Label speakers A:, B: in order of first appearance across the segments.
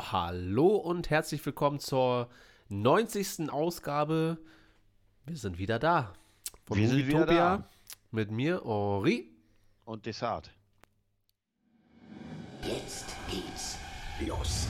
A: hallo und herzlich willkommen zur 90. Ausgabe. Wir sind wieder da.
B: Von Wir sind wieder da.
A: Mit mir, Ori.
B: Und Desart.
C: Jetzt geht's los.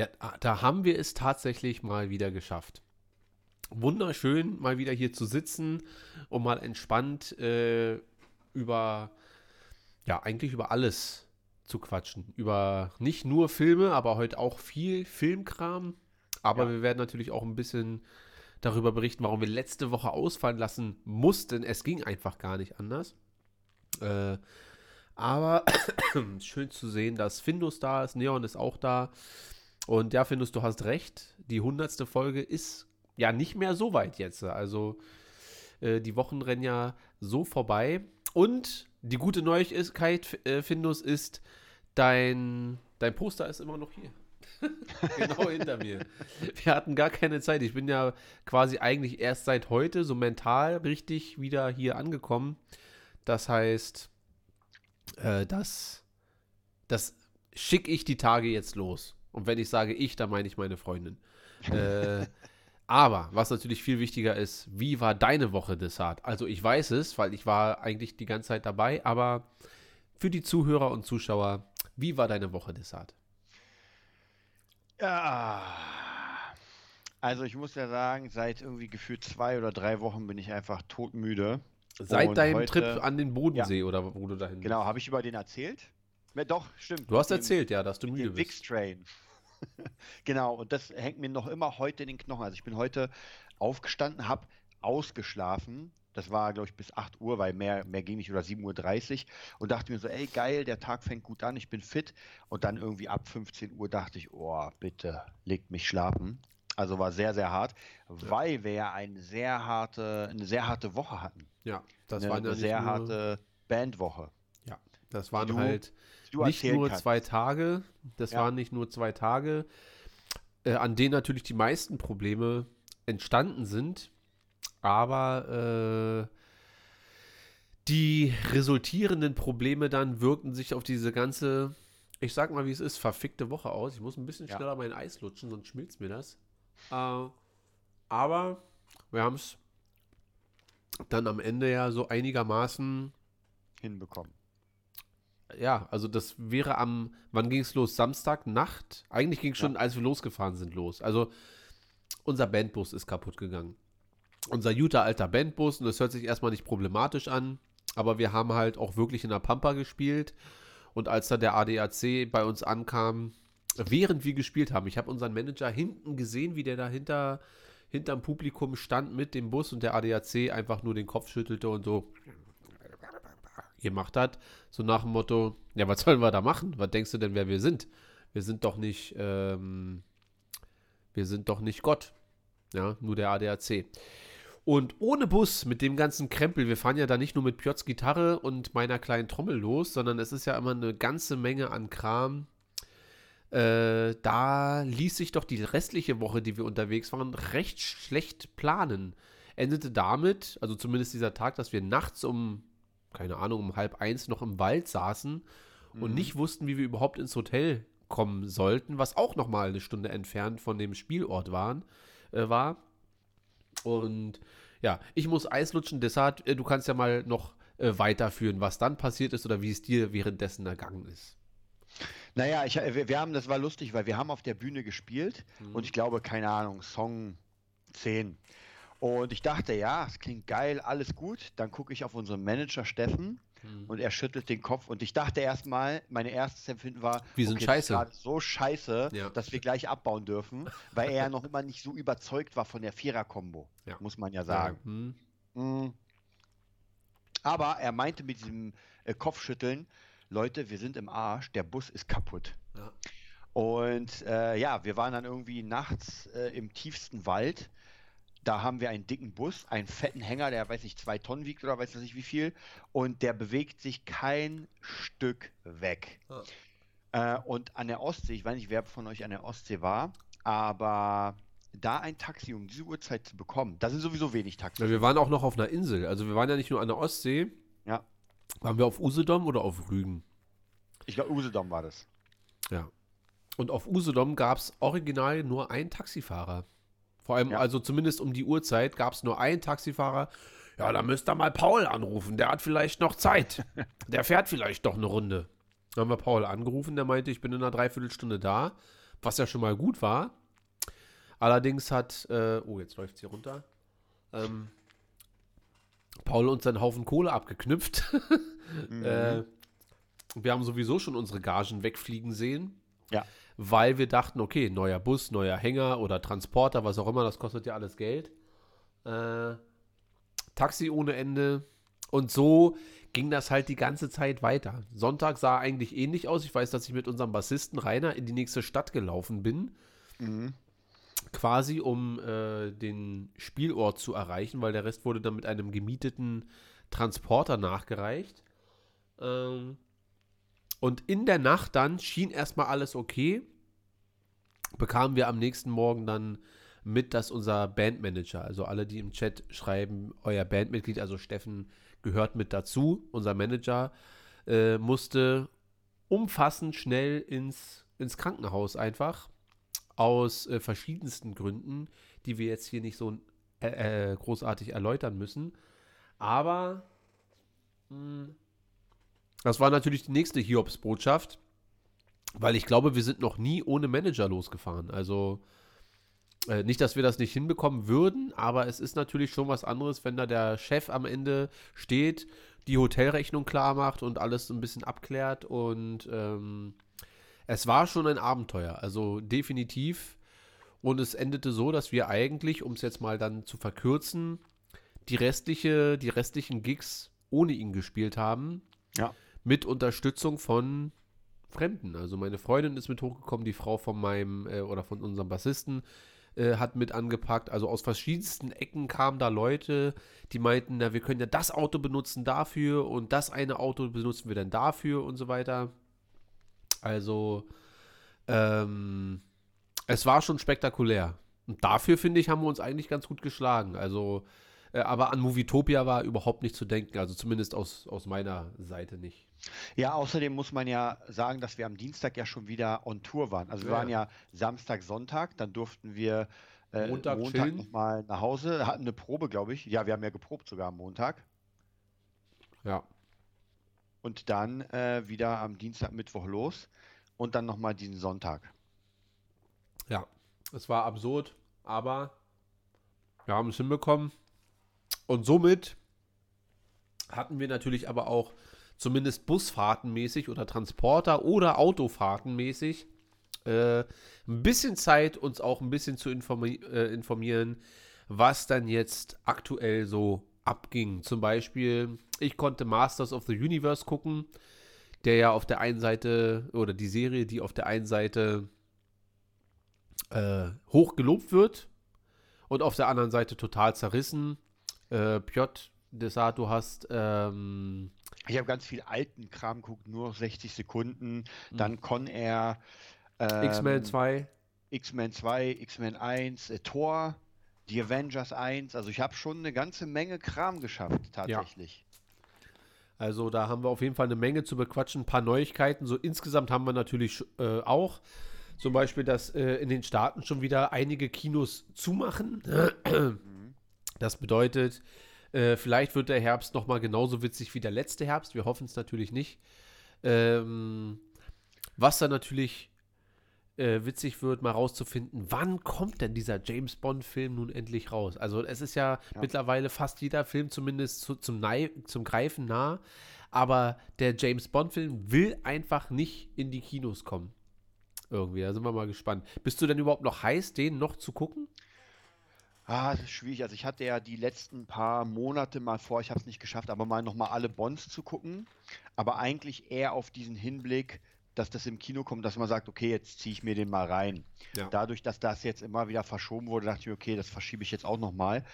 A: Ja, da haben wir es tatsächlich mal wieder geschafft. Wunderschön, mal wieder hier zu sitzen und mal entspannt äh, über, ja, eigentlich über alles zu quatschen. Über nicht nur Filme, aber heute auch viel Filmkram. Aber ja. wir werden natürlich auch ein bisschen darüber berichten, warum wir letzte Woche ausfallen lassen mussten. Es ging einfach gar nicht anders. Äh, aber schön zu sehen, dass Findus da ist, Neon ist auch da. Und ja, findest du hast recht. Die hundertste Folge ist ja nicht mehr so weit jetzt. Also äh, die Wochen rennen ja so vorbei. Und die gute Neuigkeit, äh, Findus, ist, dein, dein Poster ist immer noch hier. genau hinter mir. Wir hatten gar keine Zeit. Ich bin ja quasi eigentlich erst seit heute so mental richtig wieder hier angekommen. Das heißt, äh, das, das schicke ich die Tage jetzt los. Und wenn ich sage ich, dann meine ich meine Freundin. äh, aber was natürlich viel wichtiger ist, wie war deine Woche, Desart? Also ich weiß es, weil ich war eigentlich die ganze Zeit dabei, aber für die Zuhörer und Zuschauer, wie war deine Woche, Desart?
B: Ja, also ich muss ja sagen, seit irgendwie gefühlt zwei oder drei Wochen bin ich einfach todmüde.
A: Seit deinem heute, Trip an den Bodensee ja, oder wo du dahin
B: Genau, habe ich über den erzählt? Ja, doch, stimmt.
A: Du hast erzählt, ja, dass du müde bist.
B: X-Train. genau, und das hängt mir noch immer heute in den Knochen. Also ich bin heute aufgestanden, habe ausgeschlafen. Das war, glaube ich, bis 8 Uhr, weil mehr, mehr ging nicht oder 7.30 Uhr und dachte mir so, ey, geil, der Tag fängt gut an, ich bin fit. Und dann irgendwie ab 15 Uhr dachte ich, oh, bitte, legt mich schlafen. Also war sehr, sehr hart, ja. weil wir ja eine sehr harte, eine sehr harte Woche hatten.
A: Ja,
B: das eine, war eine sehr harte Bandwoche.
A: Das waren halt nicht nur kannst. zwei Tage, das ja. waren nicht nur zwei Tage, äh, an denen natürlich die meisten Probleme entstanden sind, aber äh, die resultierenden Probleme dann wirkten sich auf diese ganze, ich sag mal wie es ist, verfickte Woche aus. Ich muss ein bisschen schneller ja. mein Eis lutschen, sonst schmilzt mir das. Äh, aber wir haben es dann am Ende ja so einigermaßen
B: hinbekommen
A: ja, also das wäre am, wann ging es los? Samstag, Nacht? Eigentlich ging es schon, ja. als wir losgefahren sind, los. Also unser Bandbus ist kaputt gegangen. Unser Utah alter Bandbus, und das hört sich erstmal nicht problematisch an, aber wir haben halt auch wirklich in der Pampa gespielt. Und als da der ADAC bei uns ankam, während wir gespielt haben, ich habe unseren Manager hinten gesehen, wie der da hinter, hinterm Publikum stand mit dem Bus und der ADAC einfach nur den Kopf schüttelte und so gemacht hat. So nach dem Motto, ja, was sollen wir da machen? Was denkst du denn, wer wir sind? Wir sind doch nicht, ähm, wir sind doch nicht Gott. Ja, nur der ADAC. Und ohne Bus, mit dem ganzen Krempel, wir fahren ja da nicht nur mit Piots Gitarre und meiner kleinen Trommel los, sondern es ist ja immer eine ganze Menge an Kram. Äh, da ließ sich doch die restliche Woche, die wir unterwegs waren, recht schlecht planen. Endete damit, also zumindest dieser Tag, dass wir nachts um keine Ahnung, um halb eins noch im Wald saßen mhm. und nicht wussten, wie wir überhaupt ins Hotel kommen sollten, was auch noch mal eine Stunde entfernt von dem Spielort waren, äh, war. Und ja, ich muss Eis lutschen, deshalb, äh, du kannst ja mal noch äh, weiterführen, was dann passiert ist oder wie es dir währenddessen ergangen ist.
B: Naja, ich, wir, wir haben, das war lustig, weil wir haben auf der Bühne gespielt mhm. und ich glaube, keine Ahnung, Song 10. Und ich dachte, ja, es klingt geil, alles gut. Dann gucke ich auf unseren Manager Steffen hm. und er schüttelt den Kopf. Und ich dachte erstmal, meine erstes Empfinden war,
A: wir sind okay, scheiße.
B: so scheiße, ja. dass wir gleich abbauen dürfen, weil er ja noch immer nicht so überzeugt war von der Vierer-Kombo, ja. muss man ja sagen. Ja. Hm. Mhm. Aber er meinte mit diesem äh, Kopfschütteln, Leute, wir sind im Arsch, der Bus ist kaputt. Und äh, ja, wir waren dann irgendwie nachts äh, im tiefsten Wald da haben wir einen dicken Bus, einen fetten Hänger, der weiß ich zwei Tonnen wiegt oder weiß ich wie viel, und der bewegt sich kein Stück weg. Ah. Äh, und an der Ostsee, ich weiß nicht, wer von euch an der Ostsee war, aber da ein Taxi um diese Uhrzeit zu bekommen, da sind sowieso wenig Taxis.
A: Ja, wir waren auch noch auf einer Insel. Also wir waren ja nicht nur an der Ostsee.
B: Ja.
A: Waren wir auf Usedom oder auf Rügen?
B: Ich glaube, Usedom war das.
A: Ja. Und auf Usedom gab es original nur einen Taxifahrer. Vor allem, ja. also zumindest um die Uhrzeit, gab es nur einen Taxifahrer. Ja, da müsst ihr mal Paul anrufen. Der hat vielleicht noch Zeit. Der fährt vielleicht doch eine Runde. Dann haben wir Paul angerufen, der meinte, ich bin in einer Dreiviertelstunde da, was ja schon mal gut war. Allerdings hat, äh, oh, jetzt läuft es hier runter. Ähm, Paul uns einen Haufen Kohle abgeknüpft. mhm. äh, wir haben sowieso schon unsere Gagen wegfliegen sehen.
B: Ja.
A: Weil wir dachten, okay, neuer Bus, neuer Hänger oder Transporter, was auch immer, das kostet ja alles Geld. Äh, Taxi ohne Ende. Und so ging das halt die ganze Zeit weiter. Sonntag sah eigentlich ähnlich aus. Ich weiß, dass ich mit unserem Bassisten Rainer in die nächste Stadt gelaufen bin. Mhm quasi um äh, den Spielort zu erreichen, weil der Rest wurde dann mit einem gemieteten Transporter nachgereicht. Ähm, und in der Nacht dann schien erstmal alles okay. Bekamen wir am nächsten Morgen dann mit, dass unser Bandmanager, also alle, die im Chat schreiben, euer Bandmitglied, also Steffen, gehört mit dazu, unser Manager, äh, musste umfassend schnell ins, ins Krankenhaus aus äh, verschiedensten Gründen, die wir jetzt hier nicht so äh, äh großartig erläutern müssen. Aber mh, hm, das war natürlich die nächste Hiobs-Botschaft, weil ich glaube, wir sind noch nie ohne Manager losgefahren. Also äh, nicht, dass wir das nicht hinbekommen würden, aber es ist natürlich schon was anderes, wenn da der Chef am Ende steht, die Hotelrechnung klar macht und alles so ein bisschen abklärt und ähm, es war schon ein Abenteuer, also definitiv. Und es endete so, dass wir eigentlich, um es jetzt mal dann zu verkürzen, die restliche, die restlichen Gigs ohne ihn gespielt haben.
B: Ja.
A: Mit Unterstützung von Fremden. Also meine Freundin ist mit hochgekommen, die Frau von meinem äh, oder von unserem Bassisten äh, hat mit angepackt. Also aus verschiedensten Ecken kamen da Leute, die meinten, na, wir können ja das Auto benutzen dafür und das eine Auto benutzen wir dann dafür und so weiter. Also, ähm, es war schon spektakulär. Und dafür, finde ich, haben wir uns eigentlich ganz gut geschlagen. Also, aber an Movietopia war überhaupt nicht zu denken. Also zumindest aus, aus meiner Seite nicht.
B: Ja, außerdem muss man ja sagen, dass wir am Dienstag ja schon wieder on Tour waren. Also wir ja. waren ja Samstag, Sonntag, dann durften wir äh, Montag, Montag nochmal nach Hause, hatten eine Probe, glaube ich. Ja, wir haben ja geprobt sogar am Montag.
A: Ja
B: und dann äh, wieder am Dienstag, Mittwoch los und dann nochmal diesen Sonntag.
A: Ja, es war absurd, aber wir haben es hinbekommen. Und somit hatten wir natürlich aber auch zumindest Busfahrtenmäßig oder Transporter oder Autofahrtenmäßig äh, ein bisschen Zeit, uns auch ein bisschen zu informi äh, informieren, was dann jetzt aktuell so abging. Zum Beispiel, ich konnte Masters of the Universe gucken, der ja auf der einen Seite, oder die Serie, die auf der einen Seite äh, hoch gelobt wird und auf der anderen Seite total zerrissen. Äh, Piotr Desart, du hast. Ähm,
B: ich habe ganz viel alten Kram geguckt, nur 60 Sekunden. Dann mhm. Con Air.
A: Ähm, X-Men 2.
B: X-Men 2, X-Men 1, äh, Thor die Avengers 1. Also ich habe schon eine ganze Menge Kram geschafft, tatsächlich. Ja.
A: Also da haben wir auf jeden Fall eine Menge zu bequatschen, ein paar Neuigkeiten. So insgesamt haben wir natürlich äh, auch zum Beispiel, dass äh, in den Staaten schon wieder einige Kinos zumachen. Das bedeutet, äh, vielleicht wird der Herbst noch mal genauso witzig wie der letzte Herbst. Wir hoffen es natürlich nicht. Ähm, was dann natürlich äh, witzig wird, mal rauszufinden, wann kommt denn dieser James Bond-Film nun endlich raus? Also es ist ja, ja. mittlerweile fast jeder Film zumindest zu, zum, Nei zum Greifen nah, aber der James Bond-Film will einfach nicht in die Kinos kommen. Irgendwie, da sind wir mal gespannt. Bist du denn überhaupt noch heiß, den noch zu gucken?
B: Ah, das ist schwierig. Also ich hatte ja die letzten paar Monate mal vor, ich habe es nicht geschafft, aber mal nochmal alle Bonds zu gucken. Aber eigentlich eher auf diesen Hinblick, dass das im Kino kommt, dass man sagt, okay, jetzt ziehe ich mir den mal rein. Ja. Dadurch, dass das jetzt immer wieder verschoben wurde, dachte ich, okay, das verschiebe ich jetzt auch nochmal.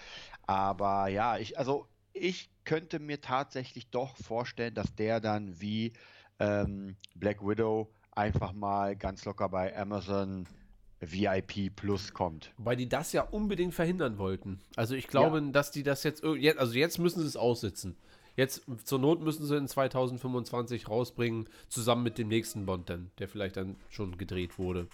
B: Aber ja, ich, also ich könnte mir tatsächlich doch vorstellen, dass der dann wie ähm, Black Widow einfach mal ganz locker bei Amazon VIP Plus kommt.
A: Weil die das ja unbedingt verhindern wollten. Also ich glaube, ja. dass die das jetzt, also jetzt müssen sie es aussitzen. Jetzt zur Not müssen sie in 2025 rausbringen, zusammen mit dem nächsten Bond dann, der vielleicht dann schon gedreht wurde.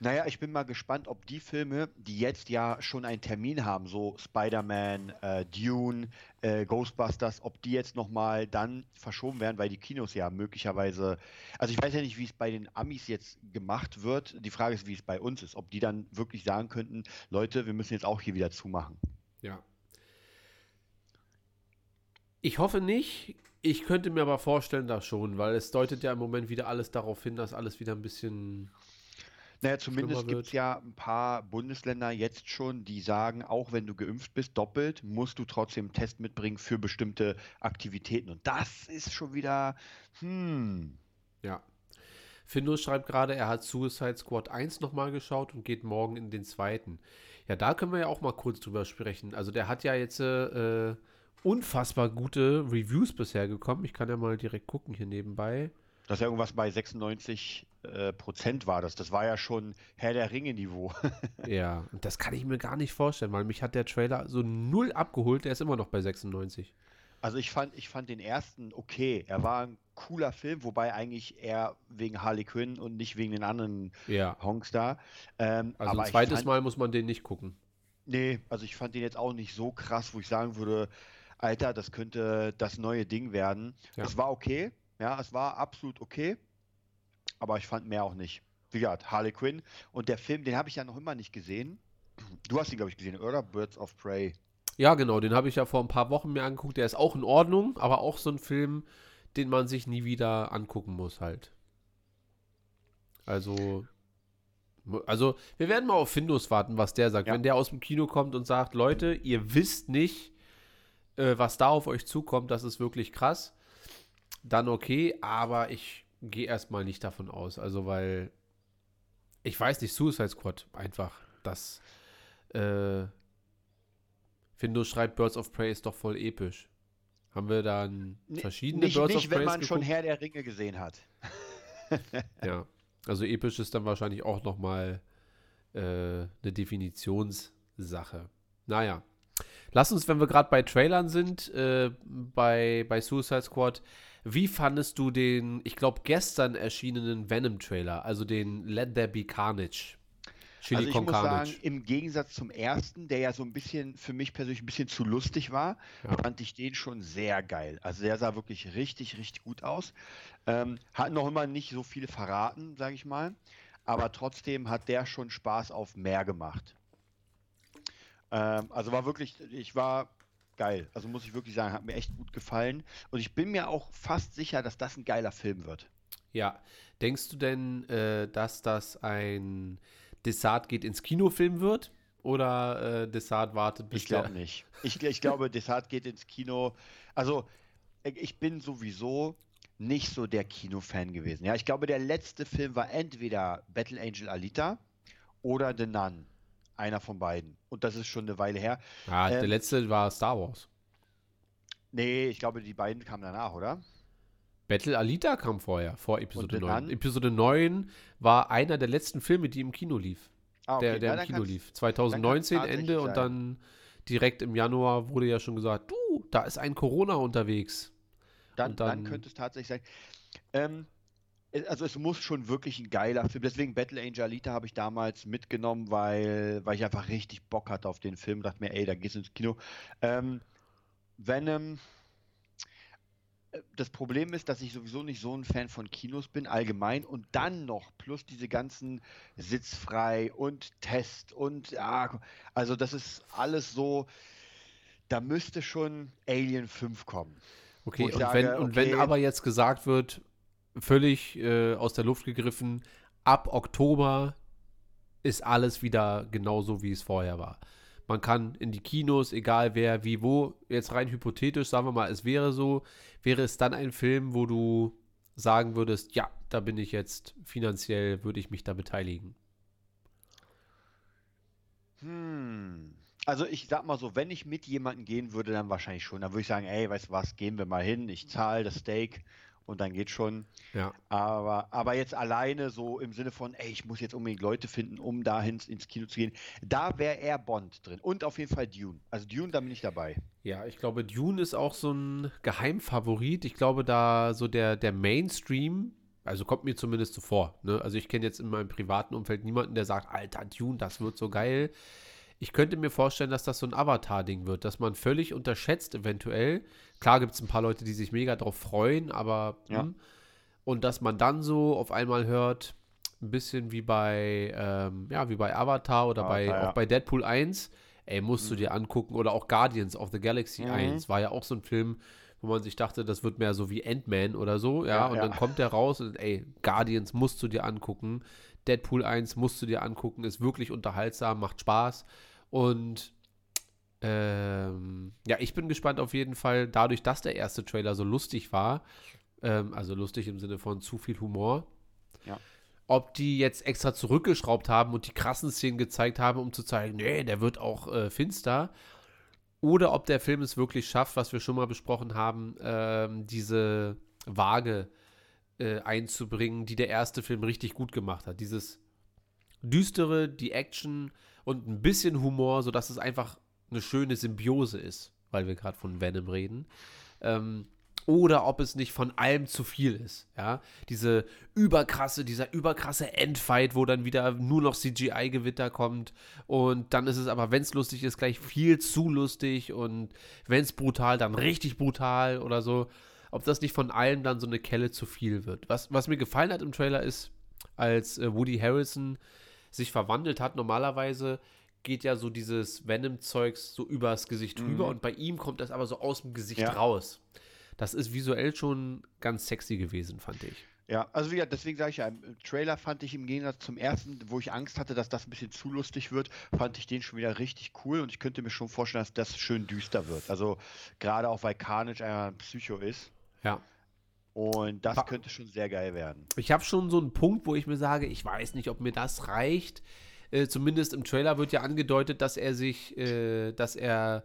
B: Naja, ich bin mal gespannt, ob die Filme, die jetzt ja schon einen Termin haben, so Spider-Man, äh, Dune, äh, Ghostbusters, ob die jetzt nochmal dann verschoben werden, weil die Kinos ja möglicherweise, also ich weiß ja nicht, wie es bei den Amis jetzt gemacht wird. Die Frage ist, wie es bei uns ist, ob die dann wirklich sagen könnten, Leute, wir müssen jetzt auch hier wieder zumachen.
A: Ja. Ich hoffe nicht. Ich könnte mir aber vorstellen, dass schon, weil es deutet ja im Moment wieder alles darauf hin, dass alles wieder ein bisschen
B: naja, zumindest gibt es ja ein paar Bundesländer jetzt schon, die sagen, auch wenn du geimpft bist, doppelt, musst du trotzdem einen Test mitbringen für bestimmte Aktivitäten. Und das ist schon wieder, hm.
A: Ja. Findus schreibt gerade, er hat Suicide Squad 1 nochmal geschaut und geht morgen in den zweiten. Ja, da können wir ja auch mal kurz drüber sprechen. Also der hat ja jetzt äh, unfassbar gute Reviews bisher gekommen. Ich kann ja mal direkt gucken hier nebenbei.
B: Das ist ja irgendwas bei 96 äh, Prozent war das. Das war ja schon Herr der Ringe-Niveau.
A: ja, und das kann ich mir gar nicht vorstellen, weil mich hat der Trailer so null abgeholt. Der ist immer noch bei 96.
B: Also ich fand, ich fand den ersten okay. Er war ein cooler Film, wobei eigentlich eher wegen Harley Quinn und nicht wegen den anderen
A: ja.
B: Honks da. Ähm,
A: also ein zweites fand, Mal muss man den nicht gucken.
B: Nee, also ich fand den jetzt auch nicht so krass, wo ich sagen würde, Alter, das könnte das neue Ding werden. Ja. Es war okay, ja, es war absolut okay, aber ich fand mehr auch nicht. Wie gesagt, Harley Quinn und der Film, den habe ich ja noch immer nicht gesehen. Du hast ihn, glaube ich, gesehen, oder? Birds of Prey.
A: Ja, genau, den habe ich ja vor ein paar Wochen mir angeguckt. Der ist auch in Ordnung, aber auch so ein Film, den man sich nie wieder angucken muss, halt. Also, also wir werden mal auf Findus warten, was der sagt. Ja. Wenn der aus dem Kino kommt und sagt, Leute, ihr wisst nicht, äh, was da auf euch zukommt, das ist wirklich krass dann okay, aber ich gehe erstmal nicht davon aus. Also, weil ich weiß nicht, Suicide Squad einfach, das äh, Findus schreibt, Birds of Prey ist doch voll episch. Haben wir dann verschiedene
B: nicht, Birds nicht, of Prey? Nicht, wenn man geguckt? schon Herr der Ringe gesehen hat.
A: ja, also episch ist dann wahrscheinlich auch nochmal äh, eine Definitionssache. Naja. Lass uns, wenn wir gerade bei Trailern sind, äh, bei, bei Suicide Squad, wie fandest du den, ich glaube, gestern erschienenen Venom-Trailer, also den Let There Be Carnage?
B: Chili also ich muss Carnage. sagen, im Gegensatz zum ersten, der ja so ein bisschen für mich persönlich ein bisschen zu lustig war, ja. fand ich den schon sehr geil. Also der sah wirklich richtig, richtig gut aus. Ähm, hat noch immer nicht so viel verraten, sage ich mal. Aber trotzdem hat der schon Spaß auf mehr gemacht. Ähm, also war wirklich, ich war geil. Also muss ich wirklich sagen, hat mir echt gut gefallen. Und ich bin mir auch fast sicher, dass das ein geiler Film wird.
A: Ja. Denkst du denn, äh, dass das ein Desart geht ins Kinofilm wird? Oder äh, Desart wartet
B: bis Ich glaube nicht. Ich, ich glaube, Desart geht ins Kino. Also, ich bin sowieso nicht so der Kinofan gewesen. Ja, ich glaube, der letzte Film war entweder Battle Angel Alita oder The Nun. Einer von beiden. Und das ist schon eine Weile her.
A: Ah, ähm, der letzte war Star Wars.
B: Nee, ich glaube, die beiden kamen danach, oder?
A: Battle Alita kam vorher, vor Episode 9. Episode 9 war einer der letzten Filme, die im Kino lief. Ah, okay. Der, der im Kino lief. 2019 Ende und dann direkt im Januar wurde ja schon gesagt, du, da ist ein Corona unterwegs.
B: Dann, dann, dann, könnte es tatsächlich sein. Ähm, also es muss schon wirklich ein geiler Film. Deswegen Battle Angel Alita habe ich damals mitgenommen, weil, weil ich einfach richtig Bock hatte auf den Film. Dachte mir, ey, da gehst du ins Kino. Ähm, Venom. Äh, das Problem ist, dass ich sowieso nicht so ein Fan von Kinos bin, allgemein. Und dann noch, plus diese ganzen sitzfrei und Test und ja, also das ist alles so, da müsste schon Alien 5 kommen.
A: Okay, und, sage, wenn, und okay, wenn aber jetzt gesagt wird, völlig äh, aus der Luft gegriffen. Ab Oktober ist alles wieder genauso, wie es vorher war. Man kann in die Kinos, egal wer, wie, wo, jetzt rein hypothetisch, sagen wir mal, es wäre so, wäre es dann ein Film, wo du sagen würdest, ja, da bin ich jetzt finanziell, würde ich mich da beteiligen.
B: Hm. Also ich sag mal so, wenn ich mit jemandem gehen würde, dann wahrscheinlich schon. Dann würde ich sagen, ey, weißt du was, gehen wir mal hin, ich zahle das Steak und dann geht schon.
A: Ja.
B: Aber, aber jetzt alleine so im Sinne von, ey, ich muss jetzt unbedingt Leute finden, um dahin ins Kino zu gehen. Da wäre er Bond drin. Und auf jeden Fall Dune. Also Dune, da bin ich dabei.
A: Ja, ich glaube, Dune ist auch so ein Geheimfavorit. Ich glaube, da so der, der Mainstream, also kommt mir zumindest so vor. Ne? Also ich kenne jetzt in meinem privaten Umfeld niemanden, der sagt, Alter, Dune, das wird so geil. Ich könnte mir vorstellen, dass das so ein Avatar-Ding wird, dass man völlig unterschätzt eventuell. Klar gibt es ein paar Leute, die sich mega drauf freuen, aber
B: ja. Hm,
A: und dass man dann so auf einmal hört, ein bisschen wie bei, ähm, ja, wie bei Avatar oder Avatar, bei, ja. auch bei Deadpool 1, ey, musst mhm. du dir angucken, oder auch Guardians of the Galaxy mhm. 1, war ja auch so ein Film, wo man sich dachte, das wird mehr so wie Ant-Man oder so, ja, ja und ja. dann kommt der raus und ey, Guardians musst du dir angucken, Deadpool 1 musst du dir angucken, ist wirklich unterhaltsam, macht Spaß und ähm, ja, ich bin gespannt auf jeden Fall, dadurch, dass der erste Trailer so lustig war, ähm, also lustig im Sinne von zu viel Humor,
B: ja.
A: ob die jetzt extra zurückgeschraubt haben und die krassen Szenen gezeigt haben, um zu zeigen, nee, der wird auch äh, finster. Oder ob der Film es wirklich schafft, was wir schon mal besprochen haben, ähm, diese Waage äh, einzubringen, die der erste Film richtig gut gemacht hat. Dieses düstere, die Action und ein bisschen Humor, sodass es einfach eine schöne Symbiose ist, weil wir gerade von Venom reden. Ähm, oder ob es nicht von allem zu viel ist. Ja, diese überkrasse, dieser überkrasse Endfight, wo dann wieder nur noch CGI-Gewitter kommt und dann ist es aber, wenn es lustig ist, gleich viel zu lustig und wenn es brutal, dann richtig brutal oder so. Ob das nicht von allem dann so eine Kelle zu viel wird. Was, was mir gefallen hat im Trailer ist, als äh, Woody Harrison sich verwandelt hat, normalerweise geht ja so dieses Venom-Zeugs so übers Gesicht mhm. rüber und bei ihm kommt das aber so aus dem Gesicht ja. raus. Das ist visuell schon ganz sexy gewesen, fand ich.
B: Ja, also wie gesagt, deswegen sage ich ja, im Trailer fand ich im Gegensatz zum ersten, wo ich Angst hatte, dass das ein bisschen zu lustig wird, fand ich den schon wieder richtig cool und ich könnte mir schon vorstellen, dass das schön düster wird. Also gerade auch, weil Carnage ein Psycho ist.
A: Ja.
B: Und das könnte schon sehr geil werden.
A: Ich habe schon so einen Punkt, wo ich mir sage, ich weiß nicht, ob mir das reicht. Äh, zumindest im Trailer wird ja angedeutet, dass er sich, äh, dass er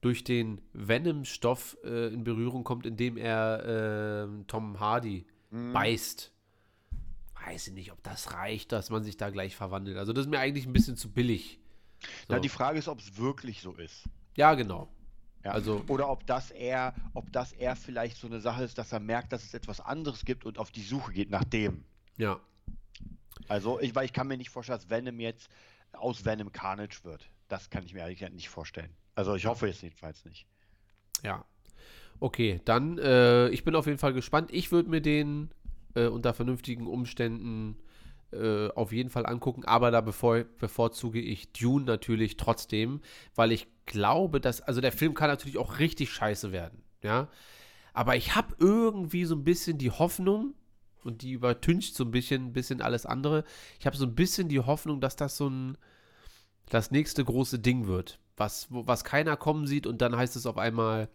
A: durch den Venom-Stoff äh, in Berührung kommt, indem er ähm, Tom Hardy mhm. beißt. Weiß ich nicht, ob das reicht, dass man sich da gleich verwandelt. Also das ist mir eigentlich ein bisschen zu billig.
B: So. Na, die Frage ist, ob es wirklich so ist.
A: Ja, genau.
B: Ja. Also, Oder ob das eher, ob das eher vielleicht so eine Sache ist, dass er merkt, dass es etwas anderes gibt und auf die Suche geht nach dem.
A: Ja.
B: Also, ich, weil ich kann mir nicht vorstellen, dass Venom jetzt aus Venom Carnage wird. Das kann ich mir ehrlich gesagt nicht vorstellen. Also, ich hoffe es jedenfalls nicht.
A: Ja. Okay, dann, äh, ich bin auf jeden Fall gespannt. Ich würde mir den äh, unter vernünftigen Umständen äh, auf jeden Fall angucken, aber da bevor, bevorzuge ich Dune natürlich trotzdem, weil ich glaube, dass, also der Film kann natürlich auch richtig scheiße werden, ja. Aber ich habe irgendwie so ein bisschen die Hoffnung, und die übertüncht so ein bisschen, bisschen alles andere. Ich habe so ein bisschen die Hoffnung, dass das so ein das nächste große Ding wird, was, was keiner kommen sieht und dann heißt es auf einmal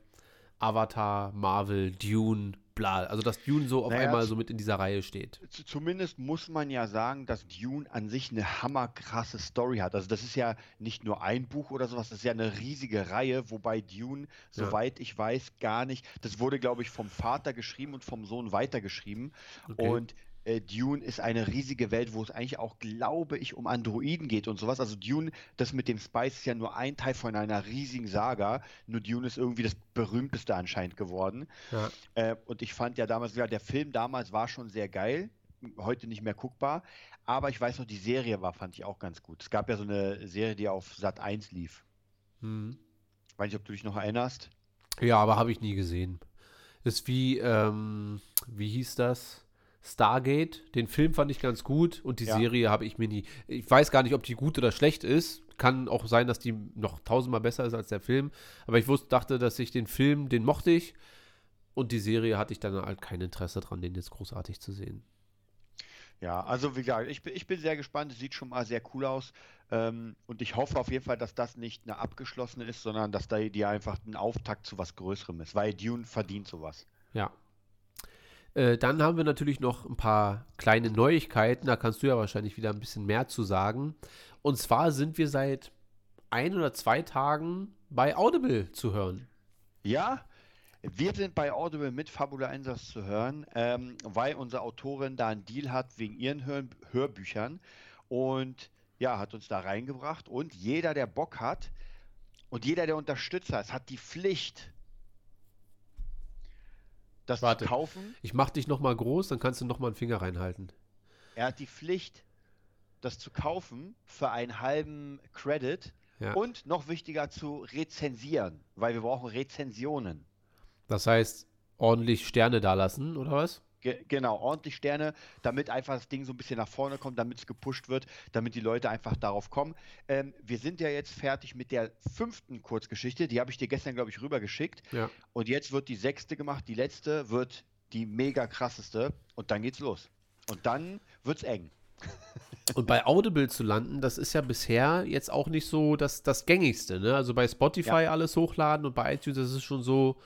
A: Avatar, Marvel, Dune, bla. Also dass Dune so auf naja, einmal so mit in dieser Reihe steht.
B: Zumindest muss man ja sagen, dass Dune an sich eine hammerkrasse Story hat. Also das ist ja nicht nur ein Buch oder sowas, das ist ja eine riesige Reihe, wobei Dune, soweit ja. ich weiß, gar nicht. Das wurde, glaube ich, vom Vater geschrieben und vom Sohn weitergeschrieben. Okay. Und äh, Dune ist eine riesige Welt, wo es eigentlich auch, glaube ich, um Androiden geht und sowas. Also Dune, das mit dem Spice ist ja nur ein Teil von einer riesigen Saga. Nur Dune ist irgendwie das berühmteste anscheinend geworden. Ja. Äh, und ich fand ja damals, ja, der Film damals war schon sehr geil, heute nicht mehr guckbar. Aber ich weiß noch, die Serie war, fand ich auch ganz gut. Es gab ja so eine Serie, die auf Sat 1 lief. Hm. Weiß nicht, ob du dich noch erinnerst.
A: Ja, aber habe ich nie gesehen. Ist wie, ähm, wie hieß das? Stargate. Den Film fand ich ganz gut und die ja. Serie habe ich mir nie. Ich weiß gar nicht, ob die gut oder schlecht ist. Kann auch sein, dass die noch tausendmal besser ist als der Film. Aber ich wusste, dachte, dass ich den Film, den mochte ich. Und die Serie hatte ich dann halt kein Interesse dran, den jetzt großartig zu sehen.
B: Ja, also wie gesagt, ich bin, ich bin sehr gespannt. Es sieht schon mal sehr cool aus. Ähm, und ich hoffe auf jeden Fall, dass das nicht eine abgeschlossene ist, sondern dass da die einfach ein Auftakt zu was Größerem ist. Weil Dune verdient sowas.
A: Ja, äh, dann haben wir natürlich noch ein paar kleine Neuigkeiten. Da kannst du ja wahrscheinlich wieder ein bisschen mehr zu sagen. Und zwar sind wir seit ein oder zwei Tagen bei Audible zu hören.
B: Ja, Wir sind bei Audible mit Fabula Einsatz zu hören, ähm, weil unsere Autorin da einen Deal hat wegen ihren Hör Hörbüchern und ja, hat uns da reingebracht. Und jeder, der Bock hat und jeder, der Unterstützer ist, hat die Pflicht,
A: das Warte, zu kaufen. Ich mach dich nochmal groß, dann kannst du nochmal einen Finger reinhalten.
B: Er hat die Pflicht, das zu kaufen für einen halben Credit ja. und noch wichtiger zu rezensieren, weil wir brauchen Rezensionen.
A: Das heißt, ordentlich Sterne da lassen, oder was?
B: Ge genau, ordentlich Sterne, damit einfach das Ding so ein bisschen nach vorne kommt, damit es gepusht wird, damit die Leute einfach darauf kommen. Ähm, wir sind ja jetzt fertig mit der fünften Kurzgeschichte, die habe ich dir gestern, glaube ich, rübergeschickt. Ja. Und jetzt wird die sechste gemacht, die letzte wird die mega krasseste und dann geht's los. Und dann wird's eng.
A: Und bei Audible zu landen, das ist ja bisher jetzt auch nicht so das, das gängigste. Ne? Also bei Spotify ja. alles hochladen und bei iTunes, das ist schon so,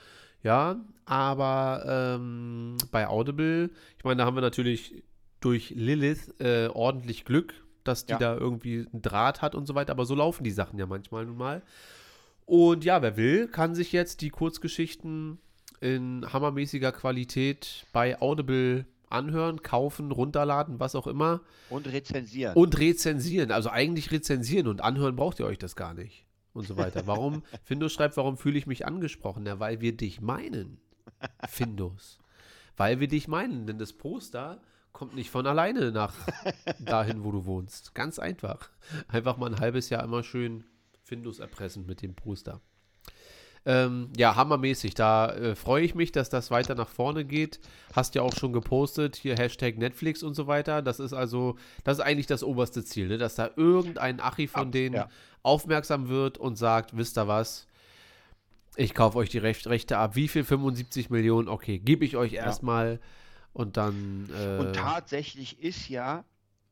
A: ja, aber ähm, bei Audible, ich meine, da haben wir natürlich durch Lilith äh, ordentlich Glück, dass die ja. da irgendwie einen Draht hat und so weiter, aber so laufen die Sachen ja manchmal nun mal. Und ja, wer will, kann sich jetzt die Kurzgeschichten in hammermäßiger Qualität bei Audible anhören, kaufen, runterladen, was auch immer.
B: Und rezensieren.
A: Und rezensieren. Also eigentlich rezensieren und anhören braucht ihr euch das gar nicht und so weiter. Warum, Findus schreibt, warum fühle ich mich angesprochen? Ja, weil wir dich meinen, Findus. Weil wir dich meinen, denn das Poster kommt nicht von alleine nach dahin, wo du wohnst. Ganz einfach. Einfach mal ein halbes Jahr immer schön Findus erpressen mit dem Poster. Ähm, ja, hammermäßig. Da äh, freue ich mich, dass das weiter nach vorne geht. Hast ja auch schon gepostet, hier Hashtag Netflix und so weiter. Das ist also, das ist eigentlich das oberste Ziel, ne? dass da irgendein Achi von denen ja. Aufmerksam wird und sagt, wisst ihr was, ich kaufe euch die Rech Rechte ab. Wie viel? 75 Millionen? Okay, gebe ich euch erstmal ja. und dann.
B: Äh, und tatsächlich ist ja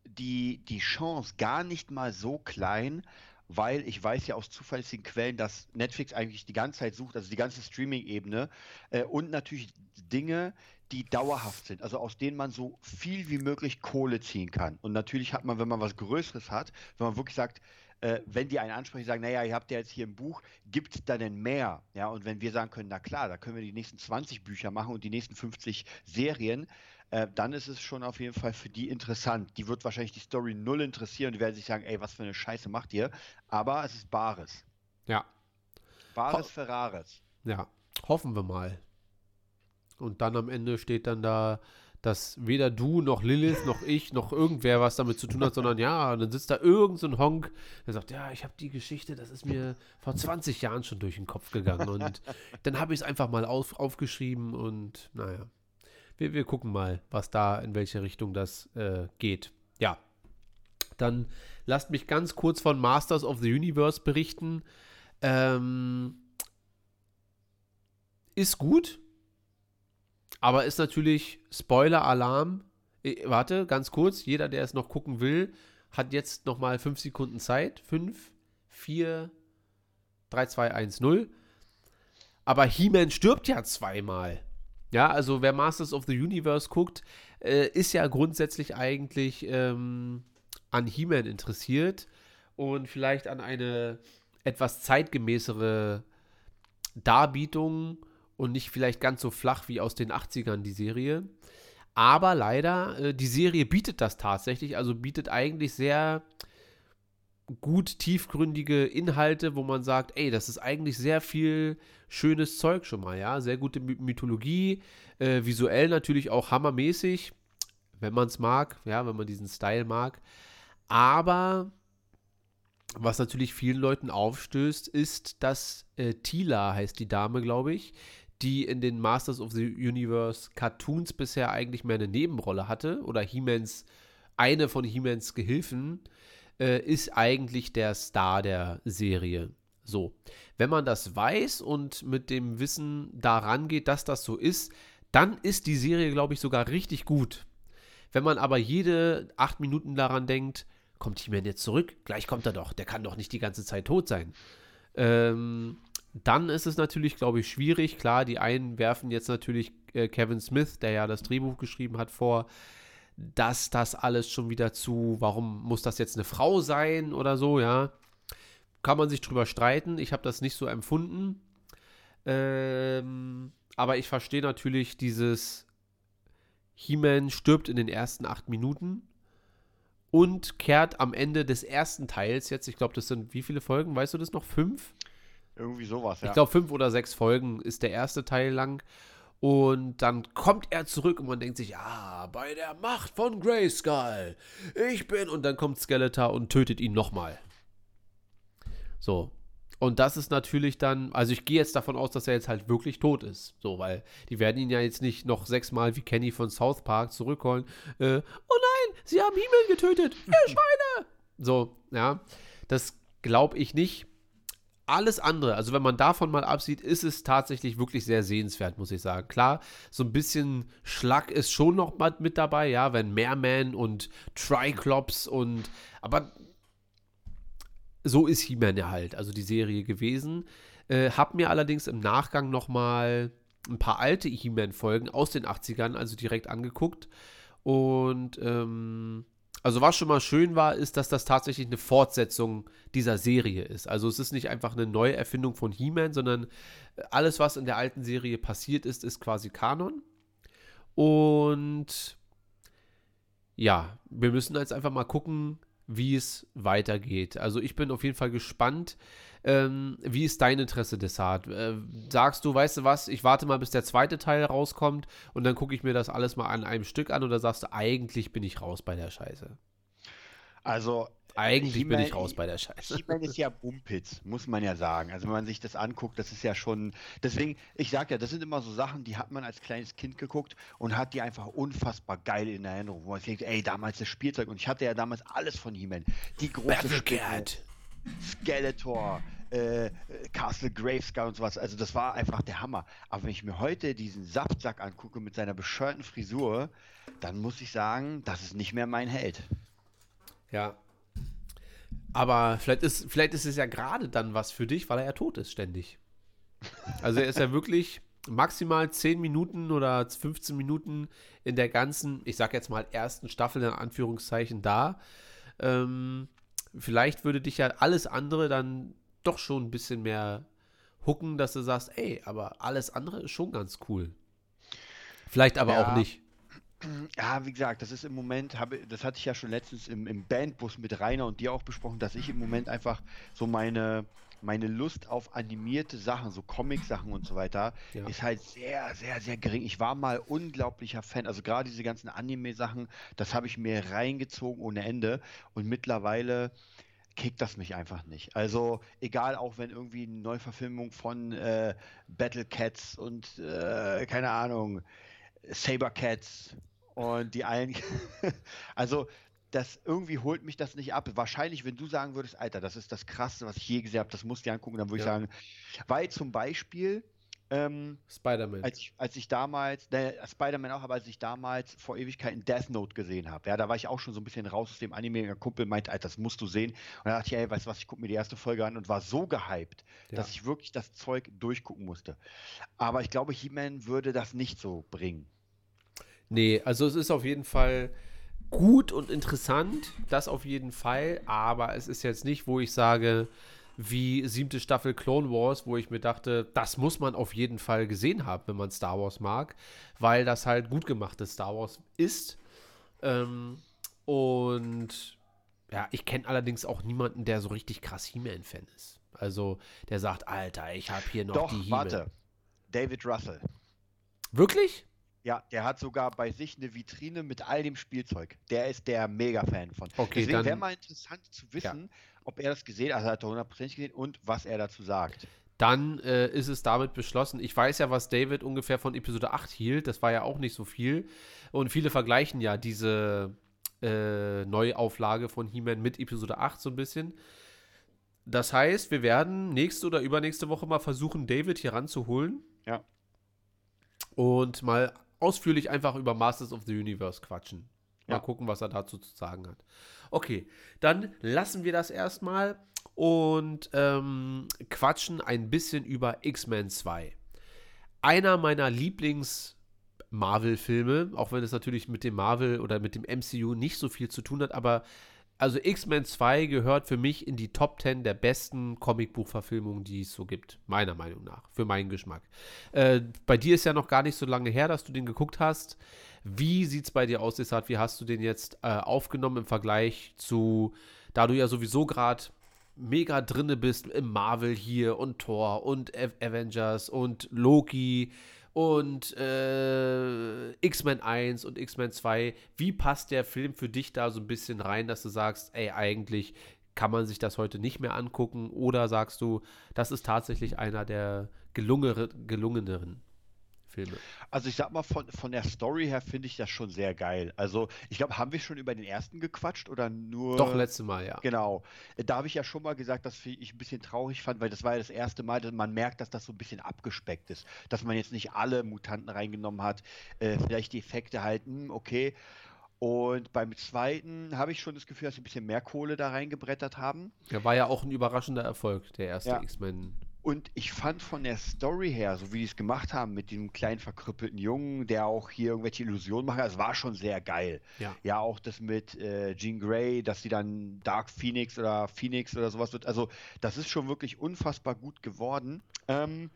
B: die, die Chance gar nicht mal so klein, weil ich weiß ja aus zuverlässigen Quellen, dass Netflix eigentlich die ganze Zeit sucht, also die ganze Streaming-Ebene äh, und natürlich Dinge, die dauerhaft sind, also aus denen man so viel wie möglich Kohle ziehen kann. Und natürlich hat man, wenn man was Größeres hat, wenn man wirklich sagt, äh, wenn die einen ansprechen, sagen, naja, ihr habt ja jetzt hier ein Buch, gibt es da denn mehr? Ja, und wenn wir sagen können, na klar, da können wir die nächsten 20 Bücher machen und die nächsten 50 Serien, äh, dann ist es schon auf jeden Fall für die interessant. Die wird wahrscheinlich die Story null interessieren und die werden sich sagen, ey, was für eine Scheiße macht ihr? Aber es ist Bares.
A: Ja.
B: Bares Ho Ferraris.
A: Ja, hoffen wir mal. Und dann am Ende steht dann da, dass weder du noch Lilith noch ich noch irgendwer was damit zu tun hat, sondern ja, dann sitzt da irgend so ein Honk, der sagt, ja, ich habe die Geschichte, das ist mir vor 20 Jahren schon durch den Kopf gegangen und dann habe ich es einfach mal auf, aufgeschrieben und naja wir, wir gucken mal, was da, in welche Richtung das äh, geht. Ja. Dann lasst mich ganz kurz von Masters of the Universe berichten. Ähm, ist gut, aber ist natürlich Spoiler-Alarm. Äh, warte, ganz kurz, jeder, der es noch gucken will, hat jetzt noch mal 5 Sekunden Zeit. 5, 4, 3, 2, 1, 0. Aber He-Man stirbt ja zweimal. Ja, also wer Masters of the Universe guckt, äh, ist ja grundsätzlich eigentlich ähm, an He-Man interessiert und vielleicht an eine etwas zeitgemäßere Darbietung und nicht vielleicht ganz so flach wie aus den 80ern die Serie. Aber leider, äh, die Serie bietet das tatsächlich, also bietet eigentlich sehr gut tiefgründige Inhalte, wo man sagt, ey, das ist eigentlich sehr viel schönes Zeug schon mal, ja, sehr gute Mythologie, äh, visuell natürlich auch hammermäßig, wenn man es mag, ja, wenn man diesen Style mag. Aber was natürlich vielen Leuten aufstößt, ist, dass äh, Tila heißt die Dame, glaube ich, die in den Masters of the Universe Cartoons bisher eigentlich mehr eine Nebenrolle hatte oder He-Mans, eine von He-Mans Gehilfen, äh, ist eigentlich der Star der Serie. So, wenn man das weiß und mit dem Wissen daran geht, dass das so ist, dann ist die Serie, glaube ich, sogar richtig gut. Wenn man aber jede acht Minuten daran denkt, kommt He-Man jetzt zurück? Gleich kommt er doch. Der kann doch nicht die ganze Zeit tot sein. Ähm, dann ist es natürlich, glaube ich, schwierig. Klar, die einen werfen jetzt natürlich äh, Kevin Smith, der ja das Drehbuch geschrieben hat, vor, dass das alles schon wieder zu, warum muss das jetzt eine Frau sein oder so, ja. Kann man sich drüber streiten. Ich habe das nicht so empfunden. Ähm, aber ich verstehe natürlich dieses He-Man stirbt in den ersten acht Minuten und kehrt am Ende des ersten Teils jetzt, ich glaube, das sind wie viele Folgen, weißt du das noch? Fünf?
B: Irgendwie sowas, ja.
A: Ich glaube, fünf oder sechs Folgen ist der erste Teil lang. Und dann kommt er zurück und man denkt sich, ja, bei der Macht von Grayskull, ich bin. Und dann kommt Skeletor und tötet ihn nochmal. So. Und das ist natürlich dann, also ich gehe jetzt davon aus, dass er jetzt halt wirklich tot ist. So, weil die werden ihn ja jetzt nicht noch sechsmal wie Kenny von South Park zurückholen. Äh, oh nein, sie haben Himmel getötet, ihr Schweine! So, ja. Das glaube ich nicht alles andere, also wenn man davon mal absieht, ist es tatsächlich wirklich sehr sehenswert, muss ich sagen. Klar, so ein bisschen Schlag ist schon noch mit dabei, ja, wenn Merman und Triclops und, aber so ist He-Man ja halt, also die Serie gewesen. Äh, hab mir allerdings im Nachgang noch mal ein paar alte He-Man-Folgen aus den 80ern, also direkt angeguckt und ähm, also was schon mal schön war, ist, dass das tatsächlich eine Fortsetzung dieser Serie ist. Also es ist nicht einfach eine Neuerfindung von He-Man, sondern äh, alles, was in der alten Serie passiert ist, ist quasi Kanon. Und ja, wir müssen jetzt einfach mal gucken, wie es weitergeht. Also ich bin auf jeden Fall gespannt. Ähm, wie ist dein Interesse, Desart? Äh, sagst du, weißt du was, ich warte mal, bis der zweite Teil rauskommt und dann gucke ich mir das alles mal an einem Stück an oder sagst du, eigentlich bin ich raus bei der Scheiße?
B: Also,
A: eigentlich bin ich raus bei der Scheiße.
B: He-Man ist ja Bumpitz, muss man ja sagen. Also wenn man sich das anguckt, das ist ja schon. Deswegen, ich sag ja, das sind immer so Sachen, die hat man als kleines Kind geguckt und hat die einfach unfassbar geil in Erinnerung. Wo man denkt, ey, damals das Spielzeug und ich hatte ja damals alles von He-Man. Die große
A: Battlecat.
B: Skeletor, äh, Castle Graveskull und sowas. Also das war einfach der Hammer. Aber wenn ich mir heute diesen Saftsack angucke mit seiner bescheuerten Frisur, dann muss ich sagen, das ist nicht mehr mein Held.
A: Ja. Aber vielleicht ist, vielleicht ist es ja gerade dann was für dich, weil er ja tot ist ständig. Also er ist ja wirklich maximal 10 Minuten oder 15 Minuten in der ganzen, ich sag jetzt mal, ersten Staffel in Anführungszeichen da. Ähm, vielleicht würde dich ja alles andere dann doch schon ein bisschen mehr hucken, dass du sagst, ey, aber alles andere ist schon ganz cool. Vielleicht aber ja. auch nicht.
B: Ja, wie gesagt, das ist im Moment, habe, das hatte ich ja schon letztens im, im Bandbus mit Rainer und dir auch besprochen, dass ich im Moment einfach so meine, meine Lust auf animierte Sachen, so Comic-Sachen und so weiter, ja. ist halt sehr, sehr, sehr gering. Ich war mal unglaublicher Fan, also gerade diese ganzen Anime-Sachen, das habe ich mir reingezogen ohne Ende und mittlerweile kickt das mich einfach nicht. Also egal, auch wenn irgendwie eine Neuverfilmung von äh, Battle Cats und äh, keine Ahnung, Saber Cats und die allen, also das irgendwie holt mich das nicht ab. Wahrscheinlich, wenn du sagen würdest, Alter, das ist das Krasseste, was ich je gesehen habe, das musst du dir angucken, dann würde ja. ich sagen, weil zum Beispiel ähm,
A: Spider-Man.
B: Als, als ich damals, ne, Spider-Man auch, aber als ich damals vor Ewigkeiten Death Note gesehen habe, ja, da war ich auch schon so ein bisschen raus aus dem Anime. Ein Kumpel meinte, Alter, das musst du sehen. Und da dachte ich, ey, weißt du was, ich gucke mir die erste Folge an und war so gehypt, ja. dass ich wirklich das Zeug durchgucken musste. Aber ich glaube, He-Man würde das nicht so bringen.
A: Nee, also es ist auf jeden Fall gut und interessant, das auf jeden Fall, aber es ist jetzt nicht, wo ich sage, wie siebte Staffel Clone Wars, wo ich mir dachte, das muss man auf jeden Fall gesehen haben, wenn man Star Wars mag, weil das halt gut gemachtes Star Wars ist. Ähm, und ja, ich kenne allerdings auch niemanden, der so richtig krass He-Man-Fan ist. Also, der sagt, Alter, ich habe hier noch
B: Doch,
A: die
B: He-Man. warte. David Russell.
A: Wirklich?
B: Ja, der hat sogar bei sich eine Vitrine mit all dem Spielzeug. Der ist der Mega-Fan von.
A: Okay,
B: Deswegen wäre mal interessant zu wissen, ja ob er das gesehen hat, also hat er hundertprozentig gesehen und was er dazu sagt.
A: Dann äh, ist es damit beschlossen. Ich weiß ja, was David ungefähr von Episode 8 hielt. Das war ja auch nicht so viel. Und viele vergleichen ja diese äh, Neuauflage von He-Man mit Episode 8 so ein bisschen. Das heißt, wir werden nächste oder übernächste Woche mal versuchen, David hier ranzuholen.
B: Ja.
A: Und mal ausführlich einfach über Masters of the Universe quatschen. Mal ja. gucken, was er dazu zu sagen hat. Okay, dann lassen wir das erstmal und ähm, quatschen ein bisschen über X-Men 2. Einer meiner Lieblings- Marvel-Filme, auch wenn es natürlich mit dem Marvel oder mit dem MCU nicht so viel zu tun hat, aber also X-Men 2 gehört für mich in die Top 10 der besten Comicbuchverfilmungen, die es so gibt, meiner Meinung nach, für meinen Geschmack. Äh, bei dir ist ja noch gar nicht so lange her, dass du den geguckt hast. Wie sieht es bei dir aus, Desart? Wie hast du den jetzt äh, aufgenommen im Vergleich zu, da du ja sowieso gerade mega drinne bist im Marvel hier und Thor und Avengers und Loki und äh, X-Men 1 und X-Men 2. Wie passt der Film für dich da so ein bisschen rein, dass du sagst, ey, eigentlich kann man sich das heute nicht mehr angucken? Oder sagst du, das ist tatsächlich einer der gelungeneren Filme.
B: Also ich sag mal, von, von der Story her finde ich das schon sehr geil. Also ich glaube, haben wir schon über den ersten gequatscht oder nur.
A: Doch, letzte Mal, ja.
B: Genau. Da habe ich ja schon mal gesagt, dass ich ein bisschen traurig fand, weil das war ja das erste Mal, dass man merkt, dass das so ein bisschen abgespeckt ist. Dass man jetzt nicht alle Mutanten reingenommen hat. Äh, vielleicht die Effekte halt, mh, hm, okay. Und beim zweiten habe ich schon das Gefühl, dass sie ein bisschen mehr Kohle da reingebrettert haben.
A: Der war ja auch ein überraschender Erfolg, der erste ja. X-Men.
B: Und ich fand von der Story her, so wie die es gemacht haben mit dem kleinen verkrüppelten Jungen, der auch hier irgendwelche Illusionen macht, das war schon sehr geil. Ja, ja auch das mit äh, Jean Grey, dass sie dann Dark Phoenix oder Phoenix oder sowas wird. Also, das ist schon wirklich unfassbar gut geworden. Ähm,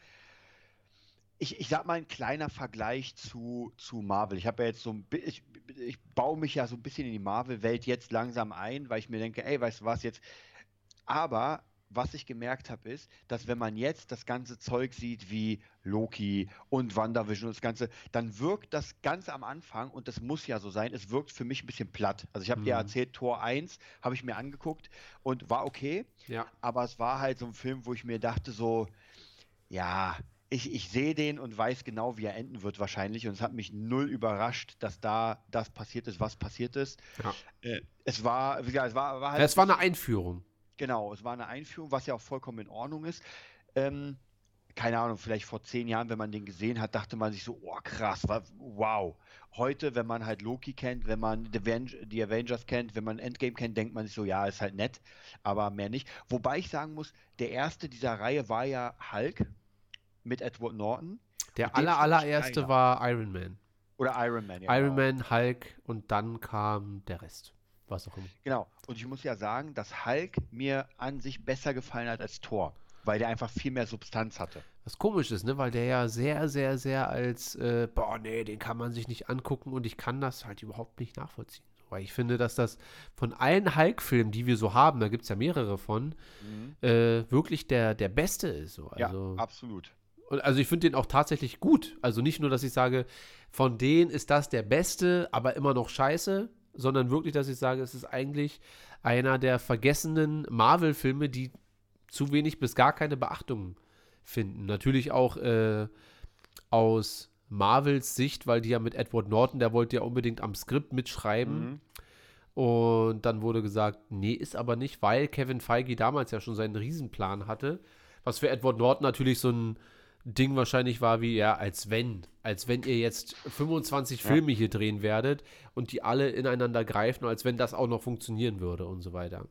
B: ich, ich sag mal ein kleiner Vergleich zu, zu Marvel. Ich habe ja jetzt so ein ich, ich baue mich ja so ein bisschen in die Marvel-Welt jetzt langsam ein, weil ich mir denke, ey, weißt du was, jetzt. Aber was ich gemerkt habe, ist, dass wenn man jetzt das ganze Zeug sieht wie Loki und WandaVision und das Ganze, dann wirkt das ganz am Anfang, und das muss ja so sein, es wirkt für mich ein bisschen platt. Also ich habe mhm. dir erzählt, Tor 1 habe ich mir angeguckt und war okay, ja. aber es war halt so ein Film, wo ich mir dachte so, ja, ich, ich sehe den und weiß genau, wie er enden wird wahrscheinlich. Und es hat mich null überrascht, dass da das passiert ist, was passiert ist. Ja. Äh, es war, wie gesagt, es war, war
A: halt. Ja, es war eine Einführung.
B: Genau, es war eine Einführung, was ja auch vollkommen in Ordnung ist. Ähm, keine Ahnung, vielleicht vor zehn Jahren, wenn man den gesehen hat, dachte man sich so, oh krass, wow. Heute, wenn man halt Loki kennt, wenn man die Avengers kennt, wenn man Endgame kennt, denkt man sich so, ja, ist halt nett, aber mehr nicht. Wobei ich sagen muss, der erste dieser Reihe war ja Hulk mit Edward Norton.
A: Der aller, allererste war Iron Man.
B: Oder Iron Man,
A: ja. Iron genau. Man, Hulk und dann kam der Rest was auch immer.
B: Genau. Und ich muss ja sagen, dass Hulk mir an sich besser gefallen hat als Thor, weil der einfach viel mehr Substanz hatte.
A: Was komisch ist, ne? Weil der ja sehr, sehr, sehr als, äh, boah, nee, den kann man sich nicht angucken und ich kann das halt überhaupt nicht nachvollziehen. Weil ich finde, dass das von allen Hulk-Filmen, die wir so haben, da gibt es ja mehrere von, mhm. äh, wirklich der, der beste ist. So.
B: Also, ja, absolut.
A: Und also ich finde den auch tatsächlich gut. Also nicht nur, dass ich sage, von denen ist das der beste, aber immer noch scheiße, sondern wirklich, dass ich sage, es ist eigentlich einer der vergessenen Marvel-Filme, die zu wenig bis gar keine Beachtung finden. Natürlich auch äh, aus Marvels Sicht, weil die ja mit Edward Norton, der wollte ja unbedingt am Skript mitschreiben. Mhm. Und dann wurde gesagt, nee, ist aber nicht, weil Kevin Feige damals ja schon seinen Riesenplan hatte. Was für Edward Norton natürlich so ein Ding wahrscheinlich war wie, ja, als wenn, als wenn ihr jetzt 25 ja. Filme hier drehen werdet und die alle ineinander greifen, als wenn das auch noch funktionieren würde und so weiter.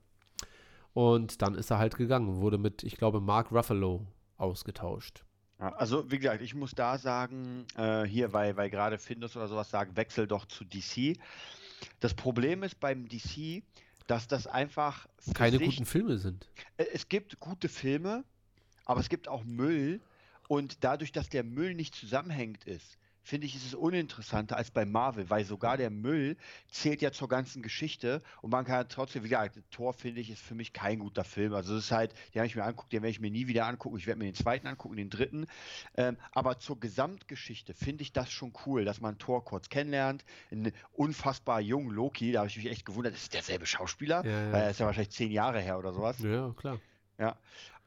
A: Und dann ist er halt gegangen, wurde mit, ich glaube, Mark Ruffalo ausgetauscht.
B: Ja, also, wie gesagt, ich muss da sagen, äh, hier, weil, weil gerade Findus oder sowas sagen, wechsel doch zu DC. Das Problem ist beim DC, dass das einfach.
A: Keine sich, guten Filme sind.
B: Äh, es gibt gute Filme, aber es gibt auch Müll, und dadurch, dass der Müll nicht zusammenhängend ist, finde ich, ist es uninteressanter als bei Marvel, weil sogar der Müll zählt ja zur ganzen Geschichte und man kann trotzdem, wie gesagt, Tor finde ich, ist für mich kein guter Film. Also es ist halt, den habe ich mir anguckt, den werde ich mir nie wieder angucken. Ich werde mir den zweiten angucken, den dritten. Ähm, aber zur Gesamtgeschichte finde ich das schon cool, dass man Tor kurz kennenlernt. Ein unfassbar jungen Loki, da habe ich mich echt gewundert, das ist derselbe Schauspieler, ja, ja. weil er ist ja wahrscheinlich zehn Jahre her oder sowas.
A: Ja, klar.
B: Ja.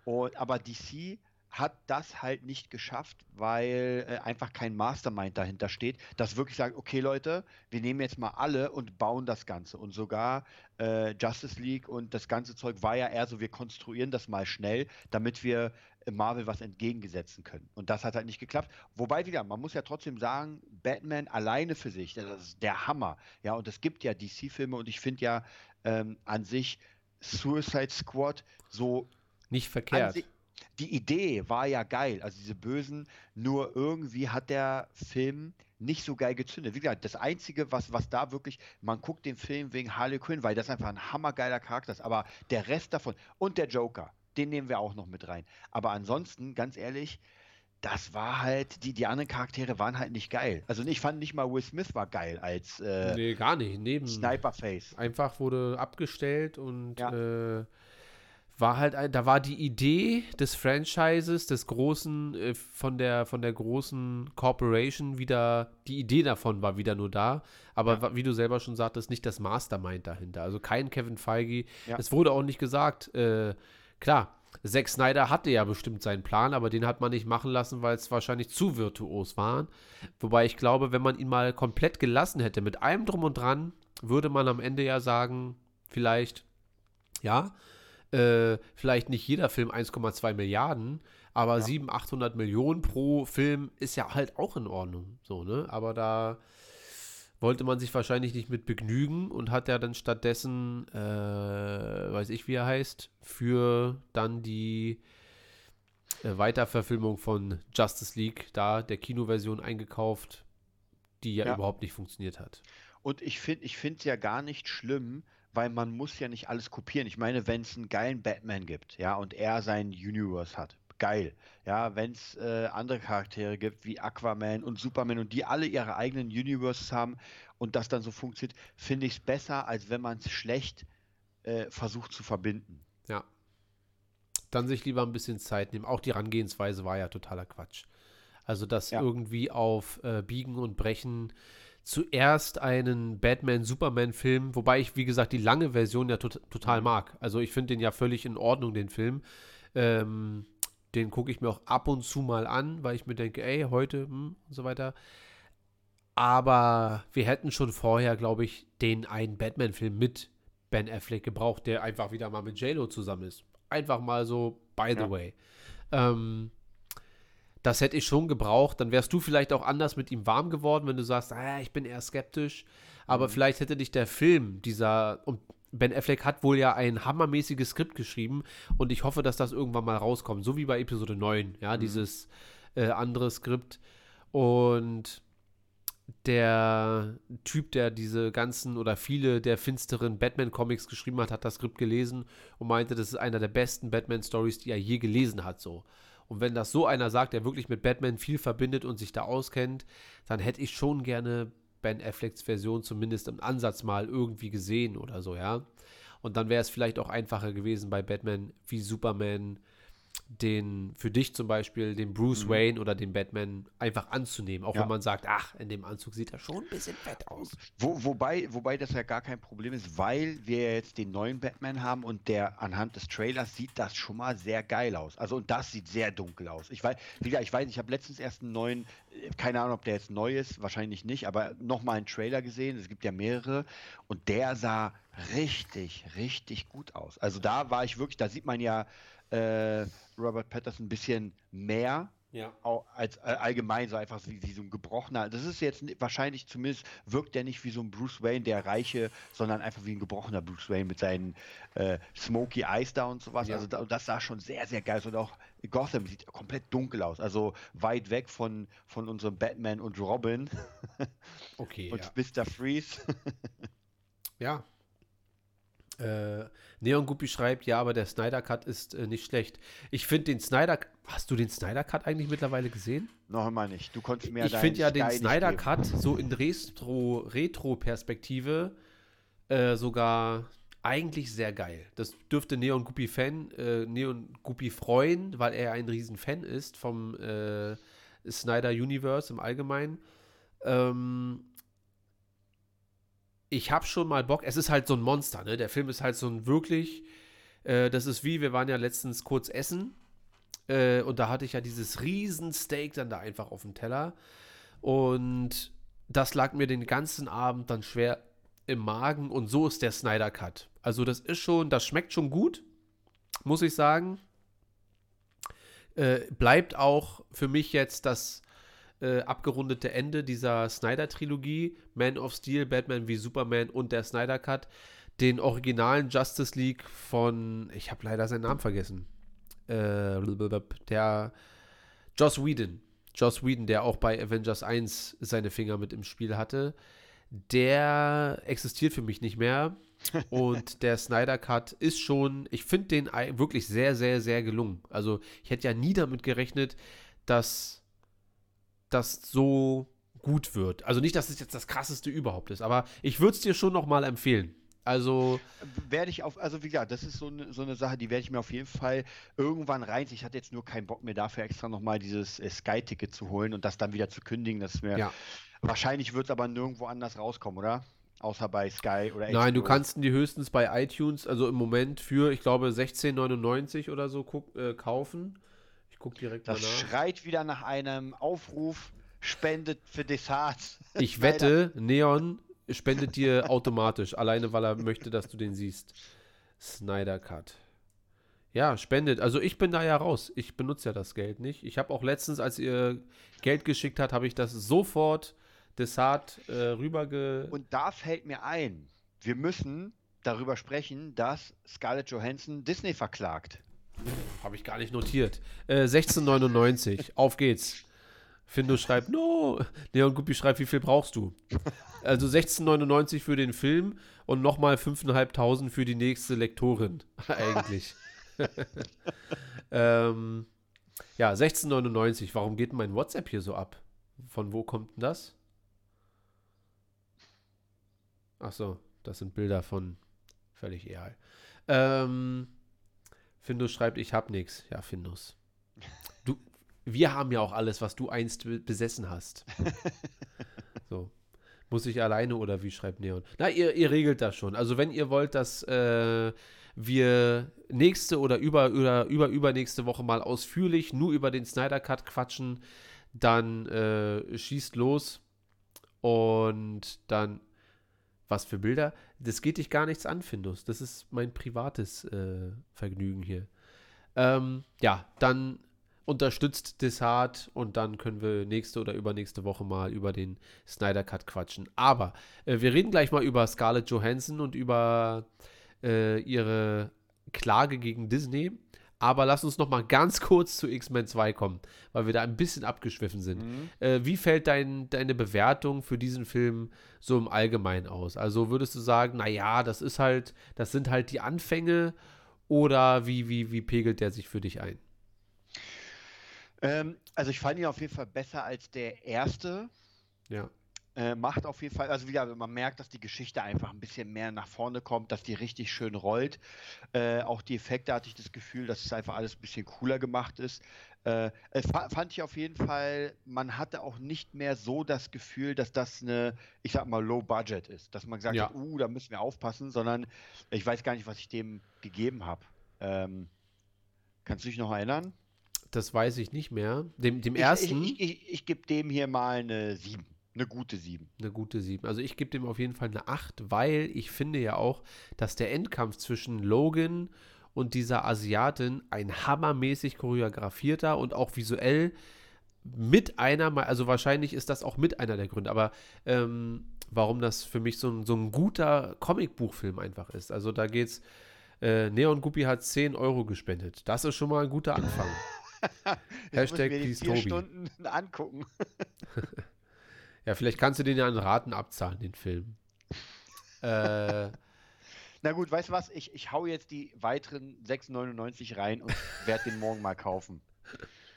B: Und, aber DC hat das halt nicht geschafft, weil äh, einfach kein Mastermind dahinter steht, das wirklich sagt, okay Leute, wir nehmen jetzt mal alle und bauen das Ganze. Und sogar äh, Justice League und das ganze Zeug war ja eher so, wir konstruieren das mal schnell, damit wir Marvel was entgegensetzen können. Und das hat halt nicht geklappt. Wobei wieder, man muss ja trotzdem sagen, Batman alleine für sich, das ist der Hammer. Ja, und es gibt ja DC-Filme und ich finde ja ähm, an sich Suicide Squad so
A: nicht verkehrt
B: die Idee war ja geil, also diese Bösen, nur irgendwie hat der Film nicht so geil gezündet. Wie gesagt, das Einzige, was, was da wirklich, man guckt den Film wegen Harley Quinn, weil das einfach ein hammergeiler Charakter ist, aber der Rest davon und der Joker, den nehmen wir auch noch mit rein. Aber ansonsten, ganz ehrlich, das war halt, die, die anderen Charaktere waren halt nicht geil. Also ich fand nicht mal Will Smith war geil als
A: äh, Nee, gar nicht. Neben
B: Sniperface.
A: Einfach wurde abgestellt und ja. äh, war halt ein, da war die Idee des Franchises, des großen, äh, von der, von der großen Corporation wieder, die Idee davon war wieder nur da, aber ja. wie du selber schon sagtest, nicht das Mastermind dahinter. Also kein Kevin Feige. Ja. Es wurde auch nicht gesagt, äh, klar, Zack Snyder hatte ja bestimmt seinen Plan, aber den hat man nicht machen lassen, weil es wahrscheinlich zu virtuos war. Wobei ich glaube, wenn man ihn mal komplett gelassen hätte, mit allem drum und dran, würde man am Ende ja sagen, vielleicht, ja, äh, vielleicht nicht jeder Film 1,2 Milliarden, aber ja. 700, 800 Millionen pro Film ist ja halt auch in Ordnung. So, ne? Aber da wollte man sich wahrscheinlich nicht mit begnügen und hat ja dann stattdessen, äh, weiß ich wie er heißt, für dann die äh, Weiterverfilmung von Justice League da der Kinoversion eingekauft, die ja, ja. überhaupt nicht funktioniert hat.
B: Und ich finde ich es ja gar nicht schlimm, weil man muss ja nicht alles kopieren. Ich meine, wenn es einen geilen Batman gibt, ja, und er sein Universe hat, geil. Ja, wenn es äh, andere Charaktere gibt wie Aquaman und Superman und die alle ihre eigenen Universes haben und das dann so funktioniert, finde ich es besser, als wenn man es schlecht äh, versucht zu verbinden.
A: Ja. Dann sich lieber ein bisschen Zeit nehmen. Auch die Herangehensweise war ja totaler Quatsch. Also das ja. irgendwie auf äh, Biegen und Brechen zuerst einen Batman-Superman-Film, wobei ich, wie gesagt, die lange Version ja to total mag. Also ich finde den ja völlig in Ordnung, den Film. Ähm, den gucke ich mir auch ab und zu mal an, weil ich mir denke, ey, heute hm, und so weiter. Aber wir hätten schon vorher, glaube ich, den einen Batman-Film mit Ben Affleck gebraucht, der einfach wieder mal mit JLo zusammen ist. Einfach mal so, by the ja. way. Ähm, das hätte ich schon gebraucht. Dann wärst du vielleicht auch anders mit ihm warm geworden, wenn du sagst, ah, ich bin eher skeptisch. Aber mhm. vielleicht hätte dich der Film, dieser, und Ben Affleck hat wohl ja ein hammermäßiges Skript geschrieben und ich hoffe, dass das irgendwann mal rauskommt. So wie bei Episode 9, ja, mhm. dieses äh, andere Skript. Und der Typ, der diese ganzen oder viele der finsteren Batman-Comics geschrieben hat, hat das Skript gelesen und meinte, das ist einer der besten Batman-Stories, die er je gelesen hat. So. Und wenn das so einer sagt, der wirklich mit Batman viel verbindet und sich da auskennt, dann hätte ich schon gerne Ben Afflecks Version zumindest im Ansatz mal irgendwie gesehen oder so, ja. Und dann wäre es vielleicht auch einfacher gewesen bei Batman wie Superman den für dich zum Beispiel den Bruce mhm. Wayne oder den Batman einfach anzunehmen, auch ja. wenn man sagt, ach, in dem Anzug sieht er schon ein bisschen fett aus.
B: Wo, wobei, wobei das ja gar kein Problem ist, weil wir jetzt den neuen Batman haben und der anhand des Trailers sieht das schon mal sehr geil aus. Also und das sieht sehr dunkel aus. Ich weiß, wie gesagt, ich weiß, ich habe letztens erst einen neuen, keine Ahnung, ob der jetzt neu ist, wahrscheinlich nicht, aber nochmal einen Trailer gesehen. Es gibt ja mehrere und der sah richtig, richtig gut aus. Also da war ich wirklich, da sieht man ja äh, Robert Patterson ein bisschen mehr ja. als äh, allgemein so einfach wie, wie, so ein gebrochener. Das ist jetzt wahrscheinlich zumindest wirkt der nicht wie so ein Bruce Wayne, der Reiche, sondern einfach wie ein gebrochener Bruce Wayne mit seinen äh, Smoky Eyes da und sowas. Ja. Also da, das sah schon sehr, sehr geil aus. Und auch Gotham sieht komplett dunkel aus. Also weit weg von, von unserem Batman und Robin.
A: Okay.
B: und ja. Mr. Freeze.
A: ja, äh, Neon Guppy schreibt, ja, aber der Snyder Cut ist äh, nicht schlecht. Ich finde den Snyder, hast du den Snyder Cut eigentlich mittlerweile gesehen?
B: Noch einmal nicht. Du konntest mir
A: Ich finde ja den Snyder Cut so in Retro, Retro-Perspektive äh, sogar eigentlich sehr geil. Das dürfte Neon Guppy Fan, äh, Neon Guppy freuen, weil er ein riesen Fan ist vom äh, Snyder Universe im Allgemeinen. Ähm, ich habe schon mal Bock. Es ist halt so ein Monster, ne? Der Film ist halt so ein wirklich. Äh, das ist wie, wir waren ja letztens kurz essen. Äh, und da hatte ich ja dieses Riesensteak dann da einfach auf dem Teller. Und das lag mir den ganzen Abend dann schwer im Magen. Und so ist der Snyder Cut. Also, das ist schon, das schmeckt schon gut, muss ich sagen. Äh, bleibt auch für mich jetzt das äh, abgerundete Ende dieser Snyder-Trilogie, Man of Steel, Batman wie Superman und der Snyder Cut, den originalen Justice League von, ich habe leider seinen Namen vergessen, äh, der Joss Whedon. Joss Whedon, der auch bei Avengers 1 seine Finger mit im Spiel hatte, der existiert für mich nicht mehr. Und der Snyder Cut ist schon, ich finde den wirklich sehr, sehr, sehr gelungen. Also ich hätte ja nie damit gerechnet, dass das so gut wird. Also nicht, dass es jetzt das krasseste überhaupt ist, aber ich würde es dir schon noch mal empfehlen. Also
B: werde ich auf, also wie gesagt, das ist so eine, so eine Sache, die werde ich mir auf jeden Fall irgendwann rein. Ich hatte jetzt nur keinen Bock mehr dafür extra nochmal dieses äh, Sky-Ticket zu holen und das dann wieder zu kündigen. Das mir ja. wahrscheinlich wird es aber nirgendwo anders rauskommen, oder? Außer bei Sky oder
A: HBO. Nein, du kannst die höchstens bei iTunes, also im Moment für, ich glaube, 16,99 oder so äh, kaufen. Ich gucke direkt
B: das mal nach. Das schreit wieder nach einem Aufruf, spendet für Desserts.
A: Ich wette, Neon spendet dir automatisch, alleine weil er möchte, dass du den siehst. Snyder Cut. Ja, spendet. Also ich bin da ja raus. Ich benutze ja das Geld nicht. Ich habe auch letztens, als ihr Geld geschickt habt, habe ich das sofort Desart äh, rüberge...
B: Und da fällt mir ein, wir müssen darüber sprechen, dass Scarlett Johansson Disney verklagt.
A: Habe ich gar nicht notiert. Äh, 1699. Auf geht's. Findo schreibt, no. Leon Guppi schreibt, wie viel brauchst du? Also 16,99 für den Film und nochmal 5.500 für die nächste Lektorin, eigentlich. ähm, ja, 16,99. Warum geht mein WhatsApp hier so ab? Von wo kommt denn das? Ach so, das sind Bilder von völlig egal. Ähm, Findus schreibt, ich hab nix. Ja, Findus. Du, wir haben ja auch alles, was du einst besessen hast. so. Muss ich alleine oder wie schreibt Neon? Na, ihr, ihr regelt das schon. Also wenn ihr wollt, dass äh, wir nächste oder über, oder über übernächste Woche mal ausführlich nur über den Snyder Cut quatschen, dann äh, schießt los und dann was für Bilder? Das geht dich gar nichts an, Findus. Das ist mein privates äh, Vergnügen hier. Ähm, ja, dann unterstützt Dishart und dann können wir nächste oder übernächste Woche mal über den Snyder Cut quatschen. Aber äh, wir reden gleich mal über Scarlett Johansson und über äh, ihre Klage gegen Disney. Aber lass uns noch mal ganz kurz zu X-Men 2 kommen, weil wir da ein bisschen abgeschwiffen sind. Mhm. Äh, wie fällt dein, deine Bewertung für diesen Film so im Allgemeinen aus? Also würdest du sagen, naja, das ist halt, das sind halt die Anfänge oder wie, wie, wie pegelt der sich für dich ein?
B: Ähm, also ich fand ihn auf jeden Fall besser als der erste.
A: Ja.
B: Äh, macht auf jeden Fall, also wieder, man merkt, dass die Geschichte einfach ein bisschen mehr nach vorne kommt, dass die richtig schön rollt. Äh, auch die Effekte hatte ich das Gefühl, dass es einfach alles ein bisschen cooler gemacht ist. Äh, fand ich auf jeden Fall, man hatte auch nicht mehr so das Gefühl, dass das eine, ich sag mal, Low Budget ist. Dass man gesagt ja. hat, uh, da müssen wir aufpassen, sondern ich weiß gar nicht, was ich dem gegeben habe. Ähm, kannst du dich noch erinnern?
A: Das weiß ich nicht mehr. Dem, dem
B: ich,
A: ersten.
B: Ich, ich, ich, ich gebe dem hier mal eine 7. Eine gute 7.
A: Eine gute 7. Also ich gebe dem auf jeden Fall eine 8, weil ich finde ja auch, dass der Endkampf zwischen Logan und dieser Asiatin ein hammermäßig choreografierter und auch visuell mit einer, also wahrscheinlich ist das auch mit einer der Gründe, aber ähm, warum das für mich so ein, so ein guter Comicbuchfilm einfach ist. Also da geht's, äh, Neon Guppy hat 10 Euro gespendet. Das ist schon mal ein guter Anfang.
B: Hashtag ich muss mir die vier Stunden angucken.
A: ja, vielleicht kannst du den ja an Raten abzahlen, den Film.
B: äh, Na gut, weißt du was? Ich, ich hau jetzt die weiteren 6,99 rein und werde den morgen mal kaufen.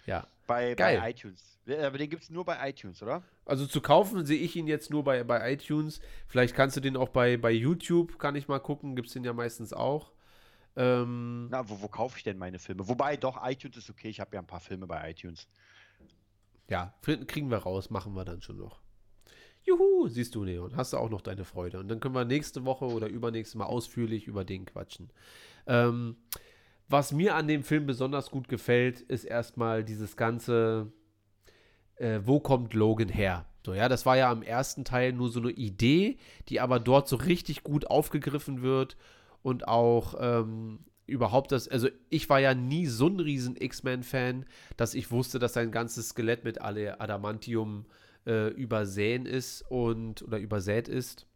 A: Ja.
B: Bei, bei iTunes. Aber den gibt es nur bei iTunes, oder?
A: Also zu kaufen sehe ich ihn jetzt nur bei, bei iTunes. Vielleicht kannst du den auch bei, bei YouTube, kann ich mal gucken. Gibt es den ja meistens auch.
B: Ähm, Na, wo, wo kaufe ich denn meine Filme? Wobei, doch, iTunes ist okay. Ich habe ja ein paar Filme bei iTunes.
A: Ja, kriegen wir raus, machen wir dann schon noch. Juhu, siehst du, Neon, hast du auch noch deine Freude. Und dann können wir nächste Woche oder übernächste Mal ausführlich über den quatschen. Ähm, was mir an dem Film besonders gut gefällt, ist erstmal dieses ganze, äh, wo kommt Logan her? So, ja, das war ja am ersten Teil nur so eine Idee, die aber dort so richtig gut aufgegriffen wird und auch ähm, überhaupt das, also ich war ja nie so ein riesen X-Men-Fan, dass ich wusste, dass sein ganzes Skelett mit alle Adamantium äh, übersäen ist und oder übersät ist.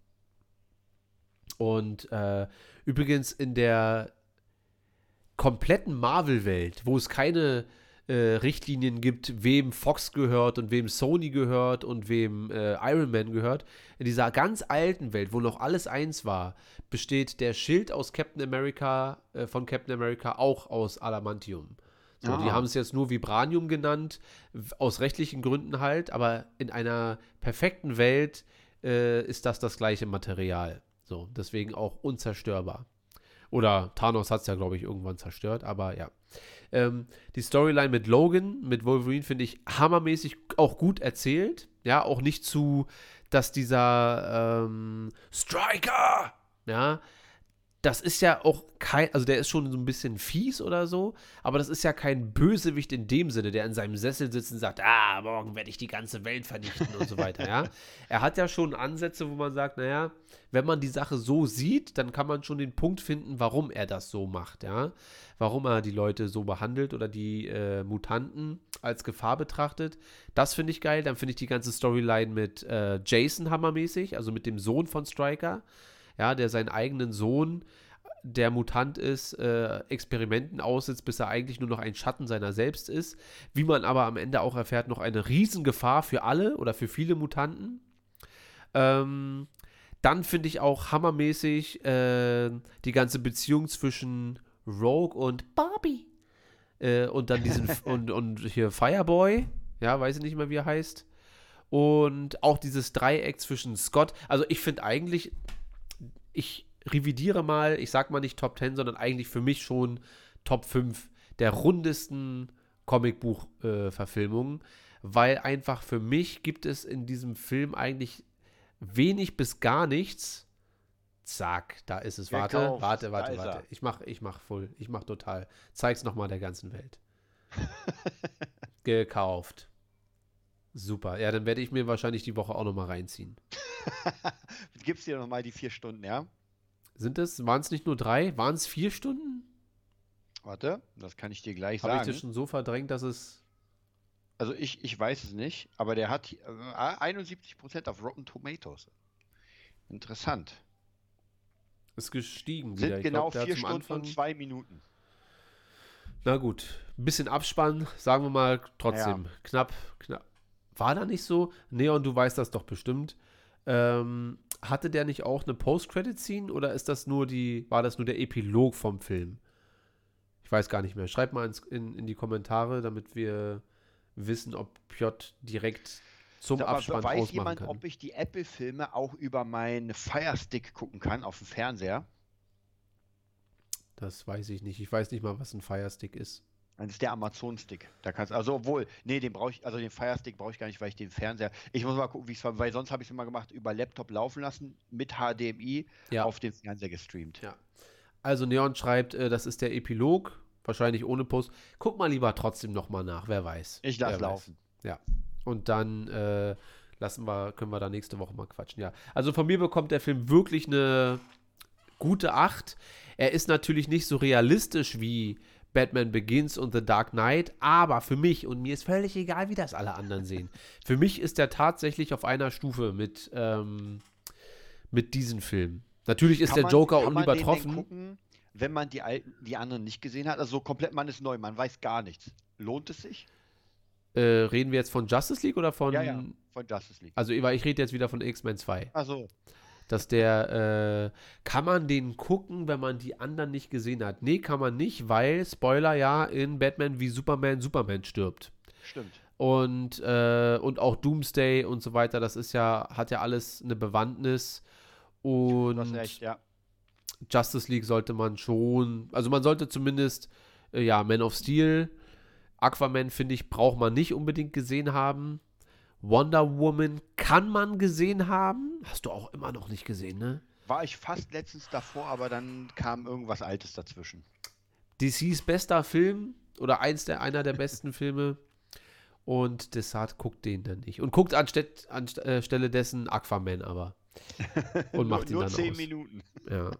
A: Und äh, übrigens in der kompletten Marvel-Welt, wo es keine äh, Richtlinien gibt, wem Fox gehört und wem Sony gehört und wem äh, Iron Man gehört. In dieser ganz alten Welt, wo noch alles eins war, besteht der Schild aus Captain America, äh, von Captain America auch aus Adamantium. So, ah. Die haben es jetzt nur Vibranium genannt, aus rechtlichen Gründen halt, aber in einer perfekten Welt äh, ist das das gleiche Material. So, deswegen auch unzerstörbar. Oder Thanos hat es ja, glaube ich, irgendwann zerstört, aber ja. Ähm, die Storyline mit Logan, mit Wolverine, finde ich hammermäßig auch gut erzählt. Ja, auch nicht zu, dass dieser ähm, Striker, ja, das ist ja auch kein, also der ist schon so ein bisschen fies oder so, aber das ist ja kein Bösewicht in dem Sinne, der in seinem Sessel sitzt und sagt, ah, morgen werde ich die ganze Welt vernichten und so weiter, ja. Er hat ja schon Ansätze, wo man sagt, naja, wenn man die Sache so sieht, dann kann man schon den Punkt finden, warum er das so macht, ja. Warum er die Leute so behandelt oder die äh, Mutanten als Gefahr betrachtet. Das finde ich geil. Dann finde ich die ganze Storyline mit äh, Jason hammermäßig, also mit dem Sohn von Striker ja, der seinen eigenen Sohn, der Mutant ist, äh, Experimenten aussetzt, bis er eigentlich nur noch ein Schatten seiner selbst ist. Wie man aber am Ende auch erfährt, noch eine Riesengefahr für alle oder für viele Mutanten. Ähm, dann finde ich auch hammermäßig äh, die ganze Beziehung zwischen Rogue und Barbie. Äh, und dann diesen und, und hier Fireboy, ja, weiß ich nicht mehr, wie er heißt. Und auch dieses Dreieck zwischen Scott. Also ich finde eigentlich, ich revidiere mal, ich sag mal nicht Top 10, sondern eigentlich für mich schon Top 5 der rundesten Comicbuch-Verfilmungen, äh, weil einfach für mich gibt es in diesem Film eigentlich wenig bis gar nichts. Zack, da ist es. Warte, Gekauft. warte, warte, warte. Ich mach, ich mach voll. Ich mach total. Zeig's nochmal der ganzen Welt. Gekauft. Super. Ja, dann werde ich mir wahrscheinlich die Woche auch nochmal reinziehen.
B: Gibst dir nochmal die vier Stunden, ja?
A: Sind es, waren es nicht nur drei? Waren es vier Stunden?
B: Warte, das kann ich dir gleich
A: Hab
B: sagen.
A: Habe ich das schon so verdrängt, dass es.
B: Also ich, ich weiß es nicht, aber der hat äh, 71% auf Rotten Tomatoes. Interessant.
A: Ist gestiegen
B: Sind wieder. genau glaub, vier Stunden Anfang... und zwei Minuten.
A: Na gut, ein bisschen Abspann, sagen wir mal trotzdem. Ja. Knapp, knapp, war da nicht so? Neon, du weißt das doch bestimmt. Ähm, hatte der nicht auch eine Post-Credit-Scene oder ist das nur die, war das nur der Epilog vom Film? Ich weiß gar nicht mehr. Schreibt mal ins, in, in die Kommentare, damit wir wissen, ob Piotr direkt zum Aber Abspann weiß ausmachen jemand, kann.
B: ob ich die Apple-Filme auch über meinen Firestick gucken kann auf dem Fernseher?
A: Das weiß ich nicht. Ich weiß nicht mal, was ein Firestick ist.
B: Das ist der Amazon-Stick. Da kannst also obwohl, nee, den brauche ich, also den Fire Stick brauche ich gar nicht, weil ich den Fernseher. Ich muss mal gucken, wie es war, weil sonst habe ich es immer gemacht, über Laptop laufen lassen, mit HDMI ja. auf den Fernseher gestreamt.
A: Ja. Also Neon schreibt, äh, das ist der Epilog, wahrscheinlich ohne Post. Guck mal lieber trotzdem nochmal nach, wer weiß.
B: Ich lasse laufen.
A: Weiß. Ja. Und dann äh, lassen wir, können wir da nächste Woche mal quatschen. Ja. Also von mir bekommt der Film wirklich eine gute Acht. Er ist natürlich nicht so realistisch wie Batman Begins und The Dark Knight, aber für mich, und mir ist völlig egal, wie das alle anderen sehen, für mich ist der tatsächlich auf einer Stufe mit, ähm, mit diesen Filmen. Natürlich ist kann der Joker man, unübertroffen.
B: Gucken, wenn man die, alten, die anderen nicht gesehen hat, also so komplett man ist neu, man weiß gar nichts. Lohnt es sich?
A: Äh, reden wir jetzt von Justice League oder von.
B: Ja, ja, von Justice League.
A: Also, ich rede jetzt wieder von X-Men 2.
B: Also
A: dass der, äh, kann man den gucken, wenn man die anderen nicht gesehen hat? Nee, kann man nicht, weil, Spoiler, ja, in Batman wie Superman Superman stirbt.
B: Stimmt.
A: Und, äh, und auch Doomsday und so weiter, das ist ja, hat ja alles eine Bewandtnis. Und
B: du hast recht, ja.
A: Justice League sollte man schon, also man sollte zumindest, äh, ja, Man of Steel, Aquaman, finde ich, braucht man nicht unbedingt gesehen haben. Wonder Woman kann man gesehen haben. Hast du auch immer noch nicht gesehen, ne?
B: War ich fast letztens davor, aber dann kam irgendwas Altes dazwischen.
A: DCs bester Film oder eins der, einer der besten Filme. Und Desart guckt den dann nicht. Und guckt anstelle an, dessen Aquaman aber. Und macht
B: nur,
A: ihn dann
B: nur zehn
A: aus.
B: Minuten.
A: Ja.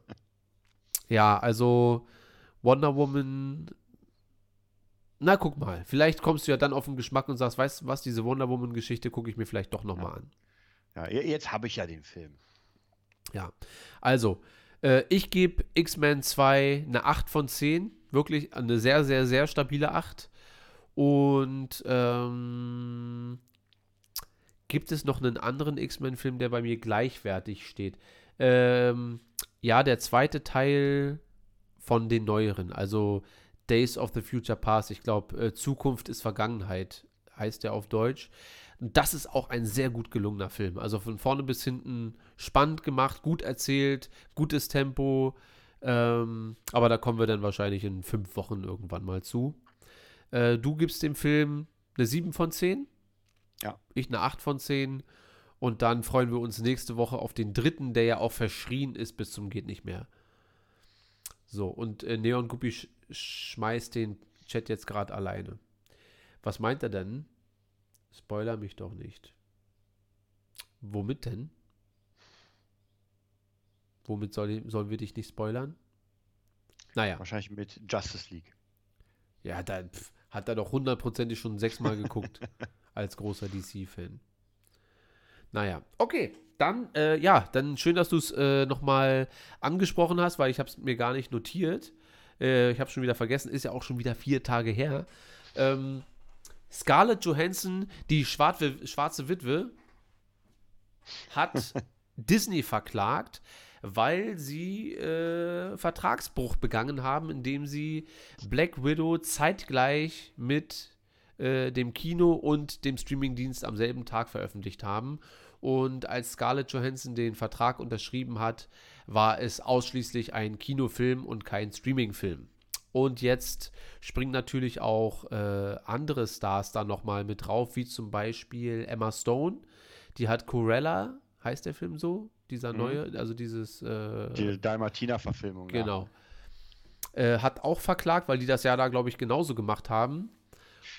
A: ja, also Wonder Woman na, guck mal. Vielleicht kommst du ja dann auf den Geschmack und sagst, weißt du was, diese Wonder Woman-Geschichte gucke ich mir vielleicht doch nochmal ja. an.
B: Ja, jetzt habe ich ja den Film.
A: Ja, also, äh, ich gebe X-Men 2 eine 8 von 10. Wirklich eine sehr, sehr, sehr stabile 8. Und ähm, gibt es noch einen anderen X-Men-Film, der bei mir gleichwertig steht? Ähm, ja, der zweite Teil von den neueren, also Days of the Future Past. Ich glaube, äh, Zukunft ist Vergangenheit, heißt der auf Deutsch. Und das ist auch ein sehr gut gelungener Film. Also von vorne bis hinten spannend gemacht, gut erzählt, gutes Tempo. Ähm, aber da kommen wir dann wahrscheinlich in fünf Wochen irgendwann mal zu. Äh, du gibst dem Film eine 7 von 10.
B: Ja.
A: Ich eine 8 von 10. Und dann freuen wir uns nächste Woche auf den dritten, der ja auch verschrien ist bis zum geht nicht mehr. So, und äh, Neon Guppi sch schmeißt den Chat jetzt gerade alleine. Was meint er denn? Spoiler mich doch nicht. Womit denn? Womit soll, sollen wir dich nicht spoilern?
B: Naja. Wahrscheinlich mit Justice League.
A: Ja, da pf, hat er doch hundertprozentig schon sechsmal geguckt. als großer DC-Fan. Naja, okay. Dann, äh, ja, dann schön, dass du es äh, nochmal angesprochen hast, weil ich habe es mir gar nicht notiert. Äh, ich habe schon wieder vergessen, ist ja auch schon wieder vier Tage her. Ähm, Scarlett Johansson, die schwarze, schwarze Witwe, hat Disney verklagt, weil sie äh, Vertragsbruch begangen haben, indem sie Black Widow zeitgleich mit äh, dem Kino und dem Streamingdienst am selben Tag veröffentlicht haben. Und als Scarlett Johansson den Vertrag unterschrieben hat, war es ausschließlich ein Kinofilm und kein Streamingfilm. Und jetzt springen natürlich auch äh, andere Stars da nochmal mit drauf, wie zum Beispiel Emma Stone. Die hat Corella, heißt der Film so? Dieser mhm. neue, also dieses. Äh,
B: Die Dalmatina-Verfilmung.
A: Genau. Ja. Äh, hat auch verklagt, weil die das ja da, glaube ich, genauso gemacht haben.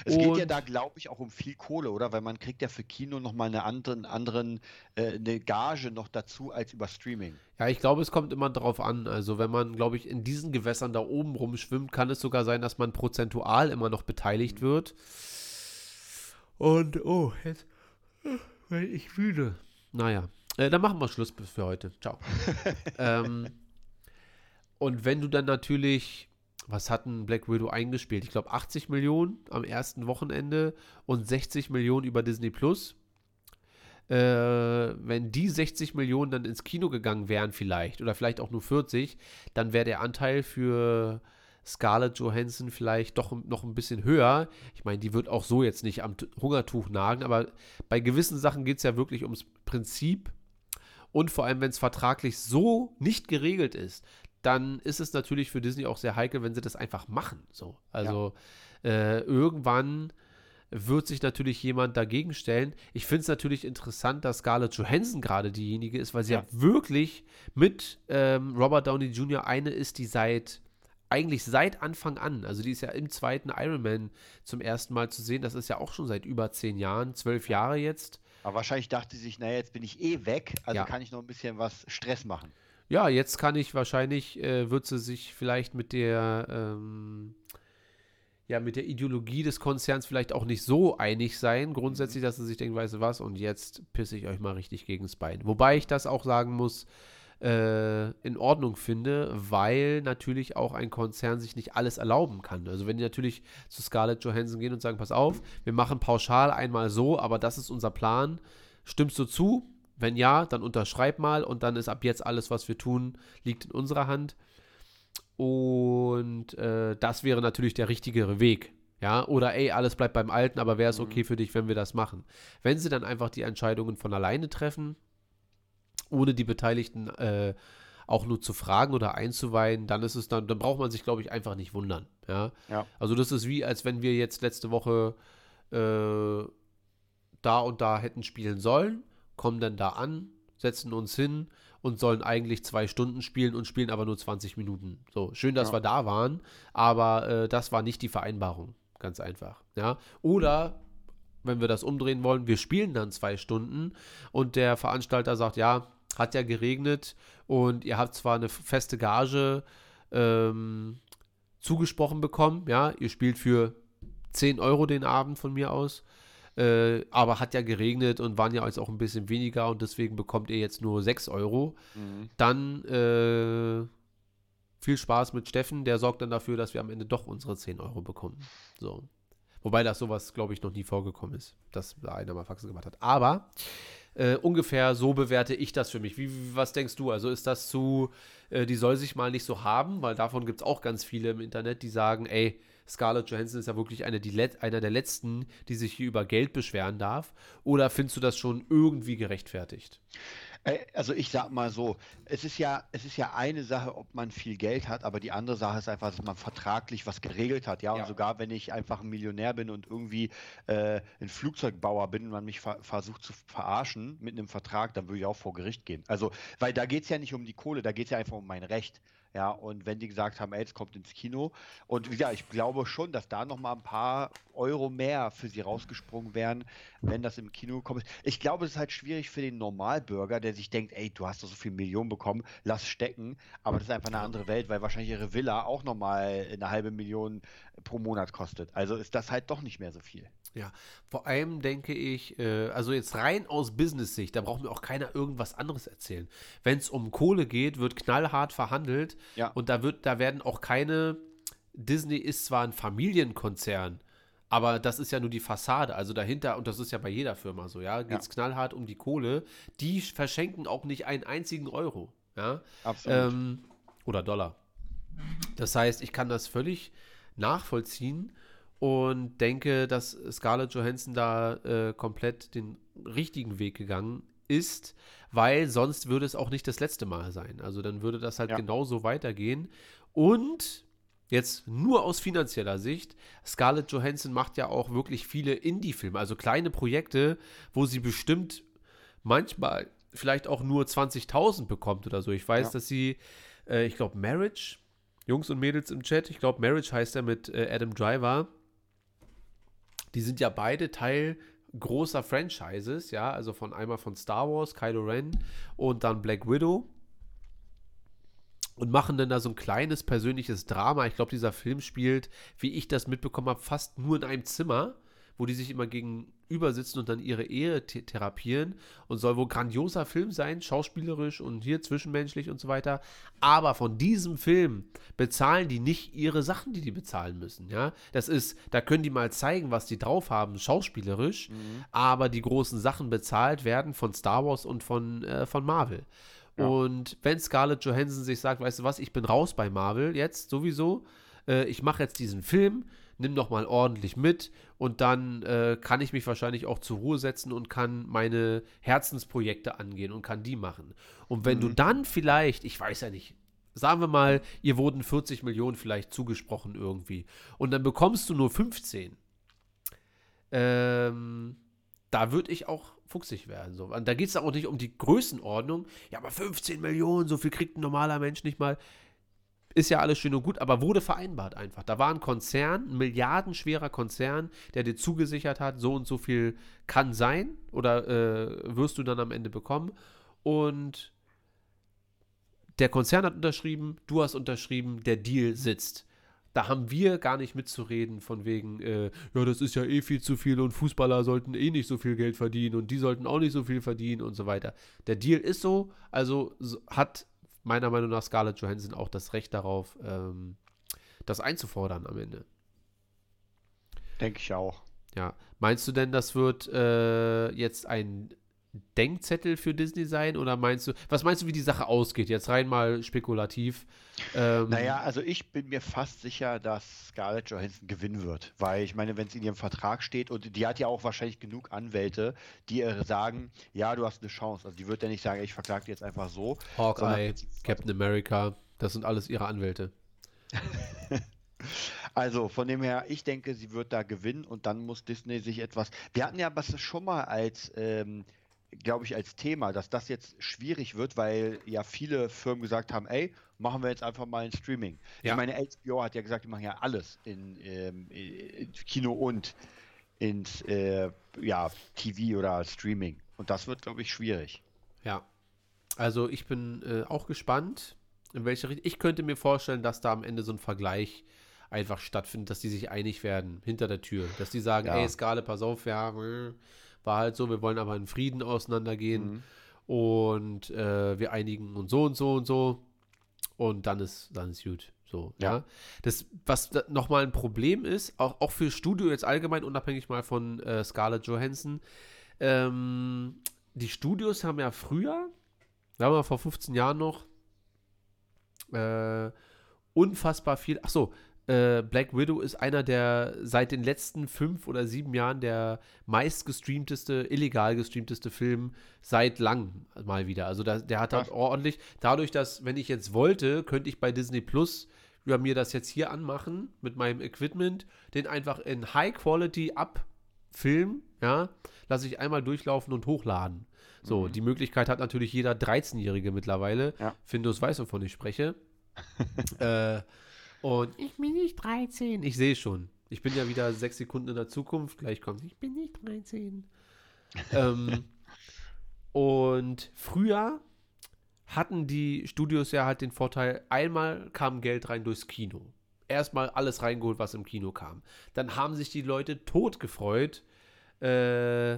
B: Es geht ja da, glaube ich, auch um viel Kohle, oder? Weil man kriegt ja für Kino nochmal eine anderen, anderen äh, eine Gage noch dazu als über Streaming.
A: Ja, ich glaube, es kommt immer darauf an. Also wenn man, glaube ich, in diesen Gewässern da oben rumschwimmt, kann es sogar sein, dass man prozentual immer noch beteiligt mhm. wird. Und, oh, jetzt weil ich müde. Naja, äh, dann machen wir Schluss für heute. Ciao. ähm, und wenn du dann natürlich was hat ein Black Widow eingespielt? Ich glaube 80 Millionen am ersten Wochenende und 60 Millionen über Disney Plus. Äh, wenn die 60 Millionen dann ins Kino gegangen wären vielleicht oder vielleicht auch nur 40, dann wäre der Anteil für Scarlett Johansson vielleicht doch noch ein bisschen höher. Ich meine, die wird auch so jetzt nicht am Hungertuch nagen, aber bei gewissen Sachen geht es ja wirklich ums Prinzip. Und vor allem, wenn es vertraglich so nicht geregelt ist, dann ist es natürlich für Disney auch sehr heikel, wenn sie das einfach machen. So. Also ja. äh, irgendwann wird sich natürlich jemand dagegen stellen. Ich finde es natürlich interessant, dass Scarlett Johansson gerade diejenige ist, weil sie ja, ja wirklich mit ähm, Robert Downey Jr. eine ist, die seit eigentlich seit Anfang an, also die ist ja im zweiten Iron Man zum ersten Mal zu sehen, das ist ja auch schon seit über zehn Jahren, zwölf Jahre jetzt.
B: Aber wahrscheinlich dachte sie sich, naja, jetzt bin ich eh weg, also ja. kann ich noch ein bisschen was Stress machen
A: ja, jetzt kann ich wahrscheinlich, äh, wird sie sich vielleicht mit der, ähm, ja, mit der Ideologie des Konzerns vielleicht auch nicht so einig sein, grundsätzlich, dass sie sich denkt, weißt du was, und jetzt pisse ich euch mal richtig gegens Bein. Wobei ich das auch sagen muss, äh, in Ordnung finde, weil natürlich auch ein Konzern sich nicht alles erlauben kann. Also wenn die natürlich zu Scarlett Johansson gehen und sagen, pass auf, wir machen pauschal einmal so, aber das ist unser Plan, stimmst du zu? Wenn ja, dann unterschreib mal und dann ist ab jetzt alles, was wir tun, liegt in unserer Hand. Und äh, das wäre natürlich der richtigere Weg. Ja, oder ey, alles bleibt beim Alten, aber wäre es okay mhm. für dich, wenn wir das machen? Wenn sie dann einfach die Entscheidungen von alleine treffen, ohne die Beteiligten äh, auch nur zu fragen oder einzuweihen, dann ist es dann, dann braucht man sich, glaube ich, einfach nicht wundern. Ja?
B: ja?
A: Also das ist wie, als wenn wir jetzt letzte Woche äh, da und da hätten spielen sollen kommen dann da an, setzen uns hin und sollen eigentlich zwei Stunden spielen und spielen aber nur 20 Minuten. So, schön, dass ja. wir da waren, aber äh, das war nicht die Vereinbarung. Ganz einfach. Ja. Oder wenn wir das umdrehen wollen, wir spielen dann zwei Stunden und der Veranstalter sagt, ja, hat ja geregnet und ihr habt zwar eine feste Gage ähm, zugesprochen bekommen, ja, ihr spielt für 10 Euro den Abend von mir aus, äh, aber hat ja geregnet und waren ja jetzt auch ein bisschen weniger und deswegen bekommt ihr jetzt nur 6 Euro. Mhm. Dann äh, viel Spaß mit Steffen, der sorgt dann dafür, dass wir am Ende doch unsere 10 Euro bekommen. So. Wobei das sowas, glaube ich, noch nie vorgekommen ist, dass da einer mal Faxen gemacht hat. Aber äh, ungefähr so bewerte ich das für mich. Wie, was denkst du? Also ist das zu, äh, die soll sich mal nicht so haben, weil davon gibt es auch ganz viele im Internet, die sagen, ey, Scarlett Johansson ist ja wirklich eine, die einer der letzten, die sich hier über Geld beschweren darf. Oder findest du das schon irgendwie gerechtfertigt?
B: Äh, also ich sag mal so, es ist ja, es ist ja eine Sache, ob man viel Geld hat, aber die andere Sache ist einfach, dass man vertraglich was geregelt hat, ja. Und ja. sogar wenn ich einfach ein Millionär bin und irgendwie äh, ein Flugzeugbauer bin und man mich ver versucht zu verarschen mit einem Vertrag, dann würde ich auch vor Gericht gehen. Also, weil da geht es ja nicht um die Kohle, da geht es ja einfach um mein Recht. Ja, und wenn die gesagt haben, ey, es kommt ins Kino. Und gesagt, ich glaube schon, dass da nochmal ein paar Euro mehr für sie rausgesprungen wären, wenn das im Kino kommt. Ich glaube, es ist halt schwierig für den Normalbürger, der sich denkt, ey, du hast doch so viel Millionen bekommen, lass stecken. Aber das ist einfach eine andere Welt, weil wahrscheinlich ihre Villa auch nochmal eine halbe Million pro Monat kostet. Also ist das halt doch nicht mehr so viel.
A: Ja, vor allem denke ich, äh, also jetzt rein aus Business-Sicht, da braucht mir auch keiner irgendwas anderes erzählen. Wenn es um Kohle geht, wird knallhart verhandelt ja. und da wird, da werden auch keine, Disney ist zwar ein Familienkonzern, aber das ist ja nur die Fassade. Also dahinter, und das ist ja bei jeder Firma so, ja, geht es ja. knallhart um die Kohle. Die verschenken auch nicht einen einzigen Euro. Ja. Absolut. Ähm, oder Dollar. Das heißt, ich kann das völlig nachvollziehen und denke, dass Scarlett Johansson da äh, komplett den richtigen Weg gegangen ist, weil sonst würde es auch nicht das letzte Mal sein. Also dann würde das halt ja. genauso weitergehen. Und jetzt nur aus finanzieller Sicht, Scarlett Johansson macht ja auch wirklich viele Indie-Filme, also kleine Projekte, wo sie bestimmt manchmal vielleicht auch nur 20.000 bekommt oder so. Ich weiß, ja. dass sie, äh, ich glaube, Marriage, Jungs und Mädels im Chat, ich glaube, Marriage heißt er mit äh, Adam Driver die sind ja beide Teil großer Franchises, ja, also von einmal von Star Wars, Kylo Ren und dann Black Widow. Und machen dann da so ein kleines persönliches Drama. Ich glaube, dieser Film spielt, wie ich das mitbekommen habe, fast nur in einem Zimmer wo die sich immer gegenüber sitzen und dann ihre Ehe therapieren und soll wohl grandioser Film sein, schauspielerisch und hier zwischenmenschlich und so weiter. Aber von diesem Film bezahlen die nicht ihre Sachen, die die bezahlen müssen. Ja, das ist, da können die mal zeigen, was die drauf haben, schauspielerisch, mhm. aber die großen Sachen bezahlt werden von Star Wars und von, äh, von Marvel. Ja. Und wenn Scarlett Johansson sich sagt, weißt du was, ich bin raus bei Marvel jetzt sowieso, äh, ich mache jetzt diesen Film, nimm doch mal ordentlich mit und dann äh, kann ich mich wahrscheinlich auch zur Ruhe setzen und kann meine Herzensprojekte angehen und kann die machen. Und wenn mhm. du dann vielleicht, ich weiß ja nicht, sagen wir mal, ihr wurden 40 Millionen vielleicht zugesprochen irgendwie und dann bekommst du nur 15. Ähm, da würde ich auch fuchsig werden. So. Und da geht es auch nicht um die Größenordnung. Ja, aber 15 Millionen, so viel kriegt ein normaler Mensch nicht mal ist ja alles schön und gut, aber wurde vereinbart einfach. Da war ein Konzern, ein milliardenschwerer Konzern, der dir zugesichert hat, so und so viel kann sein oder äh, wirst du dann am Ende bekommen. Und der Konzern hat unterschrieben, du hast unterschrieben, der Deal sitzt. Da haben wir gar nicht mitzureden, von wegen, äh, ja, das ist ja eh viel zu viel und Fußballer sollten eh nicht so viel Geld verdienen und die sollten auch nicht so viel verdienen und so weiter. Der Deal ist so, also hat meiner Meinung nach Scarlett Johansson auch das Recht darauf, ähm, das einzufordern am Ende.
B: Denke ich auch.
A: Ja. Meinst du denn, das wird äh, jetzt ein Denkzettel für Disney sein oder meinst du, was meinst du, wie die Sache ausgeht? Jetzt rein mal spekulativ.
B: Ähm, naja, also ich bin mir fast sicher, dass Scarlett Johansson gewinnen wird, weil ich meine, wenn es in ihrem Vertrag steht und die hat ja auch wahrscheinlich genug Anwälte, die ihr sagen, ja, du hast eine Chance. Also die wird ja nicht sagen, ich verklage jetzt einfach so.
A: Hawkeye, Captain America, das sind alles ihre Anwälte.
B: Also von dem her, ich denke, sie wird da gewinnen und dann muss Disney sich etwas. Wir hatten ja was schon mal als ähm, glaube ich, als Thema, dass das jetzt schwierig wird, weil ja viele Firmen gesagt haben, ey, machen wir jetzt einfach mal ein Streaming. Ja. Ich meine, HBO hat ja gesagt, die machen ja alles in, ähm, in Kino und ins äh, ja, TV oder Streaming. Und das wird, glaube ich, schwierig.
A: Ja. Also ich bin äh, auch gespannt, in welche Richtung. Ich könnte mir vorstellen, dass da am Ende so ein Vergleich einfach stattfindet, dass die sich einig werden hinter der Tür. Dass die sagen, ja. ey, Skale, pass auf, ja, war halt so, wir wollen aber in Frieden auseinandergehen mhm. und äh, wir einigen uns so und so und so und dann ist, dann ist gut. So, ja. ja. Das, was nochmal ein Problem ist, auch, auch für Studio jetzt allgemein, unabhängig mal von äh, Scarlett Johansson, ähm, die Studios haben ja früher, sagen wir mal vor 15 Jahren noch, äh, unfassbar viel. Achso, äh, Black Widow ist einer der seit den letzten fünf oder sieben Jahren der meistgestreamteste, illegal gestreamteste Film seit langem mal wieder. Also da, der hat halt ordentlich, dadurch, dass, wenn ich jetzt wollte, könnte ich bei Disney Plus über mir das jetzt hier anmachen mit meinem Equipment, den einfach in High Quality abfilmen, ja, lasse ich einmal durchlaufen und hochladen. So, mhm. die Möglichkeit hat natürlich jeder 13-Jährige mittlerweile. Ja. Findus weiß, wovon ich spreche. äh, und ich bin nicht 13. Ich sehe schon. Ich bin ja wieder sechs Sekunden in der Zukunft. Gleich kommt, ich bin nicht 13. ähm, und früher hatten die Studios ja halt den Vorteil, einmal kam Geld rein durchs Kino. Erstmal alles reingeholt, was im Kino kam. Dann haben sich die Leute tot gefreut, äh,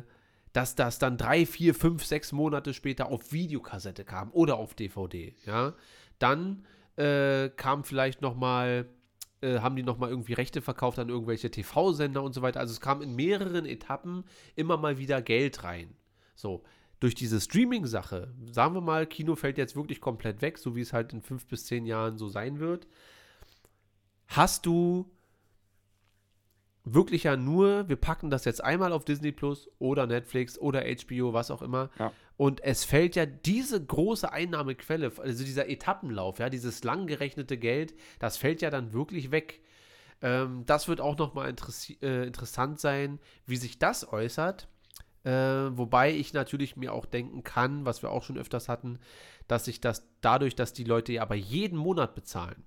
A: dass das dann drei, vier, fünf, sechs Monate später auf Videokassette kam oder auf DVD. Ja, dann äh, kam vielleicht noch mal, äh, haben die noch mal irgendwie Rechte verkauft an irgendwelche TV-Sender und so weiter. Also es kam in mehreren Etappen immer mal wieder Geld rein. So, durch diese Streaming-Sache, sagen wir mal, Kino fällt jetzt wirklich komplett weg, so wie es halt in fünf bis zehn Jahren so sein wird, hast du wirklich ja nur, wir packen das jetzt einmal auf Disney Plus oder Netflix oder HBO, was auch immer. Ja. Und es fällt ja diese große Einnahmequelle, also dieser Etappenlauf, ja, dieses lang gerechnete Geld, das fällt ja dann wirklich weg. Ähm, das wird auch nochmal äh, interessant sein, wie sich das äußert. Äh, wobei ich natürlich mir auch denken kann, was wir auch schon öfters hatten, dass sich das dadurch, dass die Leute ja aber jeden Monat bezahlen,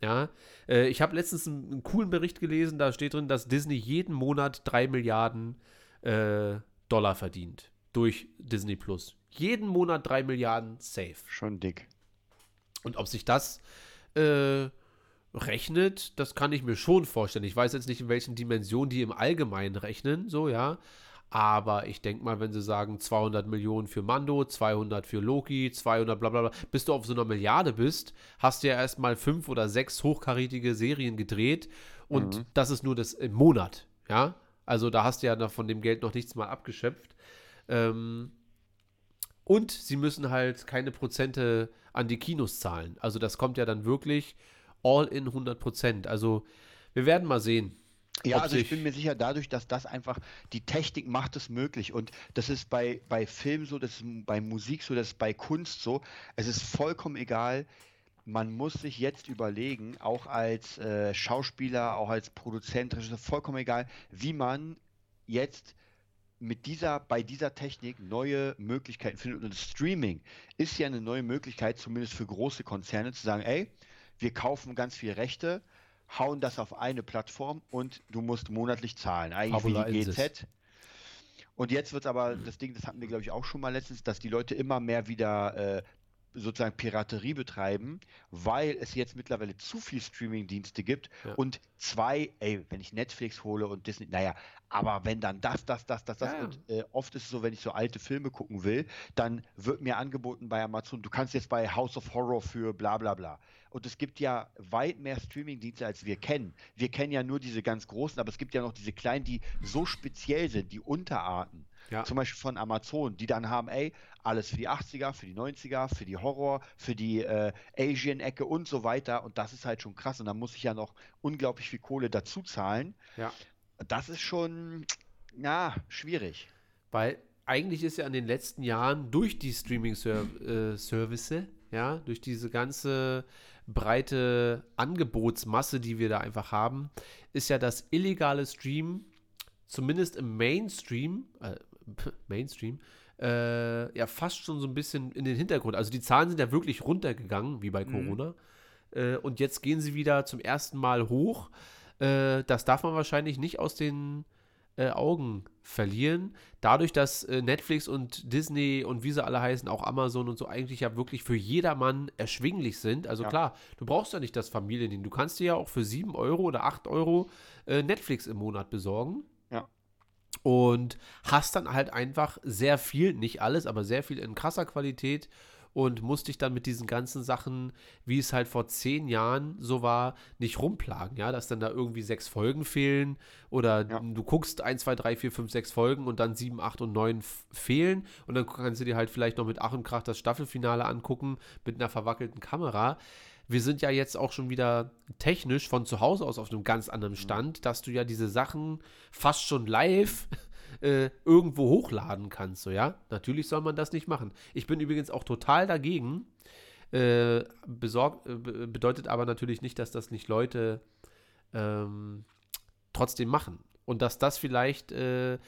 A: ja, äh, ich habe letztens einen, einen, coolen Bericht gelesen, da steht drin, dass Disney jeden Monat 3 Milliarden äh, Dollar verdient durch Disney Plus. Jeden Monat 3 Milliarden safe.
B: Schon dick.
A: Und ob sich das äh, rechnet, das kann ich mir schon vorstellen. Ich weiß jetzt nicht, in welchen Dimensionen die im Allgemeinen rechnen, so, ja. Aber ich denke mal, wenn sie sagen 200 Millionen für Mando, 200 für Loki, 200 bla bla bla, bis du auf so einer Milliarde bist, hast du ja erstmal fünf oder sechs hochkarätige Serien gedreht und mhm. das ist nur das im Monat, ja. Also da hast du ja von dem Geld noch nichts mal abgeschöpft. Ähm, und sie müssen halt keine Prozente an die Kinos zahlen. Also das kommt ja dann wirklich all in 100 Prozent. Also wir werden mal sehen.
B: Ja, also ich bin mir sicher, dadurch, dass das einfach, die Technik macht es möglich und das ist bei, bei Film so, das ist bei Musik so, das ist bei Kunst so. Es ist vollkommen egal, man muss sich jetzt überlegen, auch als äh, Schauspieler, auch als Produzent, ist vollkommen egal, wie man jetzt mit dieser, bei dieser Technik neue Möglichkeiten findet. Und Streaming ist ja eine neue Möglichkeit, zumindest für große Konzerne, zu sagen, ey, wir kaufen ganz viel Rechte, hauen das auf eine Plattform und du musst monatlich zahlen. Eigentlich Fabula wie die GZ. Und jetzt wird aber das Ding, das hatten wir glaube ich auch schon mal letztens, dass die Leute immer mehr wieder äh, sozusagen Piraterie betreiben, weil es jetzt mittlerweile zu viel Streaming-Dienste gibt ja. und zwei, ey, wenn ich Netflix hole und Disney, naja, aber wenn dann das, das, das, das, das ja. und äh, oft ist es so, wenn ich so alte Filme gucken will, dann wird mir angeboten bei Amazon, du kannst jetzt bei House of Horror für bla bla bla. Und es gibt ja weit mehr Streaming-Dienste, als wir kennen. Wir kennen ja nur diese ganz großen, aber es gibt ja noch diese kleinen, die so speziell sind, die Unterarten. Ja. Zum Beispiel von Amazon, die dann haben, ey, alles für die 80er, für die 90er, für die Horror, für die äh, Asian-Ecke und so weiter. Und das ist halt schon krass. Und da muss ich ja noch unglaublich viel Kohle dazu zahlen. Ja. Das ist schon, ja, schwierig.
A: Weil eigentlich ist ja in den letzten Jahren durch die Streaming-Service, äh, ja, durch diese ganze breite Angebotsmasse, die wir da einfach haben, ist ja das illegale Stream, zumindest im Mainstream, äh, Mainstream, äh, ja fast schon so ein bisschen in den Hintergrund. Also die Zahlen sind ja wirklich runtergegangen, wie bei mhm. Corona. Mhm. Äh, und jetzt gehen sie wieder zum ersten Mal hoch. Äh, das darf man wahrscheinlich nicht aus den äh, Augen verlieren. Dadurch, dass äh, Netflix und Disney und wie sie alle heißen, auch Amazon und so eigentlich ja wirklich für jedermann erschwinglich sind. Also ja. klar, du brauchst ja nicht das Familiending. Du kannst dir ja auch für 7 Euro oder 8 Euro äh, Netflix im Monat besorgen. Und hast dann halt einfach sehr viel, nicht alles, aber sehr viel in krasser Qualität und musst dich dann mit diesen ganzen Sachen, wie es halt vor zehn Jahren so war, nicht rumplagen, ja, dass dann da irgendwie sechs Folgen fehlen oder ja. du guckst 1, 2, 3, 4, 5, 6 Folgen und dann 7, 8 und 9 fehlen und dann kannst du dir halt vielleicht noch mit Ach und Krach das Staffelfinale angucken mit einer verwackelten Kamera wir sind ja jetzt auch schon wieder technisch von zu Hause aus auf einem ganz anderen. Stand, dass du ja diese Sachen fast schon live äh, irgendwo hochladen kannst. So, ja, natürlich soll man das nicht machen. Ich bin übrigens auch total dagegen. Äh, besorgt, äh, bedeutet aber natürlich nicht, dass das nicht Leute ähm, trotzdem machen. Und dass das vielleicht äh,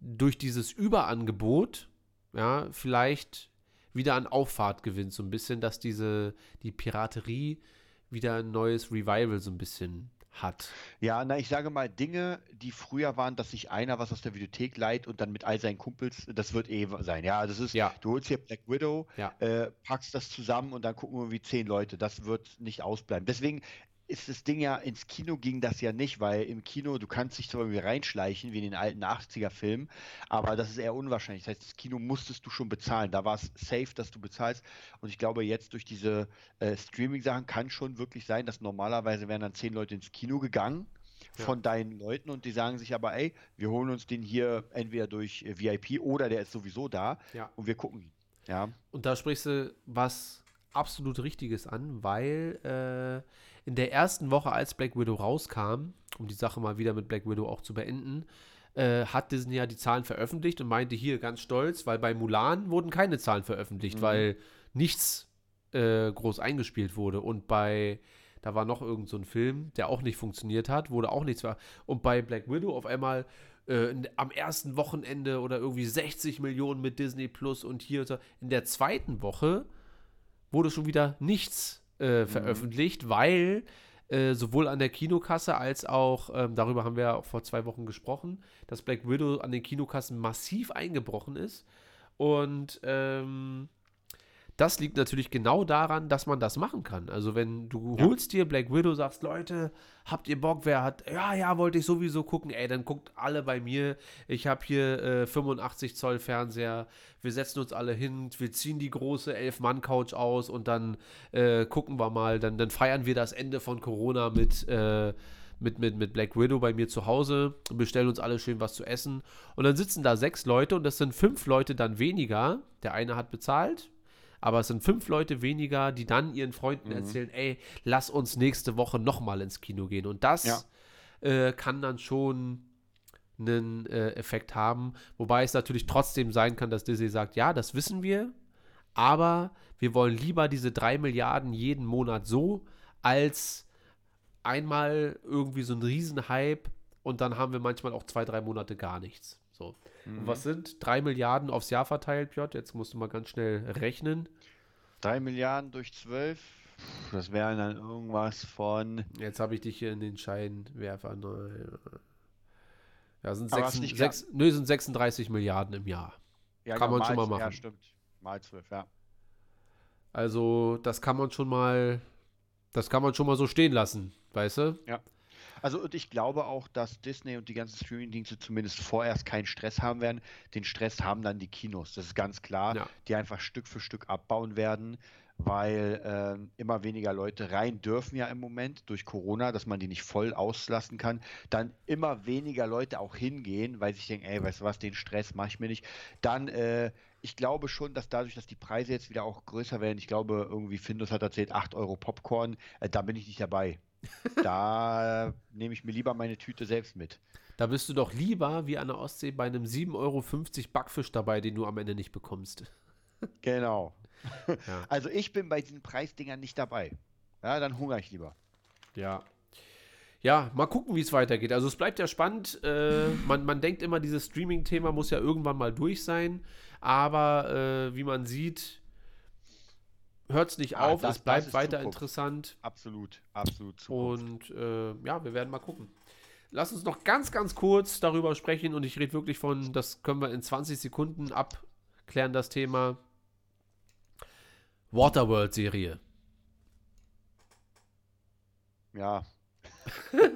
A: durch dieses Überangebot, ja, vielleicht wieder an Auffahrt gewinnt, so ein bisschen, dass diese, die Piraterie wieder ein neues Revival so ein bisschen hat.
B: Ja, na, ich sage mal, Dinge, die früher waren, dass sich einer was aus der Videothek leiht und dann mit all seinen Kumpels, das wird eh sein. Ja, das ist, ja. du holst hier Black Widow, ja. äh, packst das zusammen und dann gucken wir wie zehn Leute. Das wird nicht ausbleiben. Deswegen ist das Ding ja, ins Kino ging das ja nicht, weil im Kino, du kannst dich zwar irgendwie reinschleichen, wie in den alten 80er-Filmen, aber das ist eher unwahrscheinlich. Das heißt, das Kino musstest du schon bezahlen. Da war es safe, dass du bezahlst. Und ich glaube, jetzt durch diese äh, Streaming-Sachen kann schon wirklich sein, dass normalerweise wären dann zehn Leute ins Kino gegangen von ja. deinen Leuten und die sagen sich aber, ey, wir holen uns den hier entweder durch äh, VIP oder der ist sowieso da ja. und wir gucken ihn. Ja.
A: Und da sprichst du was absolut Richtiges an, weil äh, in der ersten Woche, als Black Widow rauskam, um die Sache mal wieder mit Black Widow auch zu beenden, äh, hat Disney ja die Zahlen veröffentlicht und meinte hier ganz stolz, weil bei Mulan wurden keine Zahlen veröffentlicht, mhm. weil nichts äh, groß eingespielt wurde. Und bei, da war noch irgend so ein Film, der auch nicht funktioniert hat, wurde auch nichts. Und bei Black Widow auf einmal äh, am ersten Wochenende oder irgendwie 60 Millionen mit Disney Plus und hier. In der zweiten Woche wurde schon wieder nichts äh, mhm. veröffentlicht, weil äh, sowohl an der Kinokasse als auch, ähm, darüber haben wir ja auch vor zwei Wochen gesprochen, dass Black Widow an den Kinokassen massiv eingebrochen ist. Und ähm, das liegt natürlich genau daran, dass man das machen kann. Also wenn du ja. holst dir Black Widow, sagst, Leute, habt ihr Bock, wer hat, ja, ja, wollte ich sowieso gucken, ey, dann guckt alle bei mir. Ich habe hier äh, 85 Zoll Fernseher, wir setzen uns alle hin, wir ziehen die große Elf-Mann-Couch aus und dann äh, gucken wir mal, dann, dann feiern wir das Ende von Corona mit, äh, mit, mit, mit Black Widow bei mir zu Hause, bestellen uns alle schön was zu essen. Und dann sitzen da sechs Leute und das sind fünf Leute dann weniger. Der eine hat bezahlt, aber es sind fünf Leute weniger, die dann ihren Freunden mhm. erzählen, ey, lass uns nächste Woche nochmal ins Kino gehen. Und das ja. äh, kann dann schon einen äh, Effekt haben. Wobei es natürlich trotzdem sein kann, dass Disney sagt, ja, das wissen wir, aber wir wollen lieber diese drei Milliarden jeden Monat so, als einmal irgendwie so ein Riesenhype und dann haben wir manchmal auch zwei, drei Monate gar nichts. So. Mhm. Was sind drei Milliarden aufs Jahr verteilt, Piotr? Jetzt musst du mal ganz schnell rechnen.
B: Drei Milliarden durch zwölf, das wären dann irgendwas von.
A: Jetzt habe ich dich hier in den Scheinwerfer. Ja, sind, sechs, sechs, nö, sind 36 Milliarden im Jahr. Ja, kann genau, man schon mal machen. Ja,
B: stimmt. Mal zwölf, ja.
A: Also, das kann man schon mal, das kann man schon mal so stehen lassen, weißt du?
B: Ja. Also und ich glaube auch, dass Disney und die ganzen Streaming-Dienste zumindest vorerst keinen Stress haben werden. Den Stress haben dann die Kinos, das ist ganz klar, ja. die einfach Stück für Stück abbauen werden, weil äh, immer weniger Leute rein dürfen ja im Moment durch Corona, dass man die nicht voll auslassen kann. Dann immer weniger Leute auch hingehen, weil sie sich denken, ey, weißt du was, den Stress mache ich mir nicht. Dann äh, ich glaube schon, dass dadurch, dass die Preise jetzt wieder auch größer werden, ich glaube, irgendwie Findus hat erzählt, 8 Euro Popcorn, äh, da bin ich nicht dabei da nehme ich mir lieber meine Tüte selbst mit.
A: Da bist du doch lieber wie an der Ostsee bei einem 7,50 Euro Backfisch dabei, den du am Ende nicht bekommst.
B: Genau. Ja. Also ich bin bei diesen Preisdingern nicht dabei. Ja, dann hungere ich lieber.
A: Ja. Ja, mal gucken, wie es weitergeht. Also es bleibt ja spannend. Äh, man, man denkt immer, dieses Streaming-Thema muss ja irgendwann mal durch sein. Aber äh, wie man sieht, hört es nicht ah, auf, das, es bleibt weiter Zukunft. interessant.
B: Absolut, absolut.
A: Zukunft. Und äh, ja, wir werden mal gucken. Lass uns noch ganz, ganz kurz darüber sprechen und ich rede wirklich von, das können wir in 20 Sekunden abklären, das Thema Waterworld-Serie.
B: Ja.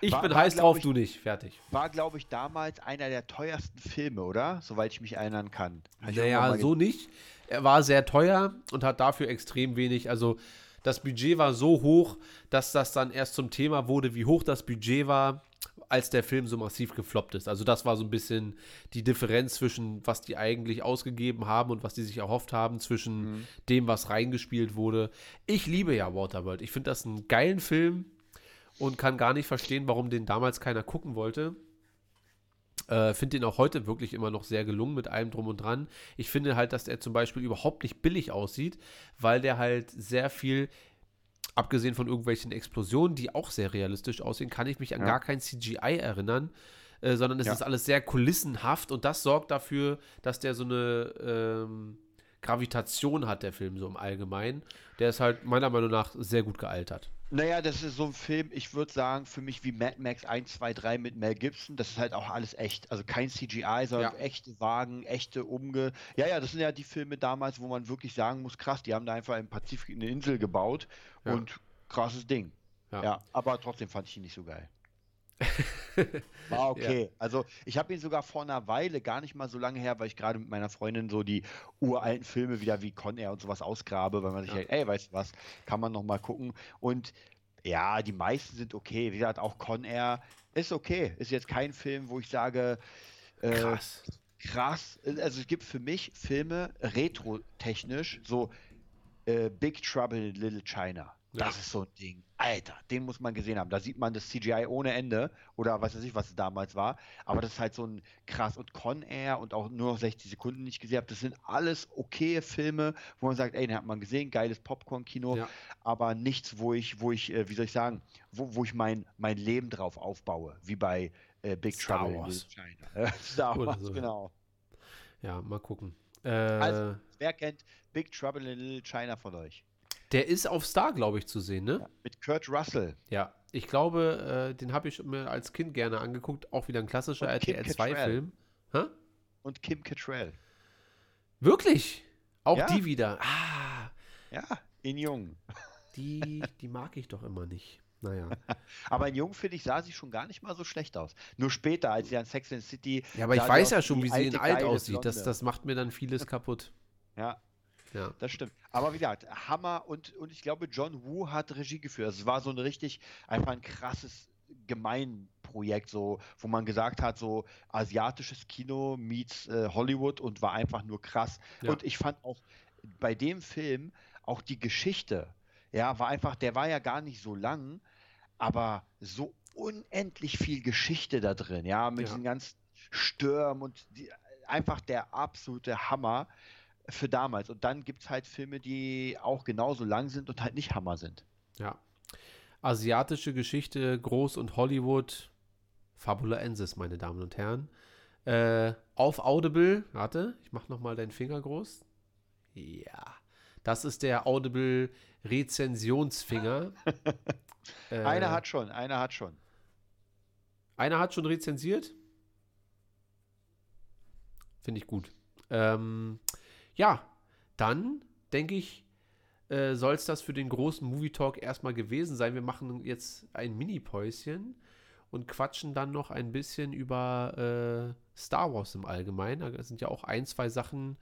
A: Ich war, bin heiß drauf, ich, du nicht. Fertig.
B: War, glaube ich, damals einer der teuersten Filme, oder? Soweit ich mich erinnern kann.
A: naja, so nicht. Er war sehr teuer und hat dafür extrem wenig. Also, das Budget war so hoch, dass das dann erst zum Thema wurde, wie hoch das Budget war, als der Film so massiv gefloppt ist. Also das war so ein bisschen die Differenz zwischen, was die eigentlich ausgegeben haben und was die sich erhofft haben, zwischen mhm. dem, was reingespielt wurde. Ich liebe ja Waterworld. Ich finde das einen geilen Film und kann gar nicht verstehen, warum den damals keiner gucken wollte. Äh, finde den auch heute wirklich immer noch sehr gelungen mit allem drum und dran. Ich finde halt, dass er zum Beispiel überhaupt nicht billig aussieht, weil der halt sehr viel, abgesehen von irgendwelchen Explosionen, die auch sehr realistisch aussehen, kann ich mich an ja. gar kein CGI erinnern. Äh, sondern es ja. ist alles sehr kulissenhaft und das sorgt dafür, dass der so eine ähm, Gravitation hat, der Film so im Allgemeinen. Der ist halt meiner Meinung nach sehr gut gealtert.
B: Naja, das ist so ein Film, ich würde sagen, für mich wie Mad Max 1, 2, 3 mit Mel Gibson. Das ist halt auch alles echt. Also kein CGI, sondern ja. echte Wagen, echte Umge. Ja, ja, das sind ja die Filme damals, wo man wirklich sagen muss, krass, die haben da einfach im Pazifik eine Insel gebaut ja. und krasses Ding. Ja. ja, aber trotzdem fand ich ihn nicht so geil. War okay. Ja. Also ich habe ihn sogar vor einer Weile, gar nicht mal so lange her, weil ich gerade mit meiner Freundin so die uralten Filme wieder wie Con Air und sowas ausgrabe, weil man sich ja. denkt, ey, weißt du was, kann man noch mal gucken. Und ja, die meisten sind okay. Wie gesagt, auch Con Air ist okay. Ist jetzt kein Film, wo ich sage, äh, krass. Krass. Also es gibt für mich Filme retro-technisch, so äh, Big Trouble in Little China. Das ist so ein Ding. Alter, den muss man gesehen haben. Da sieht man das CGI ohne Ende oder weiß ich, was es damals war. Aber das ist halt so ein krass. Und Con Air und auch nur noch 60 Sekunden nicht gesehen habe. Das sind alles okaye Filme, wo man sagt, ey, den hat man gesehen, geiles Popcorn-Kino, ja. aber nichts, wo ich, wo ich, äh, wie soll ich sagen, wo, wo ich mein, mein Leben drauf aufbaue, wie bei äh, Big Star Trouble Wars. in China. Star Wars, so. genau.
A: Ja, mal gucken.
B: Äh, also, wer kennt Big Trouble in Little China von euch?
A: Der ist auf Star, glaube ich, zu sehen, ne? Ja,
B: mit Kurt Russell.
A: Ja, ich glaube, äh, den habe ich mir als Kind gerne angeguckt. Auch wieder ein klassischer RTL 2-Film.
B: Und Kim Cattrall.
A: Wirklich? Auch ja. die wieder. Ah.
B: Ja, in Jung.
A: Die, die mag ich doch immer nicht. Naja.
B: aber in Jung, finde ich, sah sie schon gar nicht mal so schlecht aus. Nur später, als sie an Sex and City.
A: Ja, aber ich weiß ja schon, wie sie in alt aussieht. Das, das macht mir dann vieles kaputt.
B: Ja, ja. Das stimmt. Aber wie gesagt, Hammer und, und ich glaube, John Woo hat Regie geführt. Es war so ein richtig, einfach ein krasses Gemeinprojekt, so, wo man gesagt hat, so asiatisches Kino meets äh, Hollywood und war einfach nur krass. Ja. Und ich fand auch bei dem Film auch die Geschichte, ja, war einfach, der war ja gar nicht so lang, aber so unendlich viel Geschichte da drin, ja, mit ja. den ganzen Stürmen und die, einfach der absolute Hammer für damals. Und dann gibt es halt Filme, die auch genauso lang sind und halt nicht Hammer sind.
A: Ja. Asiatische Geschichte, Groß und Hollywood, Fabula Ensis, meine Damen und Herren. Äh, auf Audible, warte, ich mach nochmal deinen Finger groß. Ja. Das ist der Audible Rezensionsfinger.
B: äh, einer hat schon, einer hat schon.
A: Einer hat schon rezensiert? Finde ich gut. Ähm, ja, dann denke ich, äh, soll es das für den großen Movie Talk erstmal gewesen sein. Wir machen jetzt ein Mini-Päuschen und quatschen dann noch ein bisschen über äh, Star Wars im Allgemeinen. Da sind ja auch ein, zwei Sachen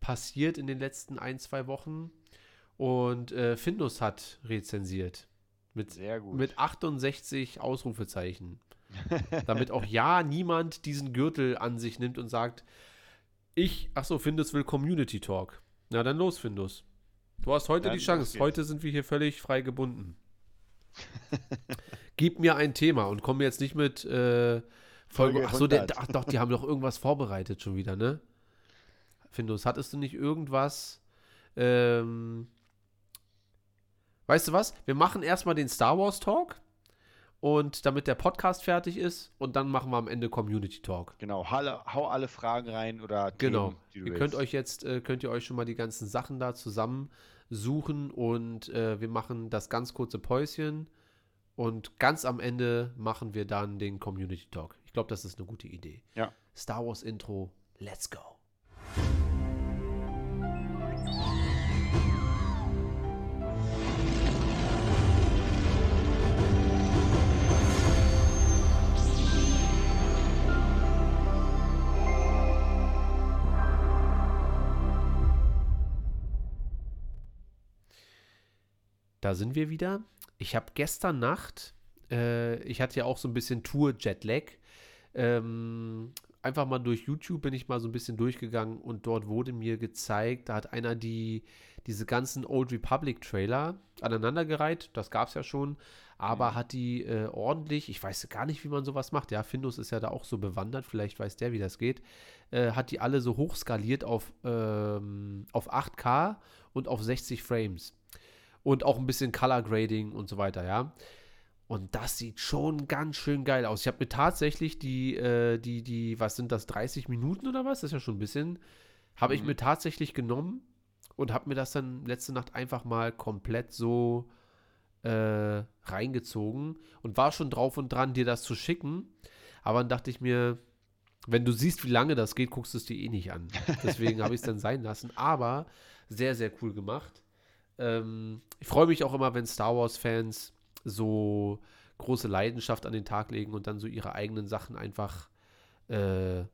A: passiert in den letzten ein, zwei Wochen. Und äh, Findus hat rezensiert. Mit, Sehr gut. mit 68 Ausrufezeichen. Damit auch ja niemand diesen Gürtel an sich nimmt und sagt, ich, achso, Findus will Community Talk. Na dann los, Findus. Du hast heute dann die Chance. Heute sind wir hier völlig frei gebunden. Gib mir ein Thema und komm jetzt nicht mit äh, Folge. Achso, ach doch, die haben doch irgendwas vorbereitet schon wieder, ne? Findus, hattest du nicht irgendwas? Ähm, weißt du was? Wir machen erstmal den Star Wars Talk und damit der Podcast fertig ist und dann machen wir am Ende Community Talk.
B: Genau, hau, hau alle Fragen rein oder
A: genau. Themen, ihr könnt euch jetzt äh, könnt ihr euch schon mal die ganzen Sachen da zusammensuchen und äh, wir machen das ganz kurze Päuschen und ganz am Ende machen wir dann den Community Talk. Ich glaube, das ist eine gute Idee.
B: Ja.
A: Star Wars Intro, let's go. Da sind wir wieder. Ich habe gestern Nacht, äh, ich hatte ja auch so ein bisschen Tour-Jetlag, ähm, einfach mal durch YouTube bin ich mal so ein bisschen durchgegangen und dort wurde mir gezeigt, da hat einer die, diese ganzen Old Republic Trailer aneinandergereiht, das gab es ja schon, aber mhm. hat die äh, ordentlich, ich weiß gar nicht, wie man sowas macht, ja, Findus ist ja da auch so bewandert, vielleicht weiß der, wie das geht, äh, hat die alle so hochskaliert auf, ähm, auf 8K und auf 60 Frames. Und auch ein bisschen Color Grading und so weiter, ja. Und das sieht schon ganz schön geil aus. Ich habe mir tatsächlich die, äh, die, die, was sind das, 30 Minuten oder was? Das ist ja schon ein bisschen. Habe mhm. ich mir tatsächlich genommen und habe mir das dann letzte Nacht einfach mal komplett so äh, reingezogen und war schon drauf und dran, dir das zu schicken. Aber dann dachte ich mir, wenn du siehst, wie lange das geht, guckst du es dir eh nicht an. Deswegen habe ich es dann sein lassen. Aber sehr, sehr cool gemacht. Ähm, ich freue mich auch immer, wenn Star Wars-Fans so große Leidenschaft an den Tag legen und dann so ihre eigenen Sachen einfach, äh,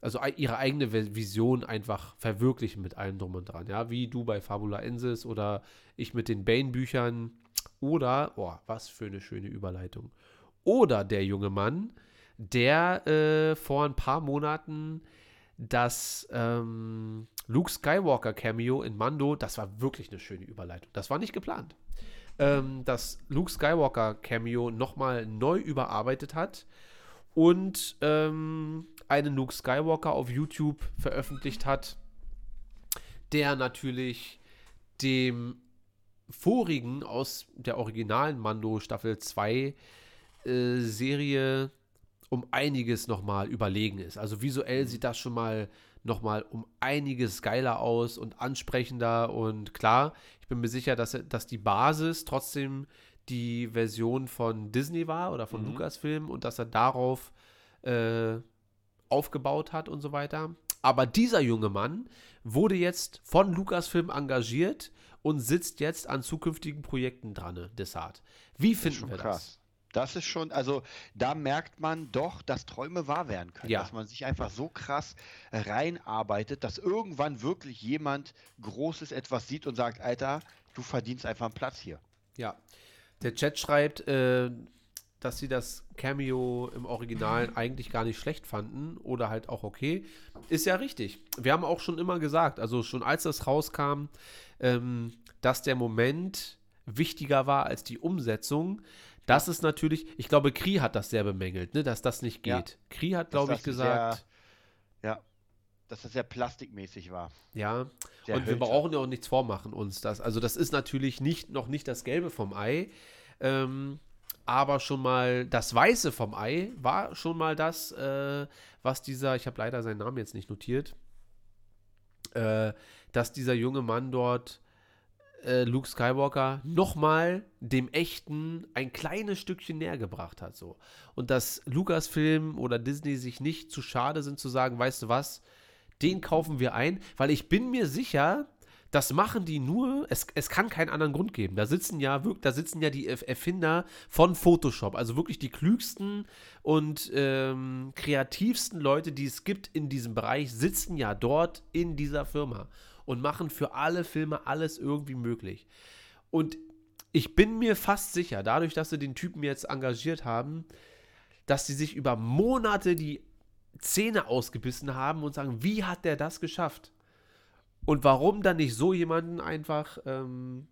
A: also ihre eigene Vision einfach verwirklichen mit allem drum und dran. Ja, wie du bei Fabula Ensis oder ich mit den Bane-Büchern oder, oh, was für eine schöne Überleitung. Oder der junge Mann, der äh, vor ein paar Monaten das ähm, Luke Skywalker Cameo in Mando, das war wirklich eine schöne Überleitung. Das war nicht geplant ähm, das Luke Skywalker Cameo nochmal neu überarbeitet hat und ähm, einen Luke Skywalker auf YouTube veröffentlicht hat, der natürlich dem vorigen aus der originalen Mando Staffel 2 äh, Serie um einiges nochmal überlegen ist. Also visuell sieht das schon mal nochmal um einiges geiler aus und ansprechender und klar, ich bin mir sicher, dass, dass die Basis trotzdem die Version von Disney war oder von mhm. Lucasfilm und dass er darauf äh, aufgebaut hat und so weiter. Aber dieser junge Mann wurde jetzt von Lucasfilm engagiert und sitzt jetzt an zukünftigen Projekten dran, Desart. Wie finden wir krass. Das?
B: Ist schon, also da merkt man doch, dass Träume wahr werden können. Ja. Dass man sich einfach so krass reinarbeitet, dass irgendwann wirklich jemand Großes etwas sieht und sagt, Alter, du verdienst einfach einen Platz hier.
A: Ja. Der Chat schreibt, äh, dass sie das Cameo im Original eigentlich gar nicht schlecht fanden oder halt auch okay. Ist ja richtig. Wir haben auch schon immer gesagt, also schon als das rauskam, ähm, dass der Moment wichtiger war als die Umsetzung. Das ist natürlich, ich glaube, Kri hat das sehr bemängelt, ne, dass das nicht geht. Ja. Kri hat, glaube ich, gesagt.
B: Sehr, ja, dass das sehr plastikmäßig war.
A: Ja, sehr und wir brauchen ja auch nichts vormachen uns das. Also, das ist natürlich nicht, noch nicht das Gelbe vom Ei. Ähm, aber schon mal das Weiße vom Ei war schon mal das, äh, was dieser, ich habe leider seinen Namen jetzt nicht notiert, äh, dass dieser junge Mann dort äh, Luke Skywalker nochmal dem Echten ein kleines Stückchen näher gebracht hat. So. Und dass Lucasfilm oder Disney sich nicht zu schade sind zu sagen, weißt du was, den kaufen wir ein, weil ich bin mir sicher, das machen die nur, es, es kann keinen anderen Grund geben. Da sitzen ja da sitzen ja die Erfinder von Photoshop, also wirklich die klügsten und ähm, kreativsten Leute, die es gibt in diesem Bereich, sitzen ja dort in dieser Firma und machen für alle Filme alles irgendwie möglich. Und ich bin mir fast sicher, dadurch, dass sie den Typen jetzt engagiert haben, dass sie sich über Monate die Zähne ausgebissen haben und sagen, wie hat der das geschafft? Und warum dann nicht so jemanden einfach ähm,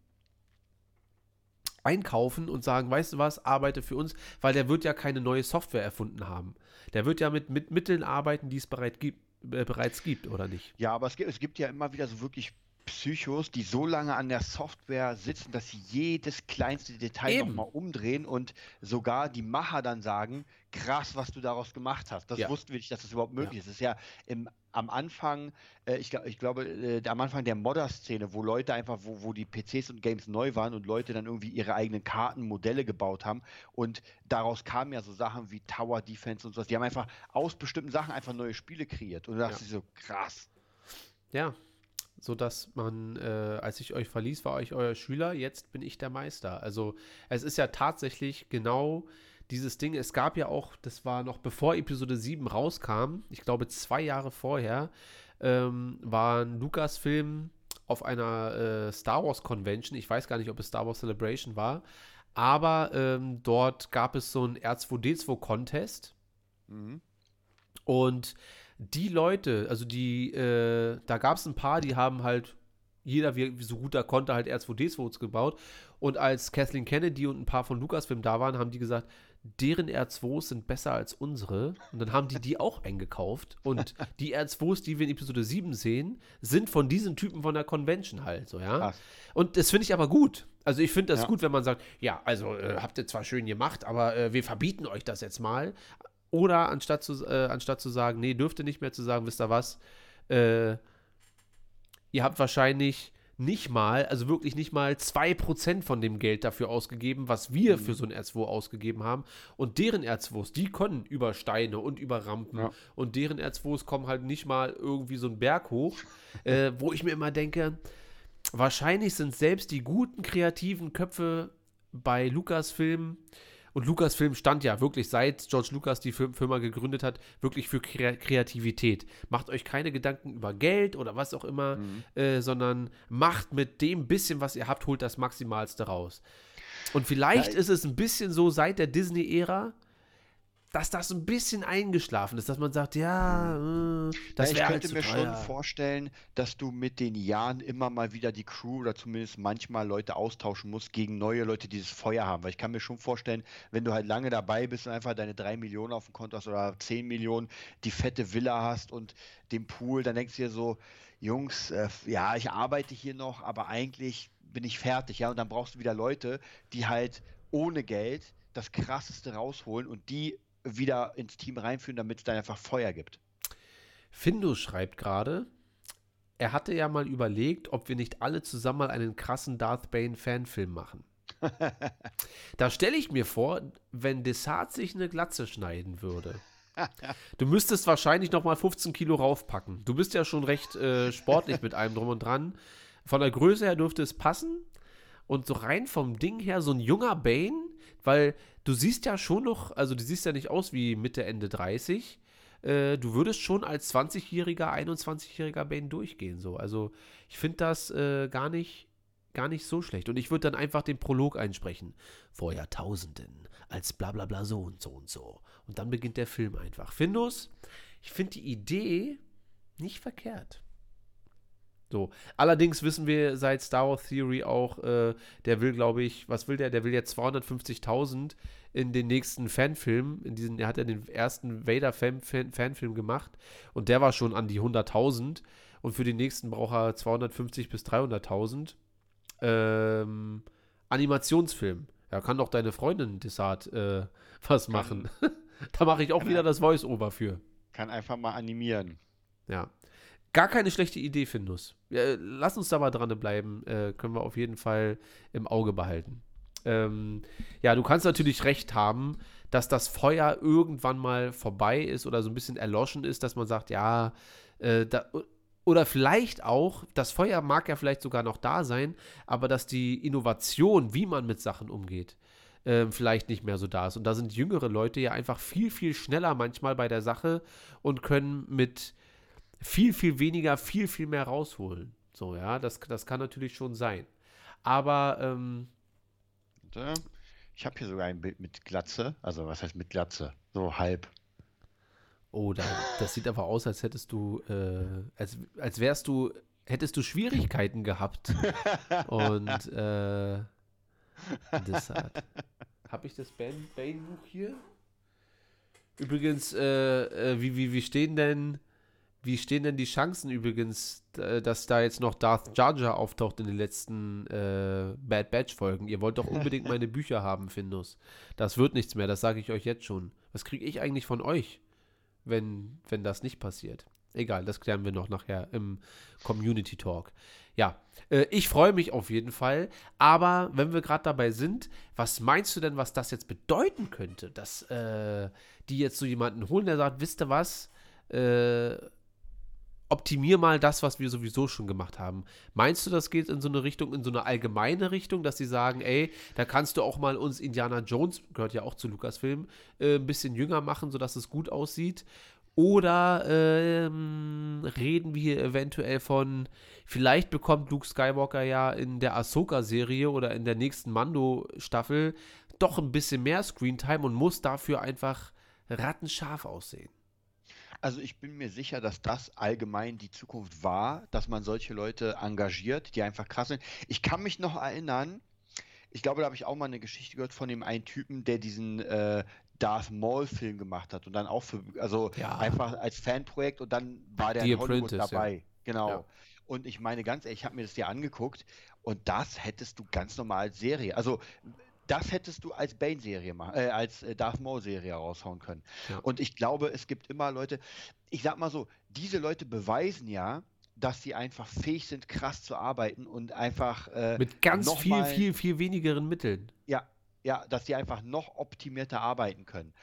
A: einkaufen und sagen, weißt du was, arbeite für uns, weil der wird ja keine neue Software erfunden haben. Der wird ja mit, mit Mitteln arbeiten, die es bereits gibt, bereits gibt, oder nicht?
B: Ja, aber es gibt, es gibt ja immer wieder so wirklich Psychos, die so lange an der Software sitzen, dass sie jedes kleinste Detail nochmal umdrehen und sogar die Macher dann sagen, krass, was du daraus gemacht hast. Das ja. wussten wir nicht, dass das überhaupt möglich ja. ist. Das ist ja im, am Anfang, äh, ich, ich, glaube, äh, am Anfang der Modder-Szene, wo Leute einfach, wo, wo die PCs und Games neu waren und Leute dann irgendwie ihre eigenen Karten, Modelle gebaut haben und daraus kamen ja so Sachen wie Tower Defense und sowas. Die haben einfach aus bestimmten Sachen einfach neue Spiele kreiert und du dachtest ja. so, krass.
A: Ja, so dass man, äh, als ich euch verließ, war ich euer Schüler, jetzt bin ich der Meister. Also es ist ja tatsächlich genau dieses Ding. Es gab ja auch, das war noch bevor Episode 7 rauskam, ich glaube zwei Jahre vorher, ähm, war ein Lukas-Film auf einer äh, Star Wars Convention. Ich weiß gar nicht, ob es Star Wars Celebration war. Aber ähm, dort gab es so einen R2D2-Contest. Mhm. Und die Leute, also die, äh, da gab es ein paar, die haben halt jeder, wie, so gut er konnte, halt R2D2s gebaut. Und als Kathleen Kennedy und ein paar von Lucasfilm da waren, haben die gesagt, deren R2s sind besser als unsere. Und dann haben die die auch eingekauft. Und die R2s, die wir in Episode 7 sehen, sind von diesen Typen von der Convention halt so, ja. Ach. Und das finde ich aber gut. Also ich finde das ja. gut, wenn man sagt, ja, also äh, habt ihr zwar schön gemacht, aber äh, wir verbieten euch das jetzt mal. Oder anstatt zu, äh, anstatt zu sagen, nee, dürft ihr nicht mehr zu sagen, wisst ihr was, äh, ihr habt wahrscheinlich nicht mal, also wirklich nicht mal 2% von dem Geld dafür ausgegeben, was wir mhm. für so ein R2 ausgegeben haben. Und deren R2s, die können über Steine und über Rampen. Ja. Und deren R2s kommen halt nicht mal irgendwie so einen Berg hoch, äh, wo ich mir immer denke, wahrscheinlich sind selbst die guten kreativen Köpfe bei Lukas-Filmen und Lucasfilm stand ja wirklich seit George Lucas die Firma gegründet hat, wirklich für Kreativität. Macht euch keine Gedanken über Geld oder was auch immer, mhm. äh, sondern macht mit dem bisschen, was ihr habt, holt das Maximalste raus. Und vielleicht ja, ist es ein bisschen so seit der Disney-Ära, dass das ein bisschen eingeschlafen ist, dass man sagt, ja, äh,
B: das ja, Ich könnte mir schon vorstellen, dass du mit den Jahren immer mal wieder die Crew oder zumindest manchmal Leute austauschen musst gegen neue Leute, die dieses Feuer haben. Weil ich kann mir schon vorstellen, wenn du halt lange dabei bist und einfach deine drei Millionen auf dem Konto hast oder zehn Millionen, die fette Villa hast und den Pool, dann denkst du dir so, Jungs, äh, ja, ich arbeite hier noch, aber eigentlich bin ich fertig, ja. Und dann brauchst du wieder Leute, die halt ohne Geld das krasseste rausholen und die wieder ins Team reinführen, damit es dann einfach Feuer gibt.
A: Findus schreibt gerade, er hatte ja mal überlegt, ob wir nicht alle zusammen mal einen krassen Darth Bane Fanfilm machen. da stelle ich mir vor, wenn Desart sich eine Glatze schneiden würde. Du müsstest wahrscheinlich noch mal 15 Kilo raufpacken. Du bist ja schon recht äh, sportlich mit allem drum und dran. Von der Größe her dürfte es passen. Und so rein vom Ding her, so ein junger Bane, weil du siehst ja schon noch, also du siehst ja nicht aus wie Mitte, Ende 30. Äh, du würdest schon als 20-jähriger, 21-jähriger Bane durchgehen. So. Also ich finde das äh, gar nicht gar nicht so schlecht. Und ich würde dann einfach den Prolog einsprechen. Vor Jahrtausenden, als bla bla bla so und so und so. Und dann beginnt der Film einfach. Findus, ich finde die Idee nicht verkehrt. So. Allerdings wissen wir seit Star Wars Theory auch, äh, der will, glaube ich, was will der? Der will jetzt 250.000 in den nächsten Fanfilm. In diesen, er hat ja den ersten Vader-Fanfilm gemacht und der war schon an die 100.000. Und für den nächsten braucht er 250 bis 300.000. Ähm, Animationsfilm. Ja, kann doch deine Freundin Desart äh, was machen. da mache ich auch wieder das Voice-Over für.
B: Kann einfach mal animieren.
A: Ja. Gar keine schlechte Idee, Findus. Ja, lass uns da mal dran bleiben. Äh, können wir auf jeden Fall im Auge behalten. Ähm, ja, du kannst natürlich recht haben, dass das Feuer irgendwann mal vorbei ist oder so ein bisschen erloschen ist, dass man sagt, ja, äh, da, oder vielleicht auch, das Feuer mag ja vielleicht sogar noch da sein, aber dass die Innovation, wie man mit Sachen umgeht, äh, vielleicht nicht mehr so da ist. Und da sind jüngere Leute ja einfach viel, viel schneller manchmal bei der Sache und können mit viel, viel weniger, viel, viel mehr rausholen. So, ja, das, das kann natürlich schon sein. Aber, ähm,
B: ich habe hier sogar ein Bild mit Glatze. Also, was heißt mit Glatze? So halb.
A: Oh, da, das sieht aber aus, als hättest du, äh, als, als wärst du, hättest du Schwierigkeiten gehabt. Und, äh, deshalb. Habe ich das Bane-Buch hier? Übrigens, äh, äh, wie, wie, wie stehen denn wie stehen denn die Chancen übrigens, dass da jetzt noch Darth Jar Jar auftaucht in den letzten äh, Bad Batch Folgen? Ihr wollt doch unbedingt meine Bücher haben, Findus. Das wird nichts mehr, das sage ich euch jetzt schon. Was kriege ich eigentlich von euch, wenn, wenn das nicht passiert? Egal, das klären wir noch nachher im Community Talk. Ja, äh, ich freue mich auf jeden Fall. Aber wenn wir gerade dabei sind, was meinst du denn, was das jetzt bedeuten könnte, dass äh, die jetzt so jemanden holen, der sagt, wisst ihr was? Äh, optimier mal das, was wir sowieso schon gemacht haben. Meinst du, das geht in so eine Richtung, in so eine allgemeine Richtung, dass sie sagen, ey, da kannst du auch mal uns Indiana Jones, gehört ja auch zu Lucasfilm, äh, ein bisschen jünger machen, sodass es gut aussieht? Oder ähm, reden wir hier eventuell von, vielleicht bekommt Luke Skywalker ja in der Ahsoka-Serie oder in der nächsten Mando-Staffel doch ein bisschen mehr Screentime und muss dafür einfach rattenscharf aussehen.
B: Also ich bin mir sicher, dass das allgemein die Zukunft war, dass man solche Leute engagiert, die einfach krass sind. Ich kann mich noch erinnern, ich glaube, da habe ich auch mal eine Geschichte gehört von dem einen Typen, der diesen äh, Darth Maul-Film gemacht hat und dann auch für, also ja. einfach als Fanprojekt und dann war der
A: The in Hollywood
B: dabei. Ja. Genau. Ja. Und ich meine ganz ehrlich, ich habe mir das ja angeguckt und das hättest du ganz normal als Serie. Also das hättest du als Bane-Serie machen, äh, als äh, Darth Maul-Serie raushauen können. Ja. Und ich glaube, es gibt immer Leute, ich sag mal so, diese Leute beweisen ja, dass sie einfach fähig sind, krass zu arbeiten und einfach
A: äh, mit ganz viel, mal, viel, viel wenigeren Mitteln.
B: Ja, ja, dass sie einfach noch optimierter arbeiten können.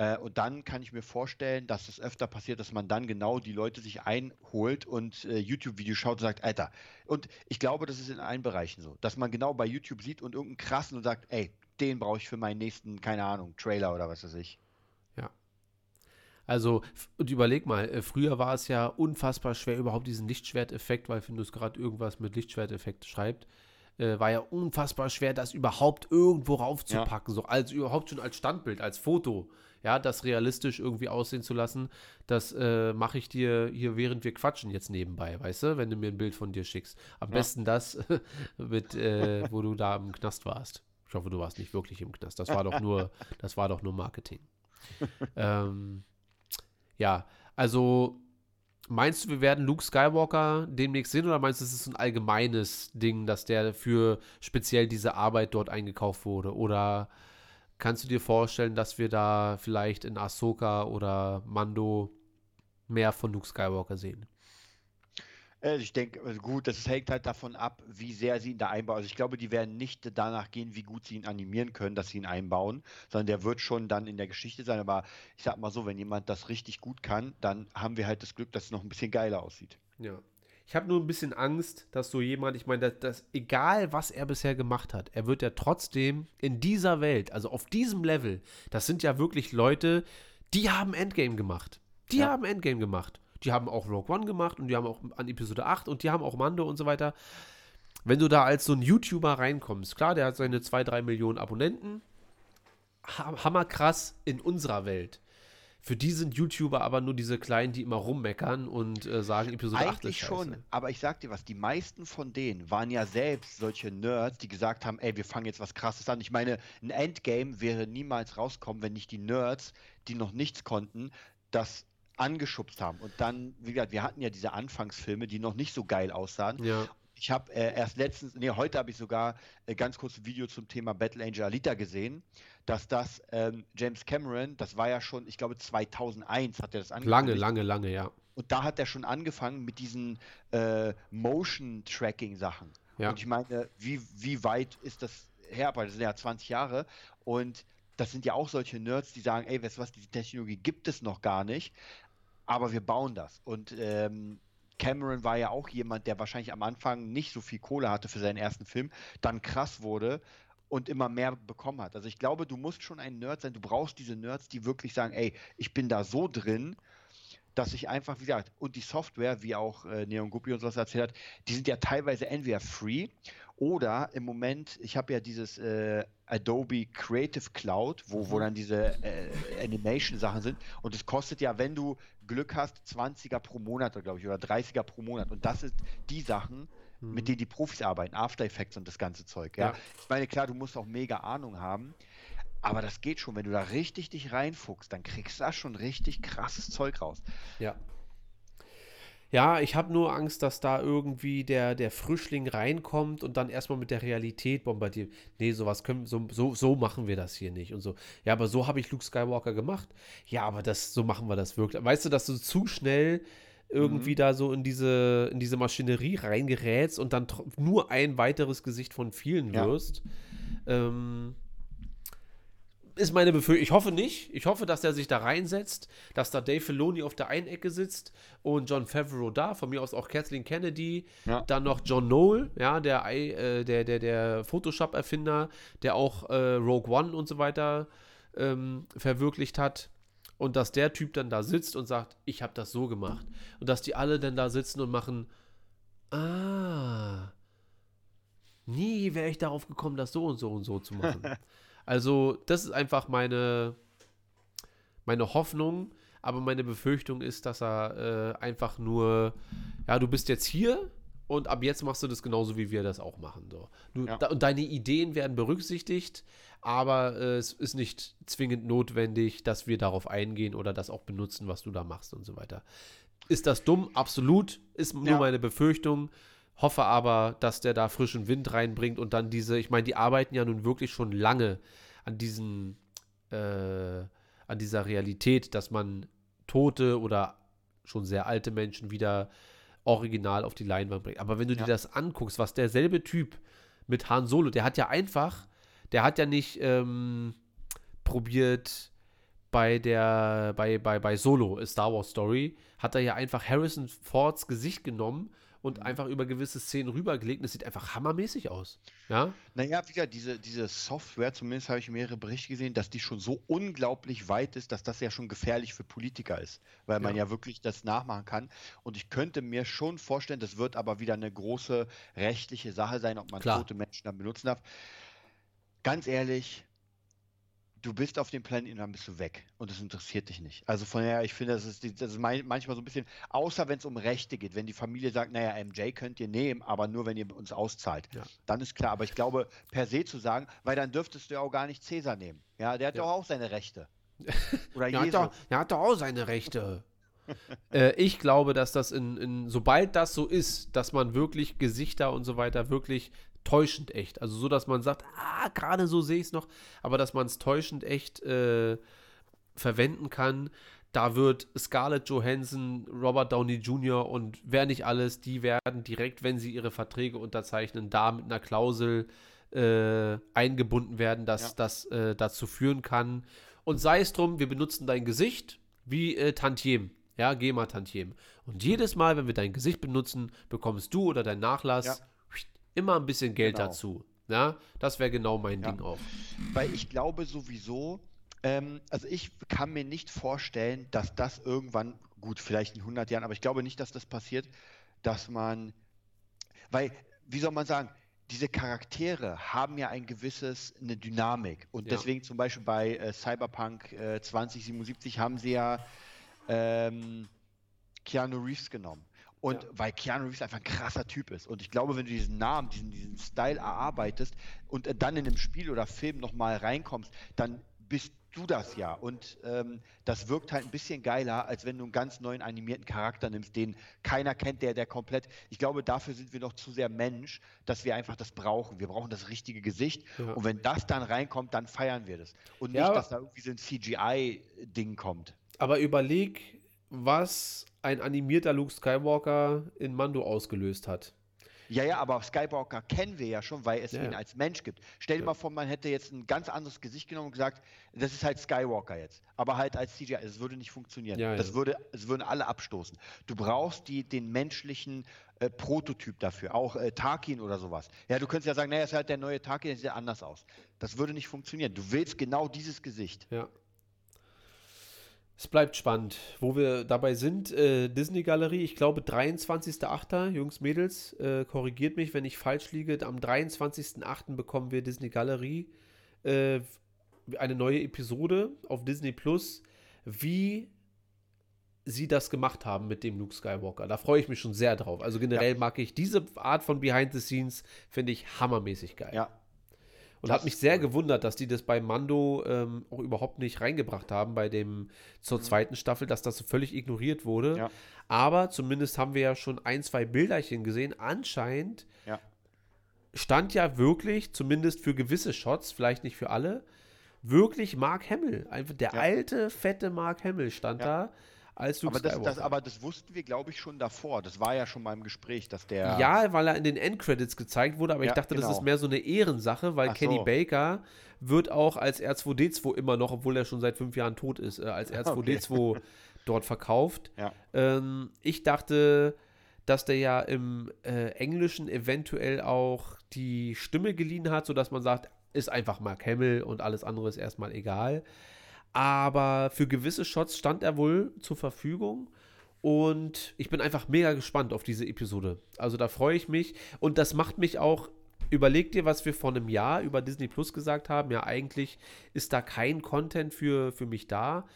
B: Äh, und dann kann ich mir vorstellen, dass es öfter passiert, dass man dann genau die Leute sich einholt und äh, YouTube-Videos schaut und sagt, Alter. Und ich glaube, das ist in allen Bereichen so, dass man genau bei YouTube sieht und irgendeinen krassen und sagt, ey, den brauche ich für meinen nächsten, keine Ahnung, Trailer oder was weiß ich.
A: Ja. Also, und überleg mal, äh, früher war es ja unfassbar schwer, überhaupt diesen Lichtschwerteffekt, weil Findus gerade irgendwas mit Lichtschwerteffekt schreibt, äh, war ja unfassbar schwer, das überhaupt irgendwo raufzupacken, ja. so als überhaupt schon als Standbild, als Foto ja, das realistisch irgendwie aussehen zu lassen, das äh, mache ich dir hier, während wir quatschen, jetzt nebenbei, weißt du, wenn du mir ein Bild von dir schickst. Am ja. besten das, mit, äh, wo du da im Knast warst. Ich hoffe, du warst nicht wirklich im Knast. Das war doch nur, das war doch nur Marketing. ähm, ja, also meinst du, wir werden Luke Skywalker demnächst sehen oder meinst du, es ist ein allgemeines Ding, dass der für speziell diese Arbeit dort eingekauft wurde? Oder Kannst du dir vorstellen, dass wir da vielleicht in Ahsoka oder Mando mehr von Luke Skywalker sehen?
B: Also ich denke, also gut, das hängt halt davon ab, wie sehr sie ihn da einbauen. Also ich glaube, die werden nicht danach gehen, wie gut sie ihn animieren können, dass sie ihn einbauen, sondern der wird schon dann in der Geschichte sein. Aber ich sag mal so, wenn jemand das richtig gut kann, dann haben wir halt das Glück, dass es noch ein bisschen geiler aussieht.
A: Ja. Ich habe nur ein bisschen Angst, dass so jemand, ich meine, dass, dass, egal was er bisher gemacht hat, er wird ja trotzdem in dieser Welt, also auf diesem Level, das sind ja wirklich Leute, die haben Endgame gemacht. Die ja. haben Endgame gemacht. Die haben auch Rogue One gemacht und die haben auch an Episode 8 und die haben auch Mando und so weiter. Wenn du da als so ein YouTuber reinkommst, klar, der hat seine 2, 3 Millionen Abonnenten, hammerkrass in unserer Welt. Für die sind YouTuber aber nur diese Kleinen, die immer rummeckern und äh, sagen, Episode
B: Eigentlich 8 ist schon, aber ich sag dir was, die meisten von denen waren ja selbst solche Nerds, die gesagt haben, ey, wir fangen jetzt was krasses an. Ich meine, ein Endgame wäre niemals rauskommen, wenn nicht die Nerds, die noch nichts konnten, das angeschubst haben. Und dann, wie gesagt, wir hatten ja diese Anfangsfilme, die noch nicht so geil aussahen.
A: Ja.
B: Ich habe äh, erst letztens, nee, heute habe ich sogar äh, ganz kurz ein Video zum Thema Battle Angel Alita gesehen, dass das ähm, James Cameron, das war ja schon, ich glaube 2001 hat er das
A: angefangen. Lange, lange, lange, ja.
B: Und da hat er schon angefangen mit diesen äh, Motion-Tracking-Sachen. Ja. Und ich meine, wie, wie weit ist das her? Weil das sind ja 20 Jahre und das sind ja auch solche Nerds, die sagen, ey, weißt du was, diese Technologie gibt es noch gar nicht, aber wir bauen das. Und ähm, Cameron war ja auch jemand, der wahrscheinlich am Anfang nicht so viel Kohle hatte für seinen ersten Film, dann krass wurde und immer mehr bekommen hat. Also ich glaube, du musst schon ein Nerd sein. Du brauchst diese Nerds, die wirklich sagen, ey, ich bin da so drin, dass ich einfach, wie gesagt, und die Software, wie auch äh, Neon Guppy und sowas erzählt hat, die sind ja teilweise entweder free oder im Moment, ich habe ja dieses äh, Adobe Creative Cloud, wo, wo mhm. dann diese äh, Animation-Sachen sind. Und es kostet ja, wenn du Glück hast, 20er pro Monat, glaube ich, oder 30er pro Monat. Und das sind die Sachen, mhm. mit denen die Profis arbeiten, After Effects und das ganze Zeug. Ja? ja? Ich meine, klar, du musst auch mega Ahnung haben. Aber das geht schon, wenn du da richtig dich reinfuchst, dann kriegst du da schon richtig krasses Zeug raus.
A: Ja. Ja, ich habe nur Angst, dass da irgendwie der, der Frischling reinkommt und dann erstmal mit der Realität bombardiert. Nee, sowas können so, so, so machen wir das hier nicht und so. Ja, aber so habe ich Luke Skywalker gemacht. Ja, aber das, so machen wir das wirklich. Weißt du, dass du zu schnell irgendwie mhm. da so in diese, in diese Maschinerie reingerätst und dann nur ein weiteres Gesicht von vielen wirst. Ja. Ähm, ist meine Befürchtung. Ich hoffe nicht. Ich hoffe, dass er sich da reinsetzt, dass da Dave Filoni auf der einen Ecke sitzt und John Favreau da, von mir aus auch Kathleen Kennedy, ja. dann noch John Knoll, ja, der, äh, der, der, der Photoshop-Erfinder, der auch äh, Rogue One und so weiter ähm, verwirklicht hat. Und dass der Typ dann da sitzt und sagt, ich habe das so gemacht. Und dass die alle dann da sitzen und machen, ah, nie wäre ich darauf gekommen, das so und so und so zu machen. also, das ist einfach meine, meine Hoffnung, aber meine Befürchtung ist, dass er äh, einfach nur, ja, du bist jetzt hier und ab jetzt machst du das genauso, wie wir das auch machen. So. Du, ja. da, und deine Ideen werden berücksichtigt, aber äh, es ist nicht zwingend notwendig, dass wir darauf eingehen oder das auch benutzen, was du da machst und so weiter. Ist das dumm? Absolut. Ist nur ja. meine Befürchtung. Hoffe aber, dass der da frischen Wind reinbringt und dann diese, ich meine, die arbeiten ja nun wirklich schon lange an diesen, äh, an dieser Realität, dass man tote oder schon sehr alte Menschen wieder original auf die Leinwand bringt. Aber wenn du ja. dir das anguckst, was derselbe Typ mit Han Solo, der hat ja einfach, der hat ja nicht ähm, probiert bei der, bei, bei, bei Solo, A Star Wars Story, hat er ja einfach Harrison Fords Gesicht genommen und mhm. einfach über gewisse Szenen rübergelegt. Das sieht einfach hammermäßig aus. Ja?
B: Naja, wie gesagt, diese, diese Software, zumindest habe ich mehrere Berichte gesehen, dass die schon so unglaublich weit ist, dass das ja schon gefährlich für Politiker ist, weil man ja, ja wirklich das nachmachen kann. Und ich könnte mir schon vorstellen, das wird aber wieder eine große rechtliche Sache sein, ob man Klar. tote Menschen dann benutzen darf. Ganz ehrlich, du bist auf dem Planeten und dann bist du weg. Und das interessiert dich nicht. Also von daher, ich finde, das ist, das ist manchmal so ein bisschen, außer wenn es um Rechte geht, wenn die Familie sagt, naja, MJ könnt ihr nehmen, aber nur wenn ihr uns auszahlt. Ja. Dann ist klar. Aber ich glaube, per se zu sagen, weil dann dürftest du ja auch gar nicht Cäsar nehmen. Ja, der hat ja auch seine Rechte.
A: Oder er, hat doch, er hat doch auch seine Rechte. äh, ich glaube, dass das in, in, sobald das so ist, dass man wirklich Gesichter und so weiter wirklich täuschend echt. Also so, dass man sagt, ah, gerade so sehe ich es noch, aber dass man es täuschend echt äh, verwenden kann. Da wird Scarlett Johansson, Robert Downey Jr. und wer nicht alles, die werden direkt, wenn sie ihre Verträge unterzeichnen, da mit einer Klausel äh, eingebunden werden, dass ja. das äh, dazu führen kann. Und sei es drum, wir benutzen dein Gesicht wie äh, Tantiem. Ja, GEMA-Tantiem. Und jedes Mal, wenn wir dein Gesicht benutzen, bekommst du oder dein Nachlass ja immer ein bisschen Geld genau. dazu. Ja, das wäre genau mein ja. Ding auch.
B: Weil ich glaube sowieso, ähm, also ich kann mir nicht vorstellen, dass das irgendwann, gut, vielleicht in 100 Jahren, aber ich glaube nicht, dass das passiert, dass man, weil, wie soll man sagen, diese Charaktere haben ja ein gewisses, eine Dynamik. Und ja. deswegen zum Beispiel bei äh, Cyberpunk äh, 2077 haben sie ja ähm, Keanu Reeves genommen. Und ja. weil Keanu Reeves einfach ein krasser Typ ist. Und ich glaube, wenn du diesen Namen, diesen, diesen Style erarbeitest und dann in einem Spiel oder Film nochmal reinkommst, dann bist du das ja. Und ähm, das wirkt halt ein bisschen geiler, als wenn du einen ganz neuen animierten Charakter nimmst, den keiner kennt, der, der komplett. Ich glaube, dafür sind wir noch zu sehr Mensch, dass wir einfach das brauchen. Wir brauchen das richtige Gesicht. Ja. Und wenn das dann reinkommt, dann feiern wir das. Und nicht, ja, dass da irgendwie so ein CGI-Ding kommt.
A: Aber überleg, was ein animierter Luke Skywalker in Mando ausgelöst hat.
B: Ja, ja, aber Skywalker kennen wir ja schon, weil es ja. ihn als Mensch gibt. Stell dir ja. mal vor, man hätte jetzt ein ganz anderes Gesicht genommen und gesagt, das ist halt Skywalker jetzt. Aber halt als CGI. Es würde nicht funktionieren. Ja, das würde, es würden alle abstoßen. Du brauchst die, den menschlichen äh, Prototyp dafür. Auch äh, Tarkin oder sowas. Ja, du könntest ja sagen, naja, ist halt der neue Tarkin, der sieht anders aus. Das würde nicht funktionieren. Du willst genau dieses Gesicht.
A: Ja. Es bleibt spannend. Wo wir dabei sind, äh, Disney-Galerie, ich glaube 23.08. Jungs, Mädels, äh, korrigiert mich, wenn ich falsch liege. Am 23.08. bekommen wir Disney-Galerie äh, eine neue Episode auf Disney Plus, wie sie das gemacht haben mit dem Luke Skywalker. Da freue ich mich schon sehr drauf. Also generell ja. mag ich diese Art von Behind the Scenes, finde ich hammermäßig geil. Ja, und hat mich sehr gewundert, dass die das bei Mando ähm, auch überhaupt nicht reingebracht haben, bei dem zur mhm. zweiten Staffel, dass das so völlig ignoriert wurde. Ja. Aber zumindest haben wir ja schon ein, zwei Bilderchen gesehen. Anscheinend ja. stand ja wirklich, zumindest für gewisse Shots, vielleicht nicht für alle, wirklich Mark Hamill. Einfach der ja. alte, fette Mark Hamill stand da als
B: Luke aber das, das, aber das wussten wir, glaube ich, schon davor. Das war ja schon mal im Gespräch, dass der.
A: Ja, weil er in den Endcredits gezeigt wurde, aber ja, ich dachte, genau. das ist mehr so eine Ehrensache, weil Ach Kenny so. Baker wird auch als R2D2 immer noch, obwohl er schon seit fünf Jahren tot ist, äh, als R2D2 okay. dort verkauft. Ja. Ähm, ich dachte, dass der ja im äh, Englischen eventuell auch die Stimme geliehen hat, sodass man sagt, ist einfach Mark Hamill und alles andere ist erstmal egal. Aber für gewisse Shots stand er wohl zur Verfügung. Und ich bin einfach mega gespannt auf diese Episode. Also da freue ich mich. Und das macht mich auch. Überleg dir, was wir vor einem Jahr über Disney Plus gesagt haben. Ja, eigentlich ist da kein Content für, für mich da.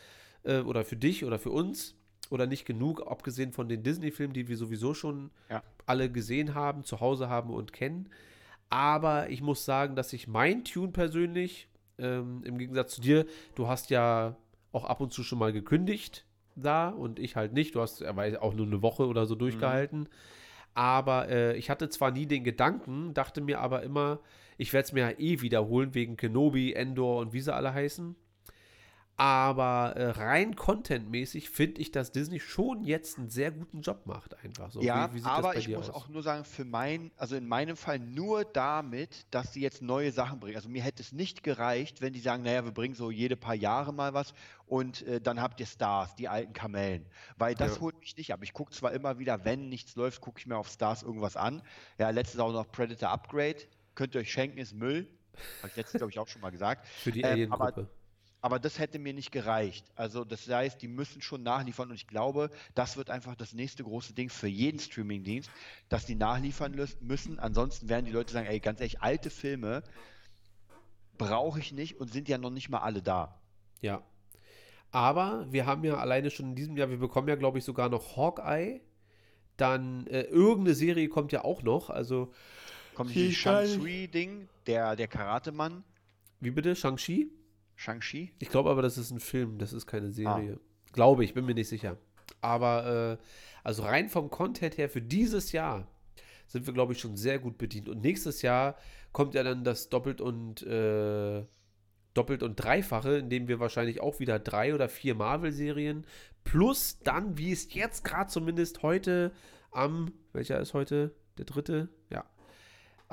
A: Äh, oder für dich oder für uns. Oder nicht genug, abgesehen von den Disney-Filmen, die wir sowieso schon ja. alle gesehen haben, zu Hause haben und kennen. Aber ich muss sagen, dass ich mein Tune persönlich, ähm, im Gegensatz zu dir, du hast ja auch ab und zu schon mal gekündigt da und ich halt nicht. Du hast aber auch nur eine Woche oder so durchgehalten. Mhm. Aber äh, ich hatte zwar nie den Gedanken, dachte mir aber immer, ich werde es mir ja eh wiederholen wegen Kenobi, Endor und wie sie alle heißen. Aber äh, rein contentmäßig finde ich, dass Disney schon jetzt einen sehr guten Job macht, einfach so.
B: Ja, wie, wie aber ich muss aus? auch nur sagen, für mein, also in meinem Fall nur damit, dass sie jetzt neue Sachen bringen. Also mir hätte es nicht gereicht, wenn die sagen, naja, wir bringen so jede paar Jahre mal was und äh, dann habt ihr Stars, die alten Kamellen. Weil das ja. holt mich nicht ab. Ich gucke zwar immer wieder, wenn nichts läuft, gucke ich mir auf Stars irgendwas an. Ja, letztes auch noch Predator Upgrade. Könnt ihr euch schenken, ist Müll. Habe ich letztens, glaube ich, auch schon mal gesagt.
A: Für die ähm, Alien-Gruppe.
B: Aber das hätte mir nicht gereicht. Also das heißt, die müssen schon nachliefern und ich glaube, das wird einfach das nächste große Ding für jeden Streamingdienst, dass die nachliefern müssen. Ansonsten werden die Leute sagen, ey, ganz ehrlich, alte Filme brauche ich nicht und sind ja noch nicht mal alle da.
A: Ja. Aber wir haben ja alleine schon in diesem Jahr, wir bekommen ja, glaube ich, sogar noch Hawkeye. Dann äh, irgendeine Serie kommt ja auch noch. Also
B: kommt die Shang-Chi-Ding, der, der Karate-Mann.
A: Wie bitte? Shang-Chi?
B: Shang-Chi?
A: Ich glaube aber, das ist ein Film, das ist keine Serie. Ah. Glaube ich, bin mir nicht sicher. Aber äh, also rein vom Content her für dieses Jahr sind wir, glaube ich, schon sehr gut bedient. Und nächstes Jahr kommt ja dann das Doppelt und äh, Doppelt und Dreifache, in dem wir wahrscheinlich auch wieder drei oder vier Marvel-Serien plus dann, wie es jetzt gerade zumindest heute am, welcher ist heute? Der dritte? Ja,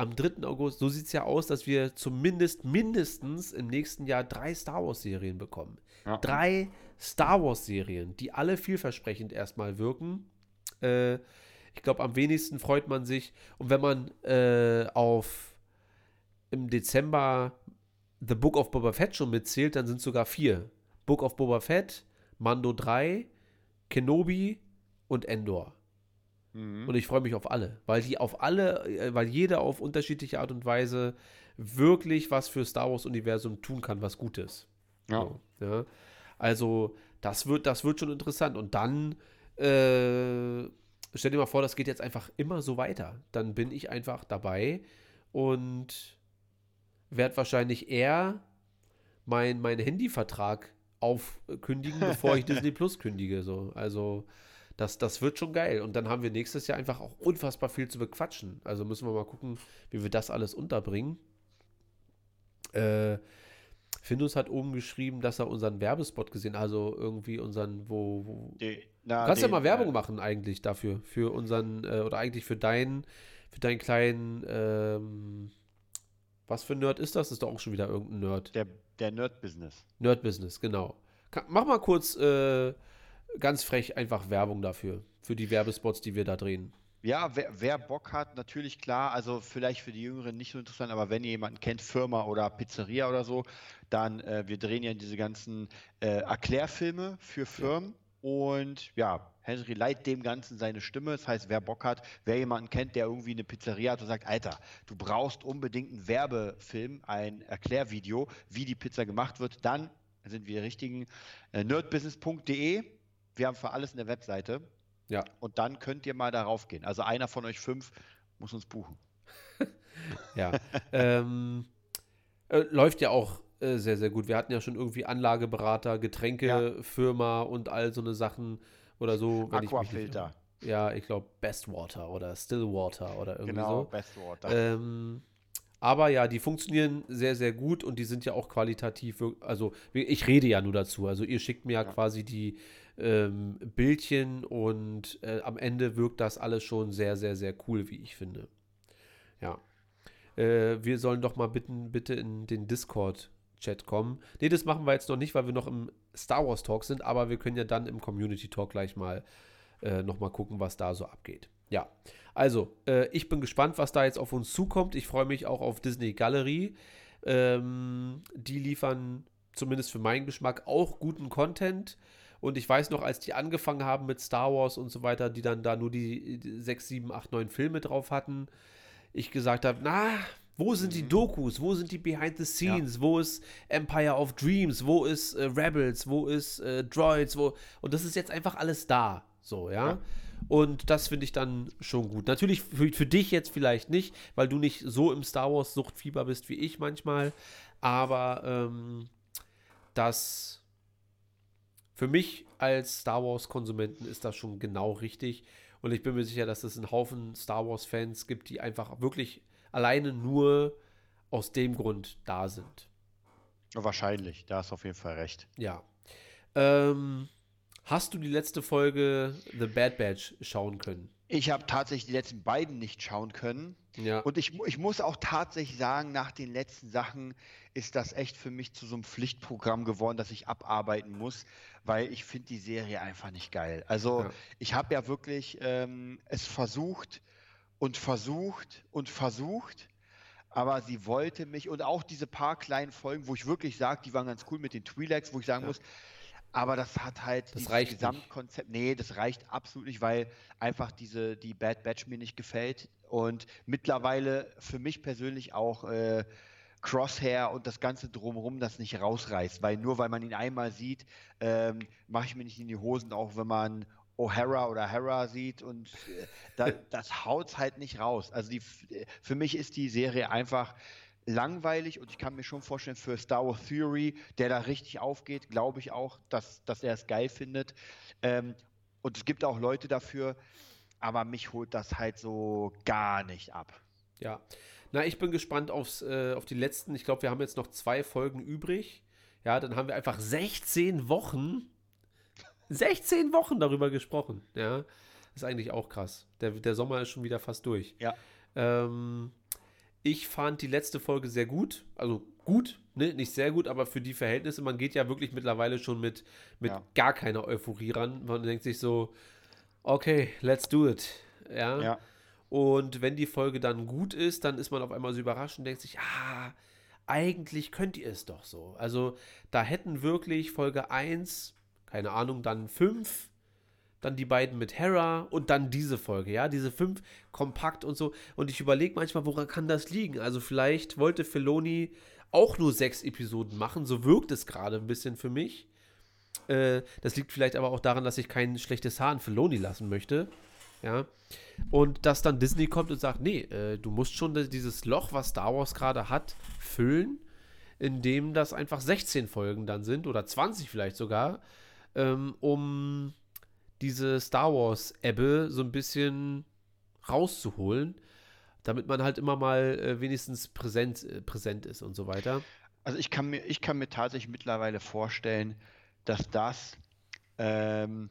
A: am 3. August, so sieht es ja aus, dass wir zumindest mindestens im nächsten Jahr drei Star Wars-Serien bekommen. Ja. Drei Star Wars-Serien, die alle vielversprechend erstmal wirken. Äh, ich glaube, am wenigsten freut man sich. Und wenn man äh, auf im Dezember The Book of Boba Fett schon mitzählt, dann sind es sogar vier. Book of Boba Fett, Mando 3, Kenobi und Endor. Mhm. Und ich freue mich auf alle, weil die auf alle, äh, weil jeder auf unterschiedliche Art und Weise wirklich was für Star Wars-Universum tun kann, was Gutes. Ja. So, ja. Also, das wird, das wird schon interessant. Und dann, äh, stell dir mal vor, das geht jetzt einfach immer so weiter. Dann bin ich einfach dabei und werde wahrscheinlich eher mein, meinen Handyvertrag aufkündigen, bevor ich Disney Plus kündige. So. Also, das, das wird schon geil. Und dann haben wir nächstes Jahr einfach auch unfassbar viel zu bequatschen. Also müssen wir mal gucken, wie wir das alles unterbringen. Äh, Findus hat oben geschrieben, dass er unseren Werbespot gesehen hat. Also irgendwie unseren, wo. wo die, na, kannst du ja mal Werbung äh, machen eigentlich dafür. Für unseren, äh, oder eigentlich für deinen, für deinen kleinen, ähm, was für ein Nerd ist das? Das ist doch auch schon wieder irgendein Nerd.
B: Der, der Nerd-Business.
A: Nerd-Business, genau. Kann, mach mal kurz äh, ganz frech einfach Werbung dafür, für die Werbespots, die wir da drehen.
B: Ja, wer, wer, Bock hat, natürlich klar, also vielleicht für die Jüngeren nicht so interessant, aber wenn ihr jemanden kennt, Firma oder Pizzeria oder so, dann, äh, wir drehen ja diese ganzen äh, Erklärfilme für Firmen ja. und ja, Henry leiht dem Ganzen seine Stimme. Das heißt, wer Bock hat, wer jemanden kennt, der irgendwie eine Pizzeria hat und sagt, Alter, du brauchst unbedingt einen Werbefilm, ein Erklärvideo, wie die Pizza gemacht wird, dann sind wir richtigen äh, nerdbusiness.de wir haben für alles eine Webseite. Ja. Und dann könnt ihr mal darauf gehen. Also einer von euch fünf muss uns buchen.
A: ja. ähm, äh, läuft ja auch äh, sehr, sehr gut. Wir hatten ja schon irgendwie Anlageberater, Getränkefirma ja. und all so eine Sachen oder so.
B: Aquafilter.
A: Ja, ich glaube Bestwater oder Stillwater oder irgendwie genau, so.
B: Genau, Bestwater.
A: Ähm, aber ja, die funktionieren sehr, sehr gut und die sind ja auch qualitativ. Also, ich rede ja nur dazu. Also, ihr schickt mir ja, ja. quasi die ähm, Bildchen und äh, am Ende wirkt das alles schon sehr, sehr, sehr cool, wie ich finde. Ja. Äh, wir sollen doch mal bitten, bitte in den Discord-Chat kommen. Ne, das machen wir jetzt noch nicht, weil wir noch im Star Wars Talk sind, aber wir können ja dann im Community Talk gleich mal äh, nochmal gucken, was da so abgeht. Ja, also, äh, ich bin gespannt, was da jetzt auf uns zukommt. Ich freue mich auch auf Disney Galerie. Ähm, die liefern zumindest für meinen Geschmack, auch guten Content. Und ich weiß noch, als die angefangen haben mit Star Wars und so weiter, die dann da nur die 6, 7, 8, 9 Filme drauf hatten, ich gesagt habe, na, wo sind die mhm. Dokus? Wo sind die Behind the Scenes? Ja. Wo ist Empire of Dreams? Wo ist äh, Rebels? Wo ist äh, Droids? Wo und das ist jetzt einfach alles da, so ja. ja. Und das finde ich dann schon gut. Natürlich für, für dich jetzt vielleicht nicht, weil du nicht so im Star Wars Suchtfieber bist wie ich manchmal. Aber ähm, das für mich als Star Wars Konsumenten ist das schon genau richtig. Und ich bin mir sicher, dass es einen Haufen Star Wars Fans gibt, die einfach wirklich alleine nur aus dem Grund da sind.
B: Wahrscheinlich, da hast du auf jeden Fall recht.
A: Ja. Ähm, hast du die letzte Folge The Bad Batch schauen können?
B: Ich habe tatsächlich die letzten beiden nicht schauen können. Ja. Und ich, ich muss auch tatsächlich sagen, nach den letzten Sachen ist das echt für mich zu so einem Pflichtprogramm geworden, das ich abarbeiten muss, weil ich finde die Serie einfach nicht geil. Also ja. ich habe ja wirklich ähm, es versucht, und versucht und versucht, aber sie wollte mich und auch diese paar kleinen Folgen, wo ich wirklich sage, die waren ganz cool mit den Twi'leks, wo ich sagen ja. muss, aber das hat halt
A: das dieses
B: Gesamtkonzept. Nicht. Nee, das reicht absolut nicht, weil einfach diese die Bad Batch mir nicht gefällt und mittlerweile für mich persönlich auch äh, Crosshair und das Ganze drumherum das nicht rausreißt, weil nur weil man ihn einmal sieht, ähm, mache ich mir nicht in die Hosen, auch wenn man O'Hara oder Hera sieht und äh, da, das haut halt nicht raus. Also die, für mich ist die Serie einfach langweilig und ich kann mir schon vorstellen, für Star Wars Theory, der da richtig aufgeht, glaube ich auch, dass, dass er es geil findet. Ähm, und es gibt auch Leute dafür, aber mich holt das halt so gar nicht ab.
A: Ja. Na, ich bin gespannt aufs, äh, auf die letzten. Ich glaube, wir haben jetzt noch zwei Folgen übrig. Ja, dann haben wir einfach 16 Wochen 16 Wochen darüber gesprochen. Ja, ist eigentlich auch krass. Der, der Sommer ist schon wieder fast durch.
B: Ja.
A: Ähm, ich fand die letzte Folge sehr gut. Also gut, ne? nicht sehr gut, aber für die Verhältnisse, man geht ja wirklich mittlerweile schon mit, mit ja. gar keiner Euphorie ran. Man denkt sich so, okay, let's do it. Ja. ja. Und wenn die Folge dann gut ist, dann ist man auf einmal so überrascht und denkt sich, ah, eigentlich könnt ihr es doch so. Also da hätten wirklich Folge 1 keine Ahnung, dann fünf, dann die beiden mit Hera und dann diese Folge, ja, diese fünf kompakt und so. Und ich überlege manchmal, woran kann das liegen? Also vielleicht wollte Filoni auch nur sechs Episoden machen, so wirkt es gerade ein bisschen für mich. Äh, das liegt vielleicht aber auch daran, dass ich kein schlechtes Haar an Filoni lassen möchte. Ja. Und dass dann Disney kommt und sagt, nee, äh, du musst schon dieses Loch, was Star Wars gerade hat, füllen, indem das einfach 16 Folgen dann sind oder 20 vielleicht sogar ähm, um diese Star Wars-Ebbe so ein bisschen rauszuholen, damit man halt immer mal äh, wenigstens präsent, äh, präsent ist und so weiter.
B: Also ich kann mir, ich kann mir tatsächlich mittlerweile vorstellen, dass das ähm,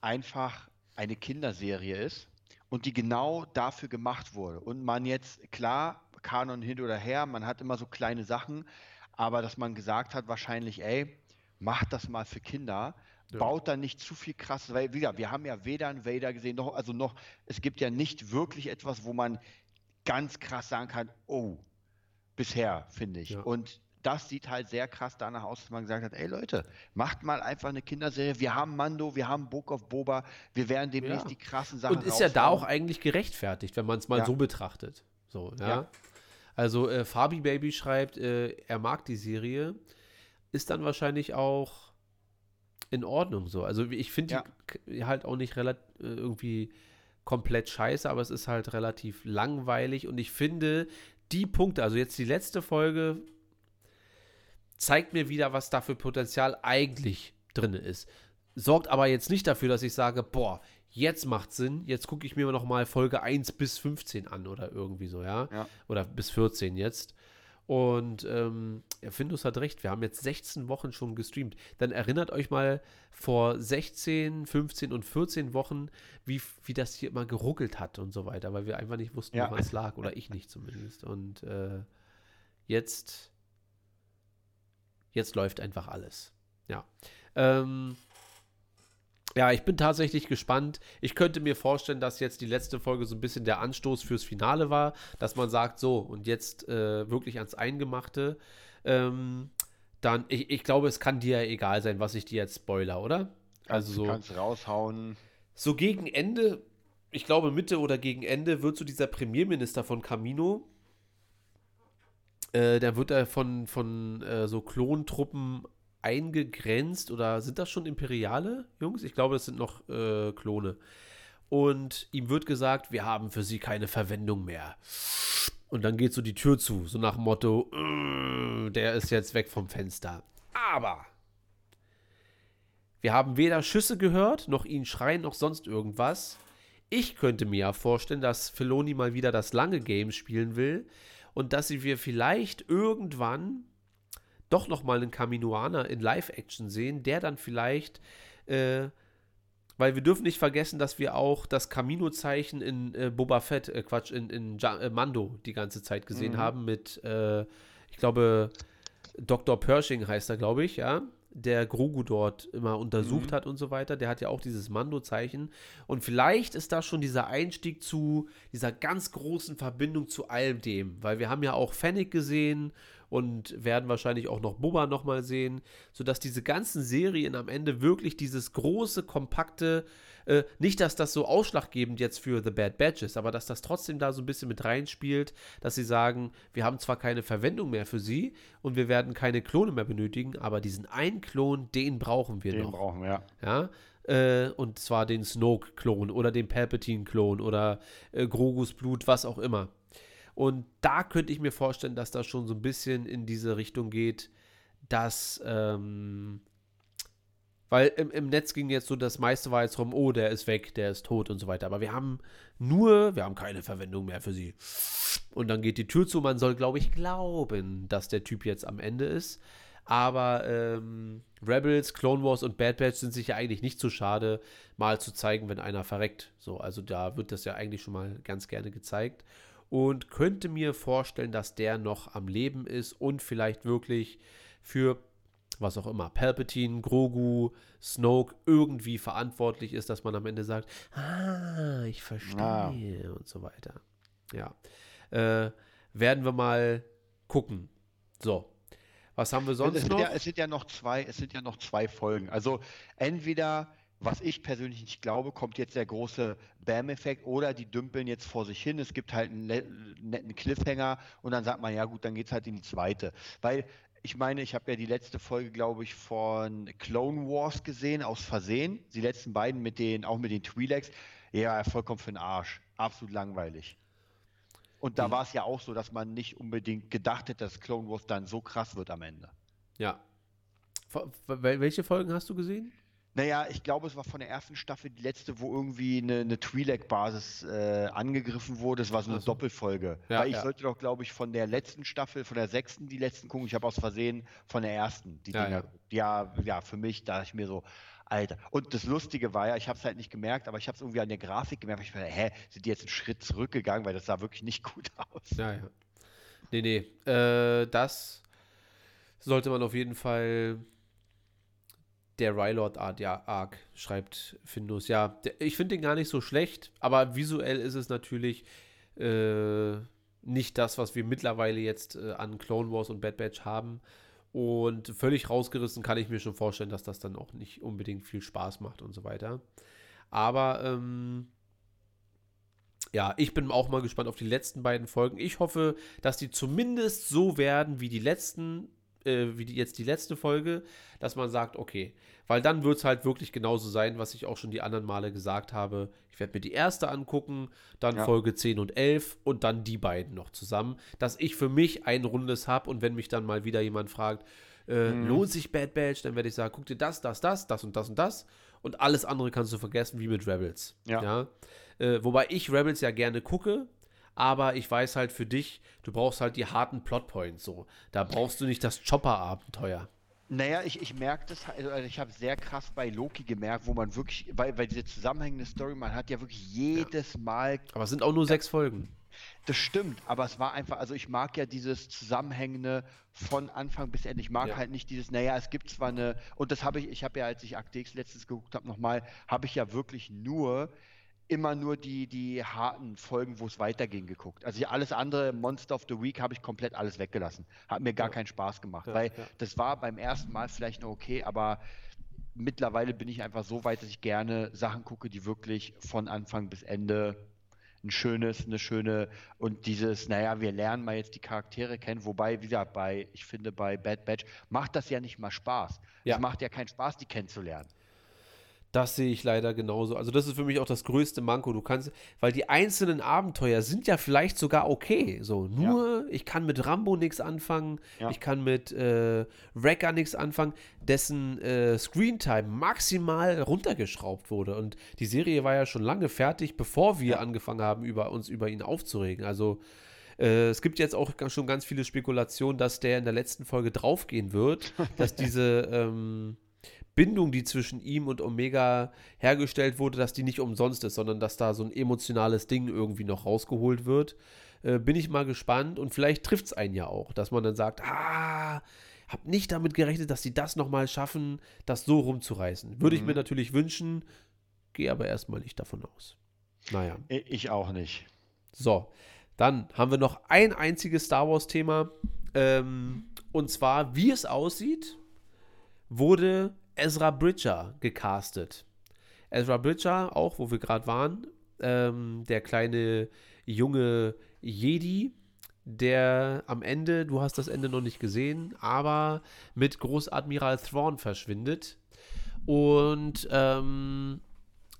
B: einfach eine Kinderserie ist und die genau dafür gemacht wurde. Und man jetzt, klar, Kanon hin oder her, man hat immer so kleine Sachen, aber dass man gesagt hat, wahrscheinlich, ey, macht das mal für Kinder. Ja. Baut da nicht zu viel krass, weil wieder, wir haben ja weder einen Vader gesehen, noch, also noch, es gibt ja nicht wirklich etwas, wo man ganz krass sagen kann, oh, bisher, finde ich. Ja. Und das sieht halt sehr krass danach aus, dass man gesagt hat, ey Leute, macht mal einfach eine Kinderserie. Wir haben Mando, wir haben Book of Boba, wir werden demnächst ja. die krassen Sachen
A: Und ist ja da auch eigentlich gerechtfertigt, wenn man es mal ja. so betrachtet. So, ja. ja. Also äh, Fabi Baby schreibt, äh, er mag die Serie ist dann wahrscheinlich auch in Ordnung so. Also ich finde ja. halt auch nicht relativ äh, irgendwie komplett scheiße, aber es ist halt relativ langweilig und ich finde die Punkte, also jetzt die letzte Folge zeigt mir wieder, was da für Potenzial eigentlich drin ist. Sorgt aber jetzt nicht dafür, dass ich sage, boah, jetzt macht Sinn, jetzt gucke ich mir noch mal Folge 1 bis 15 an oder irgendwie so, ja? ja. Oder bis 14 jetzt. Und ähm, Findus hat recht, wir haben jetzt 16 Wochen schon gestreamt. Dann erinnert euch mal vor 16, 15 und 14 Wochen, wie, wie das hier immer geruckelt hat und so weiter, weil wir einfach nicht wussten, ja. woran es lag. Oder ich nicht zumindest. Und äh, jetzt, jetzt läuft einfach alles. Ja. Ähm, ja, ich bin tatsächlich gespannt. Ich könnte mir vorstellen, dass jetzt die letzte Folge so ein bisschen der Anstoß fürs Finale war, dass man sagt, so, und jetzt äh, wirklich ans Eingemachte. Ähm, dann, ich, ich glaube, es kann dir ja egal sein, was ich dir jetzt spoiler, oder?
B: Also so. Kannst raushauen.
A: So gegen Ende, ich glaube Mitte oder gegen Ende, wird so dieser Premierminister von Camino, äh, der wird er von, von äh, so Klontruppen eingegrenzt oder sind das schon Imperiale, Jungs? Ich glaube, das sind noch äh, Klone. Und ihm wird gesagt, wir haben für sie keine Verwendung mehr. Und dann geht so die Tür zu, so nach dem Motto, äh, der ist jetzt weg vom Fenster. Aber wir haben weder Schüsse gehört, noch ihn schreien, noch sonst irgendwas. Ich könnte mir ja vorstellen, dass Feloni mal wieder das lange Game spielen will und dass wir vielleicht irgendwann doch noch mal einen Kaminoaner in Live-Action sehen, der dann vielleicht, äh, weil wir dürfen nicht vergessen, dass wir auch das Camino-Zeichen in äh, Boba Fett, äh, Quatsch, in, in ja äh, Mando die ganze Zeit gesehen mhm. haben mit, äh, ich glaube, Dr. Pershing heißt er, glaube ich, ja der Grogu dort immer untersucht mhm. hat und so weiter. Der hat ja auch dieses Mando-Zeichen. Und vielleicht ist da schon dieser Einstieg zu dieser ganz großen Verbindung zu all dem. Weil wir haben ja auch Fennec gesehen und werden wahrscheinlich auch noch Boba nochmal sehen, sodass diese ganzen Serien am Ende wirklich dieses große, kompakte äh, nicht, dass das so ausschlaggebend jetzt für The Bad Batch ist, aber dass das trotzdem da so ein bisschen mit reinspielt, dass sie sagen, wir haben zwar keine Verwendung mehr für sie und wir werden keine Klone mehr benötigen, aber diesen einen Klon, den brauchen wir
B: den
A: noch.
B: Den brauchen wir,
A: ja. ja? Äh, und zwar den Snoke-Klon oder den Palpatine-Klon oder äh, Grogus Blut, was auch immer. Und da könnte ich mir vorstellen, dass das schon so ein bisschen in diese Richtung geht, dass ähm, weil im, im Netz ging jetzt so, das meiste war jetzt rum, oh, der ist weg, der ist tot und so weiter. Aber wir haben nur, wir haben keine Verwendung mehr für sie. Und dann geht die Tür zu. Man soll, glaube ich, glauben, dass der Typ jetzt am Ende ist. Aber ähm, Rebels, Clone Wars und Bad Batch sind sich ja eigentlich nicht zu schade, mal zu zeigen, wenn einer verreckt. So, also da wird das ja eigentlich schon mal ganz gerne gezeigt. Und könnte mir vorstellen, dass der noch am Leben ist und vielleicht wirklich für was auch immer, Palpatine, Grogu, Snoke irgendwie verantwortlich ist, dass man am Ende sagt, ah, ich verstehe ah. und so weiter. Ja. Äh, werden wir mal gucken. So. Was haben wir sonst
B: es
A: noch?
B: Ja, es sind ja noch zwei, es sind ja noch zwei Folgen. Also entweder was ich persönlich nicht glaube, kommt jetzt der große Bam-Effekt oder die dümpeln jetzt vor sich hin. Es gibt halt einen netten Cliffhanger und dann sagt man, ja gut, dann geht es halt in die zweite. Weil ich meine, ich habe ja die letzte Folge, glaube ich, von Clone Wars gesehen, aus Versehen. Die letzten beiden mit den, auch mit den Twi'leks. Ja, vollkommen für den Arsch. Absolut langweilig. Und da mhm. war es ja auch so, dass man nicht unbedingt gedacht hätte, dass Clone Wars dann so krass wird am Ende.
A: Ja. Welche Folgen hast du gesehen?
B: Naja, ich glaube, es war von der ersten Staffel die letzte, wo irgendwie eine, eine Twi'lek-Basis äh, angegriffen wurde. Es war so eine also. Doppelfolge. Ja, Weil ich ja. sollte doch, glaube ich, von der letzten Staffel, von der sechsten die letzten gucken. Ich habe aus Versehen von der ersten die ja, Dinger. Ja. ja, ja, für mich, da ich mir so, Alter. Und das Lustige war ja, ich habe es halt nicht gemerkt, aber ich habe es irgendwie an der Grafik gemerkt. Ich mir, hä, sind die jetzt einen Schritt zurückgegangen, weil das sah wirklich nicht gut aus.
A: Ja, ja. Nee, nee. Äh, das sollte man auf jeden Fall der Rylord Art, ja, Arc, schreibt Findus. Ja, der, ich finde den gar nicht so schlecht, aber visuell ist es natürlich äh, nicht das, was wir mittlerweile jetzt äh, an Clone Wars und Bad Batch haben. Und völlig rausgerissen kann ich mir schon vorstellen, dass das dann auch nicht unbedingt viel Spaß macht und so weiter. Aber ähm, ja, ich bin auch mal gespannt auf die letzten beiden Folgen. Ich hoffe, dass die zumindest so werden wie die letzten äh, wie die, jetzt die letzte Folge, dass man sagt, okay, weil dann wird es halt wirklich genauso sein, was ich auch schon die anderen Male gesagt habe. Ich werde mir die erste angucken, dann ja. Folge 10 und 11 und dann die beiden noch zusammen, dass ich für mich ein rundes habe und wenn mich dann mal wieder jemand fragt, äh, mhm. lohnt sich Bad Batch, dann werde ich sagen, guck dir das, das, das, das und das und das und alles andere kannst du vergessen, wie mit Rebels. Ja. ja? Äh, wobei ich Rebels ja gerne gucke, aber ich weiß halt für dich, du brauchst halt die harten Plotpoints so. Da brauchst du nicht das Chopper-Abenteuer.
B: Naja, ich, ich merke das, also, also ich habe sehr krass bei Loki gemerkt, wo man wirklich, weil, weil diese zusammenhängende Story, man hat ja wirklich jedes ja. Mal.
A: Aber es sind auch nur sechs Folgen.
B: Das stimmt, aber es war einfach, also ich mag ja dieses Zusammenhängende von Anfang bis Ende. Ich mag ja. halt nicht dieses, naja, es gibt zwar eine, und das habe ich, ich habe ja, als ich Akte X letztens geguckt habe, nochmal, habe ich ja wirklich nur immer nur die, die harten Folgen, wo es weiterging, geguckt. Also alles andere, Monster of the Week, habe ich komplett alles weggelassen. Hat mir gar ja. keinen Spaß gemacht, ja, weil ja. das war beim ersten Mal vielleicht noch okay, aber mittlerweile bin ich einfach so weit, dass ich gerne Sachen gucke, die wirklich von Anfang bis Ende ein schönes, eine schöne und dieses, naja, wir lernen mal jetzt die Charaktere kennen, wobei, wie gesagt, bei, ich finde, bei Bad Batch macht das ja nicht mal Spaß. Es macht ja keinen Spaß, die kennenzulernen.
A: Das sehe ich leider genauso. Also das ist für mich auch das größte Manko. Du kannst, weil die einzelnen Abenteuer sind ja vielleicht sogar okay. So, nur ja. ich kann mit Rambo nichts anfangen, ja. ich kann mit äh, Wrecker nichts anfangen, dessen äh, Screentime maximal runtergeschraubt wurde. Und die Serie war ja schon lange fertig, bevor wir ja. angefangen haben, über uns über ihn aufzuregen. Also äh, es gibt jetzt auch schon ganz viele Spekulationen, dass der in der letzten Folge draufgehen wird, dass diese ähm, Bindung, die zwischen ihm und Omega hergestellt wurde, dass die nicht umsonst ist, sondern dass da so ein emotionales Ding irgendwie noch rausgeholt wird. Äh, bin ich mal gespannt und vielleicht trifft es einen ja auch, dass man dann sagt, ah, hab nicht damit gerechnet, dass sie das nochmal schaffen, das so rumzureißen. Würde mhm. ich mir natürlich wünschen, gehe aber erstmal nicht davon aus. Naja.
B: Ich auch nicht.
A: So, dann haben wir noch ein einziges Star Wars-Thema. Ähm, und zwar, wie es aussieht, wurde Ezra Bridger gecastet. Ezra Bridger, auch wo wir gerade waren, ähm, der kleine junge Jedi, der am Ende, du hast das Ende noch nicht gesehen, aber mit Großadmiral Thrawn verschwindet. Und ähm,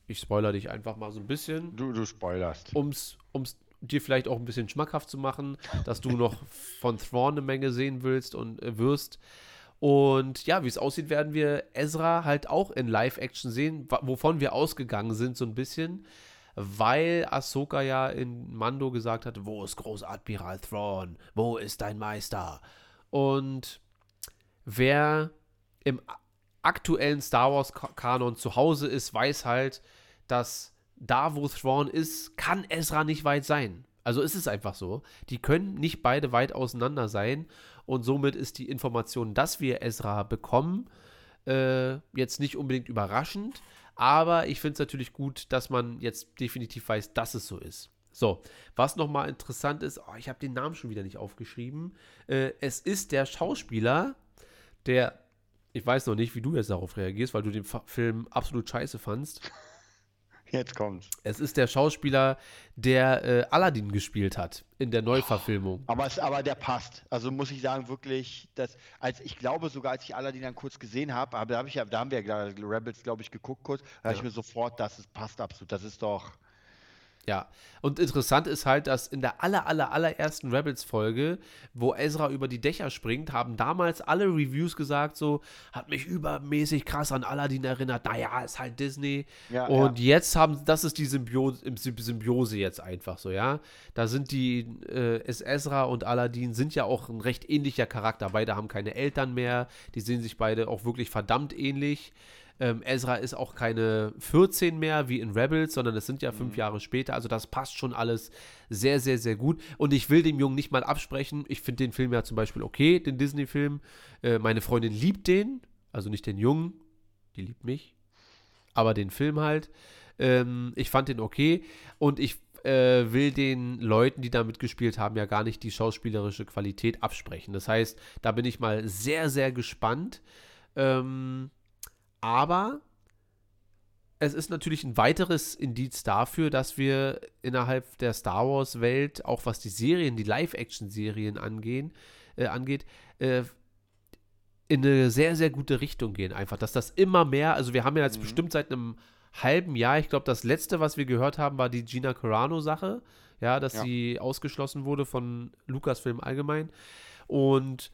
A: ich spoiler dich einfach mal so ein bisschen.
B: Du, du spoilerst.
A: Ums, ums dir vielleicht auch ein bisschen schmackhaft zu machen, dass du noch von Thrawn eine Menge sehen willst und äh, wirst. Und ja, wie es aussieht, werden wir Ezra halt auch in Live-Action sehen, wovon wir ausgegangen sind, so ein bisschen, weil Ahsoka ja in Mando gesagt hat: Wo ist Großadmiral Thrawn? Wo ist dein Meister? Und wer im aktuellen Star Wars-Kanon zu Hause ist, weiß halt, dass da, wo Thrawn ist, kann Ezra nicht weit sein. Also ist es einfach so. Die können nicht beide weit auseinander sein. Und somit ist die Information, dass wir Ezra bekommen, äh, jetzt nicht unbedingt überraschend. Aber ich finde es natürlich gut, dass man jetzt definitiv weiß, dass es so ist. So, was nochmal interessant ist, oh, ich habe den Namen schon wieder nicht aufgeschrieben. Äh, es ist der Schauspieler, der, ich weiß noch nicht, wie du jetzt darauf reagierst, weil du den Film absolut scheiße fandst.
B: Jetzt kommt's.
A: Es ist der Schauspieler, der äh, Aladdin gespielt hat in der Neuverfilmung.
B: Aber, es, aber der passt. Also muss ich sagen, wirklich, dass, als ich glaube sogar, als ich Aladdin dann kurz gesehen habe, da, hab ich, da haben wir ja Rebels, glaube ich, geguckt kurz, da ja. habe ich mir sofort, das ist, passt absolut. Das ist doch.
A: Ja, und interessant ist halt, dass in der aller, aller, allerersten Rebels-Folge, wo Ezra über die Dächer springt, haben damals alle Reviews gesagt, so, hat mich übermäßig krass an Aladdin erinnert, naja, ist halt Disney. Ja, und ja. jetzt haben, das ist die Symbiose, Symbiose jetzt einfach so, ja. Da sind die, äh, ist Ezra und Aladdin sind ja auch ein recht ähnlicher Charakter. Beide haben keine Eltern mehr, die sehen sich beide auch wirklich verdammt ähnlich. Ähm, Ezra ist auch keine 14 mehr wie in Rebels, sondern es sind ja fünf mhm. Jahre später. Also das passt schon alles sehr, sehr, sehr gut. Und ich will dem Jungen nicht mal absprechen. Ich finde den Film ja zum Beispiel okay, den Disney-Film. Äh, meine Freundin liebt den, also nicht den Jungen, die liebt mich, aber den Film halt. Ähm, ich fand den okay und ich äh, will den Leuten, die da mitgespielt haben, ja gar nicht die schauspielerische Qualität absprechen. Das heißt, da bin ich mal sehr, sehr gespannt. Ähm, aber es ist natürlich ein weiteres Indiz dafür, dass wir innerhalb der Star Wars-Welt, auch was die Serien, die Live-Action-Serien angehen, äh, angeht, äh, in eine sehr, sehr gute Richtung gehen. Einfach, dass das immer mehr, also wir haben ja jetzt mhm. bestimmt seit einem halben Jahr, ich glaube, das letzte, was wir gehört haben, war die Gina Carano-Sache, ja, dass ja. sie ausgeschlossen wurde von Lucasfilm allgemein. Und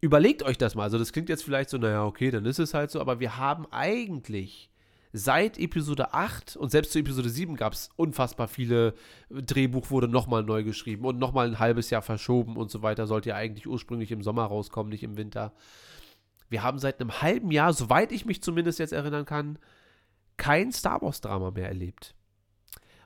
A: überlegt euch das mal. Also das klingt jetzt vielleicht so, naja, okay, dann ist es halt so, aber wir haben eigentlich seit Episode 8 und selbst zu Episode 7 gab es unfassbar viele, Drehbuch wurde nochmal neu geschrieben und nochmal ein halbes Jahr verschoben und so weiter, sollte ja eigentlich ursprünglich im Sommer rauskommen, nicht im Winter. Wir haben seit einem halben Jahr, soweit ich mich zumindest jetzt erinnern kann, kein Star Wars-Drama mehr erlebt.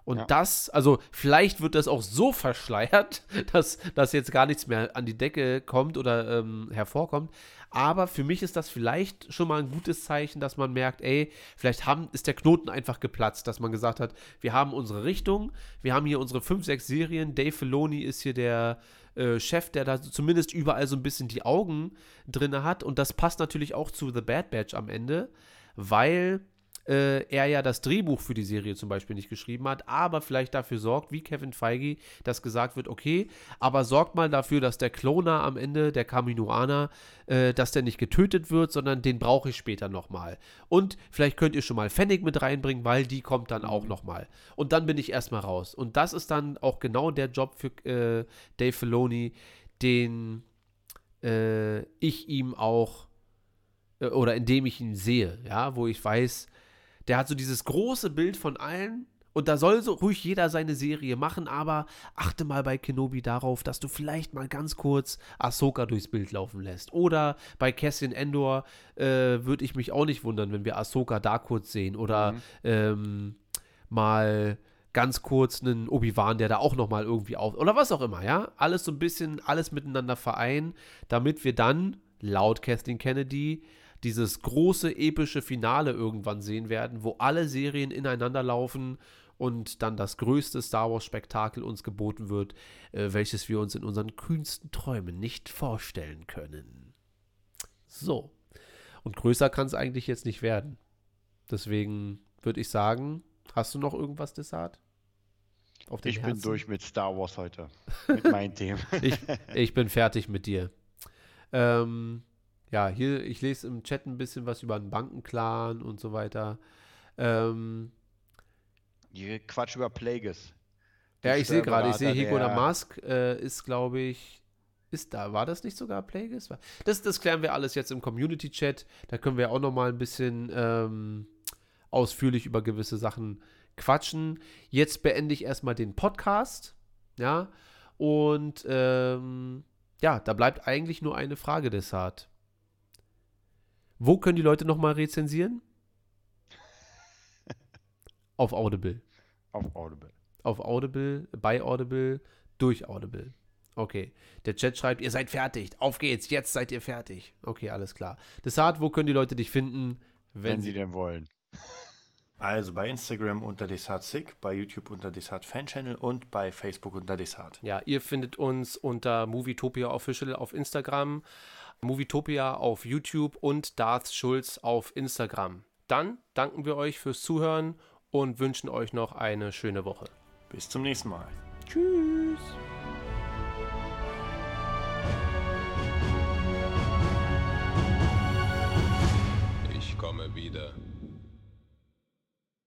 A: Und ja. das, also vielleicht wird das auch so verschleiert, dass, dass jetzt gar nichts mehr an die Decke kommt oder ähm, hervorkommt. Aber für mich ist das vielleicht schon mal ein gutes Zeichen, dass man merkt, ey, vielleicht haben, ist der Knoten einfach geplatzt, dass man gesagt hat, wir haben unsere Richtung, wir haben hier unsere fünf, sechs Serien, Dave Filoni ist hier der äh, Chef, der da zumindest überall so ein bisschen die Augen drin hat. Und das passt natürlich auch zu The Bad Batch am Ende, weil äh, er ja das Drehbuch für die Serie zum Beispiel nicht geschrieben hat, aber vielleicht dafür sorgt, wie Kevin Feige, dass gesagt wird, okay, aber sorgt mal dafür, dass der Kloner am Ende, der Kaminoaner, äh, dass der nicht getötet wird, sondern den brauche ich später nochmal. Und vielleicht könnt ihr schon mal Fennec mit reinbringen, weil die kommt dann auch nochmal. Und dann bin ich erstmal raus. Und das ist dann auch genau der Job für äh, Dave Filoni, den äh, ich ihm auch äh, oder indem ich ihn sehe, ja, wo ich weiß, der hat so dieses große Bild von allen. Und da soll so ruhig jeder seine Serie machen, aber achte mal bei Kenobi darauf, dass du vielleicht mal ganz kurz Ahsoka durchs Bild laufen lässt. Oder bei Cassian Endor äh, würde ich mich auch nicht wundern, wenn wir Ahsoka da kurz sehen. Oder mhm. ähm, mal ganz kurz einen Obi-Wan, der da auch nochmal irgendwie auf. Oder was auch immer, ja? Alles so ein bisschen, alles miteinander vereinen, damit wir dann, laut Kathleen Kennedy, dieses große epische Finale irgendwann sehen werden, wo alle Serien ineinander laufen und dann das größte Star Wars-Spektakel uns geboten wird, äh, welches wir uns in unseren kühnsten Träumen nicht vorstellen können. So. Und größer kann es eigentlich jetzt nicht werden. Deswegen würde ich sagen, hast du noch irgendwas, Desart?
B: ich Herzen? bin durch mit Star Wars heute. Mit meinen Themen.
A: ich, ich bin fertig mit dir. Ähm, ja, hier, ich lese im Chat ein bisschen was über einen Bankenclan und so weiter. Ähm,
B: hier Quatsch über Plagueis.
A: Ja, ich sehe gerade, ich sehe Hego Mask äh, ist, glaube ich, ist da. War das nicht sogar Plagueis? Das, das klären wir alles jetzt im Community-Chat. Da können wir auch noch mal ein bisschen ähm, ausführlich über gewisse Sachen quatschen. Jetzt beende ich erstmal den Podcast. Ja. Und ähm, ja, da bleibt eigentlich nur eine Frage, Desart. Wo können die Leute nochmal rezensieren? Auf Audible.
B: Auf Audible.
A: Auf Audible, bei Audible, durch Audible. Okay. Der Chat schreibt, ihr seid fertig. Auf geht's, jetzt seid ihr fertig. Okay, alles klar. Desart, wo können die Leute dich finden,
B: wenn, wenn sie denn wollen?
D: Also bei Instagram unter Desart bei YouTube unter Desart Fan Channel und bei Facebook unter Desart.
A: Ja, ihr findet uns unter Movietopia Official auf Instagram. Movietopia auf YouTube und Darth Schulz auf Instagram. Dann danken wir euch fürs Zuhören und wünschen euch noch eine schöne Woche.
D: Bis zum nächsten Mal.
A: Tschüss.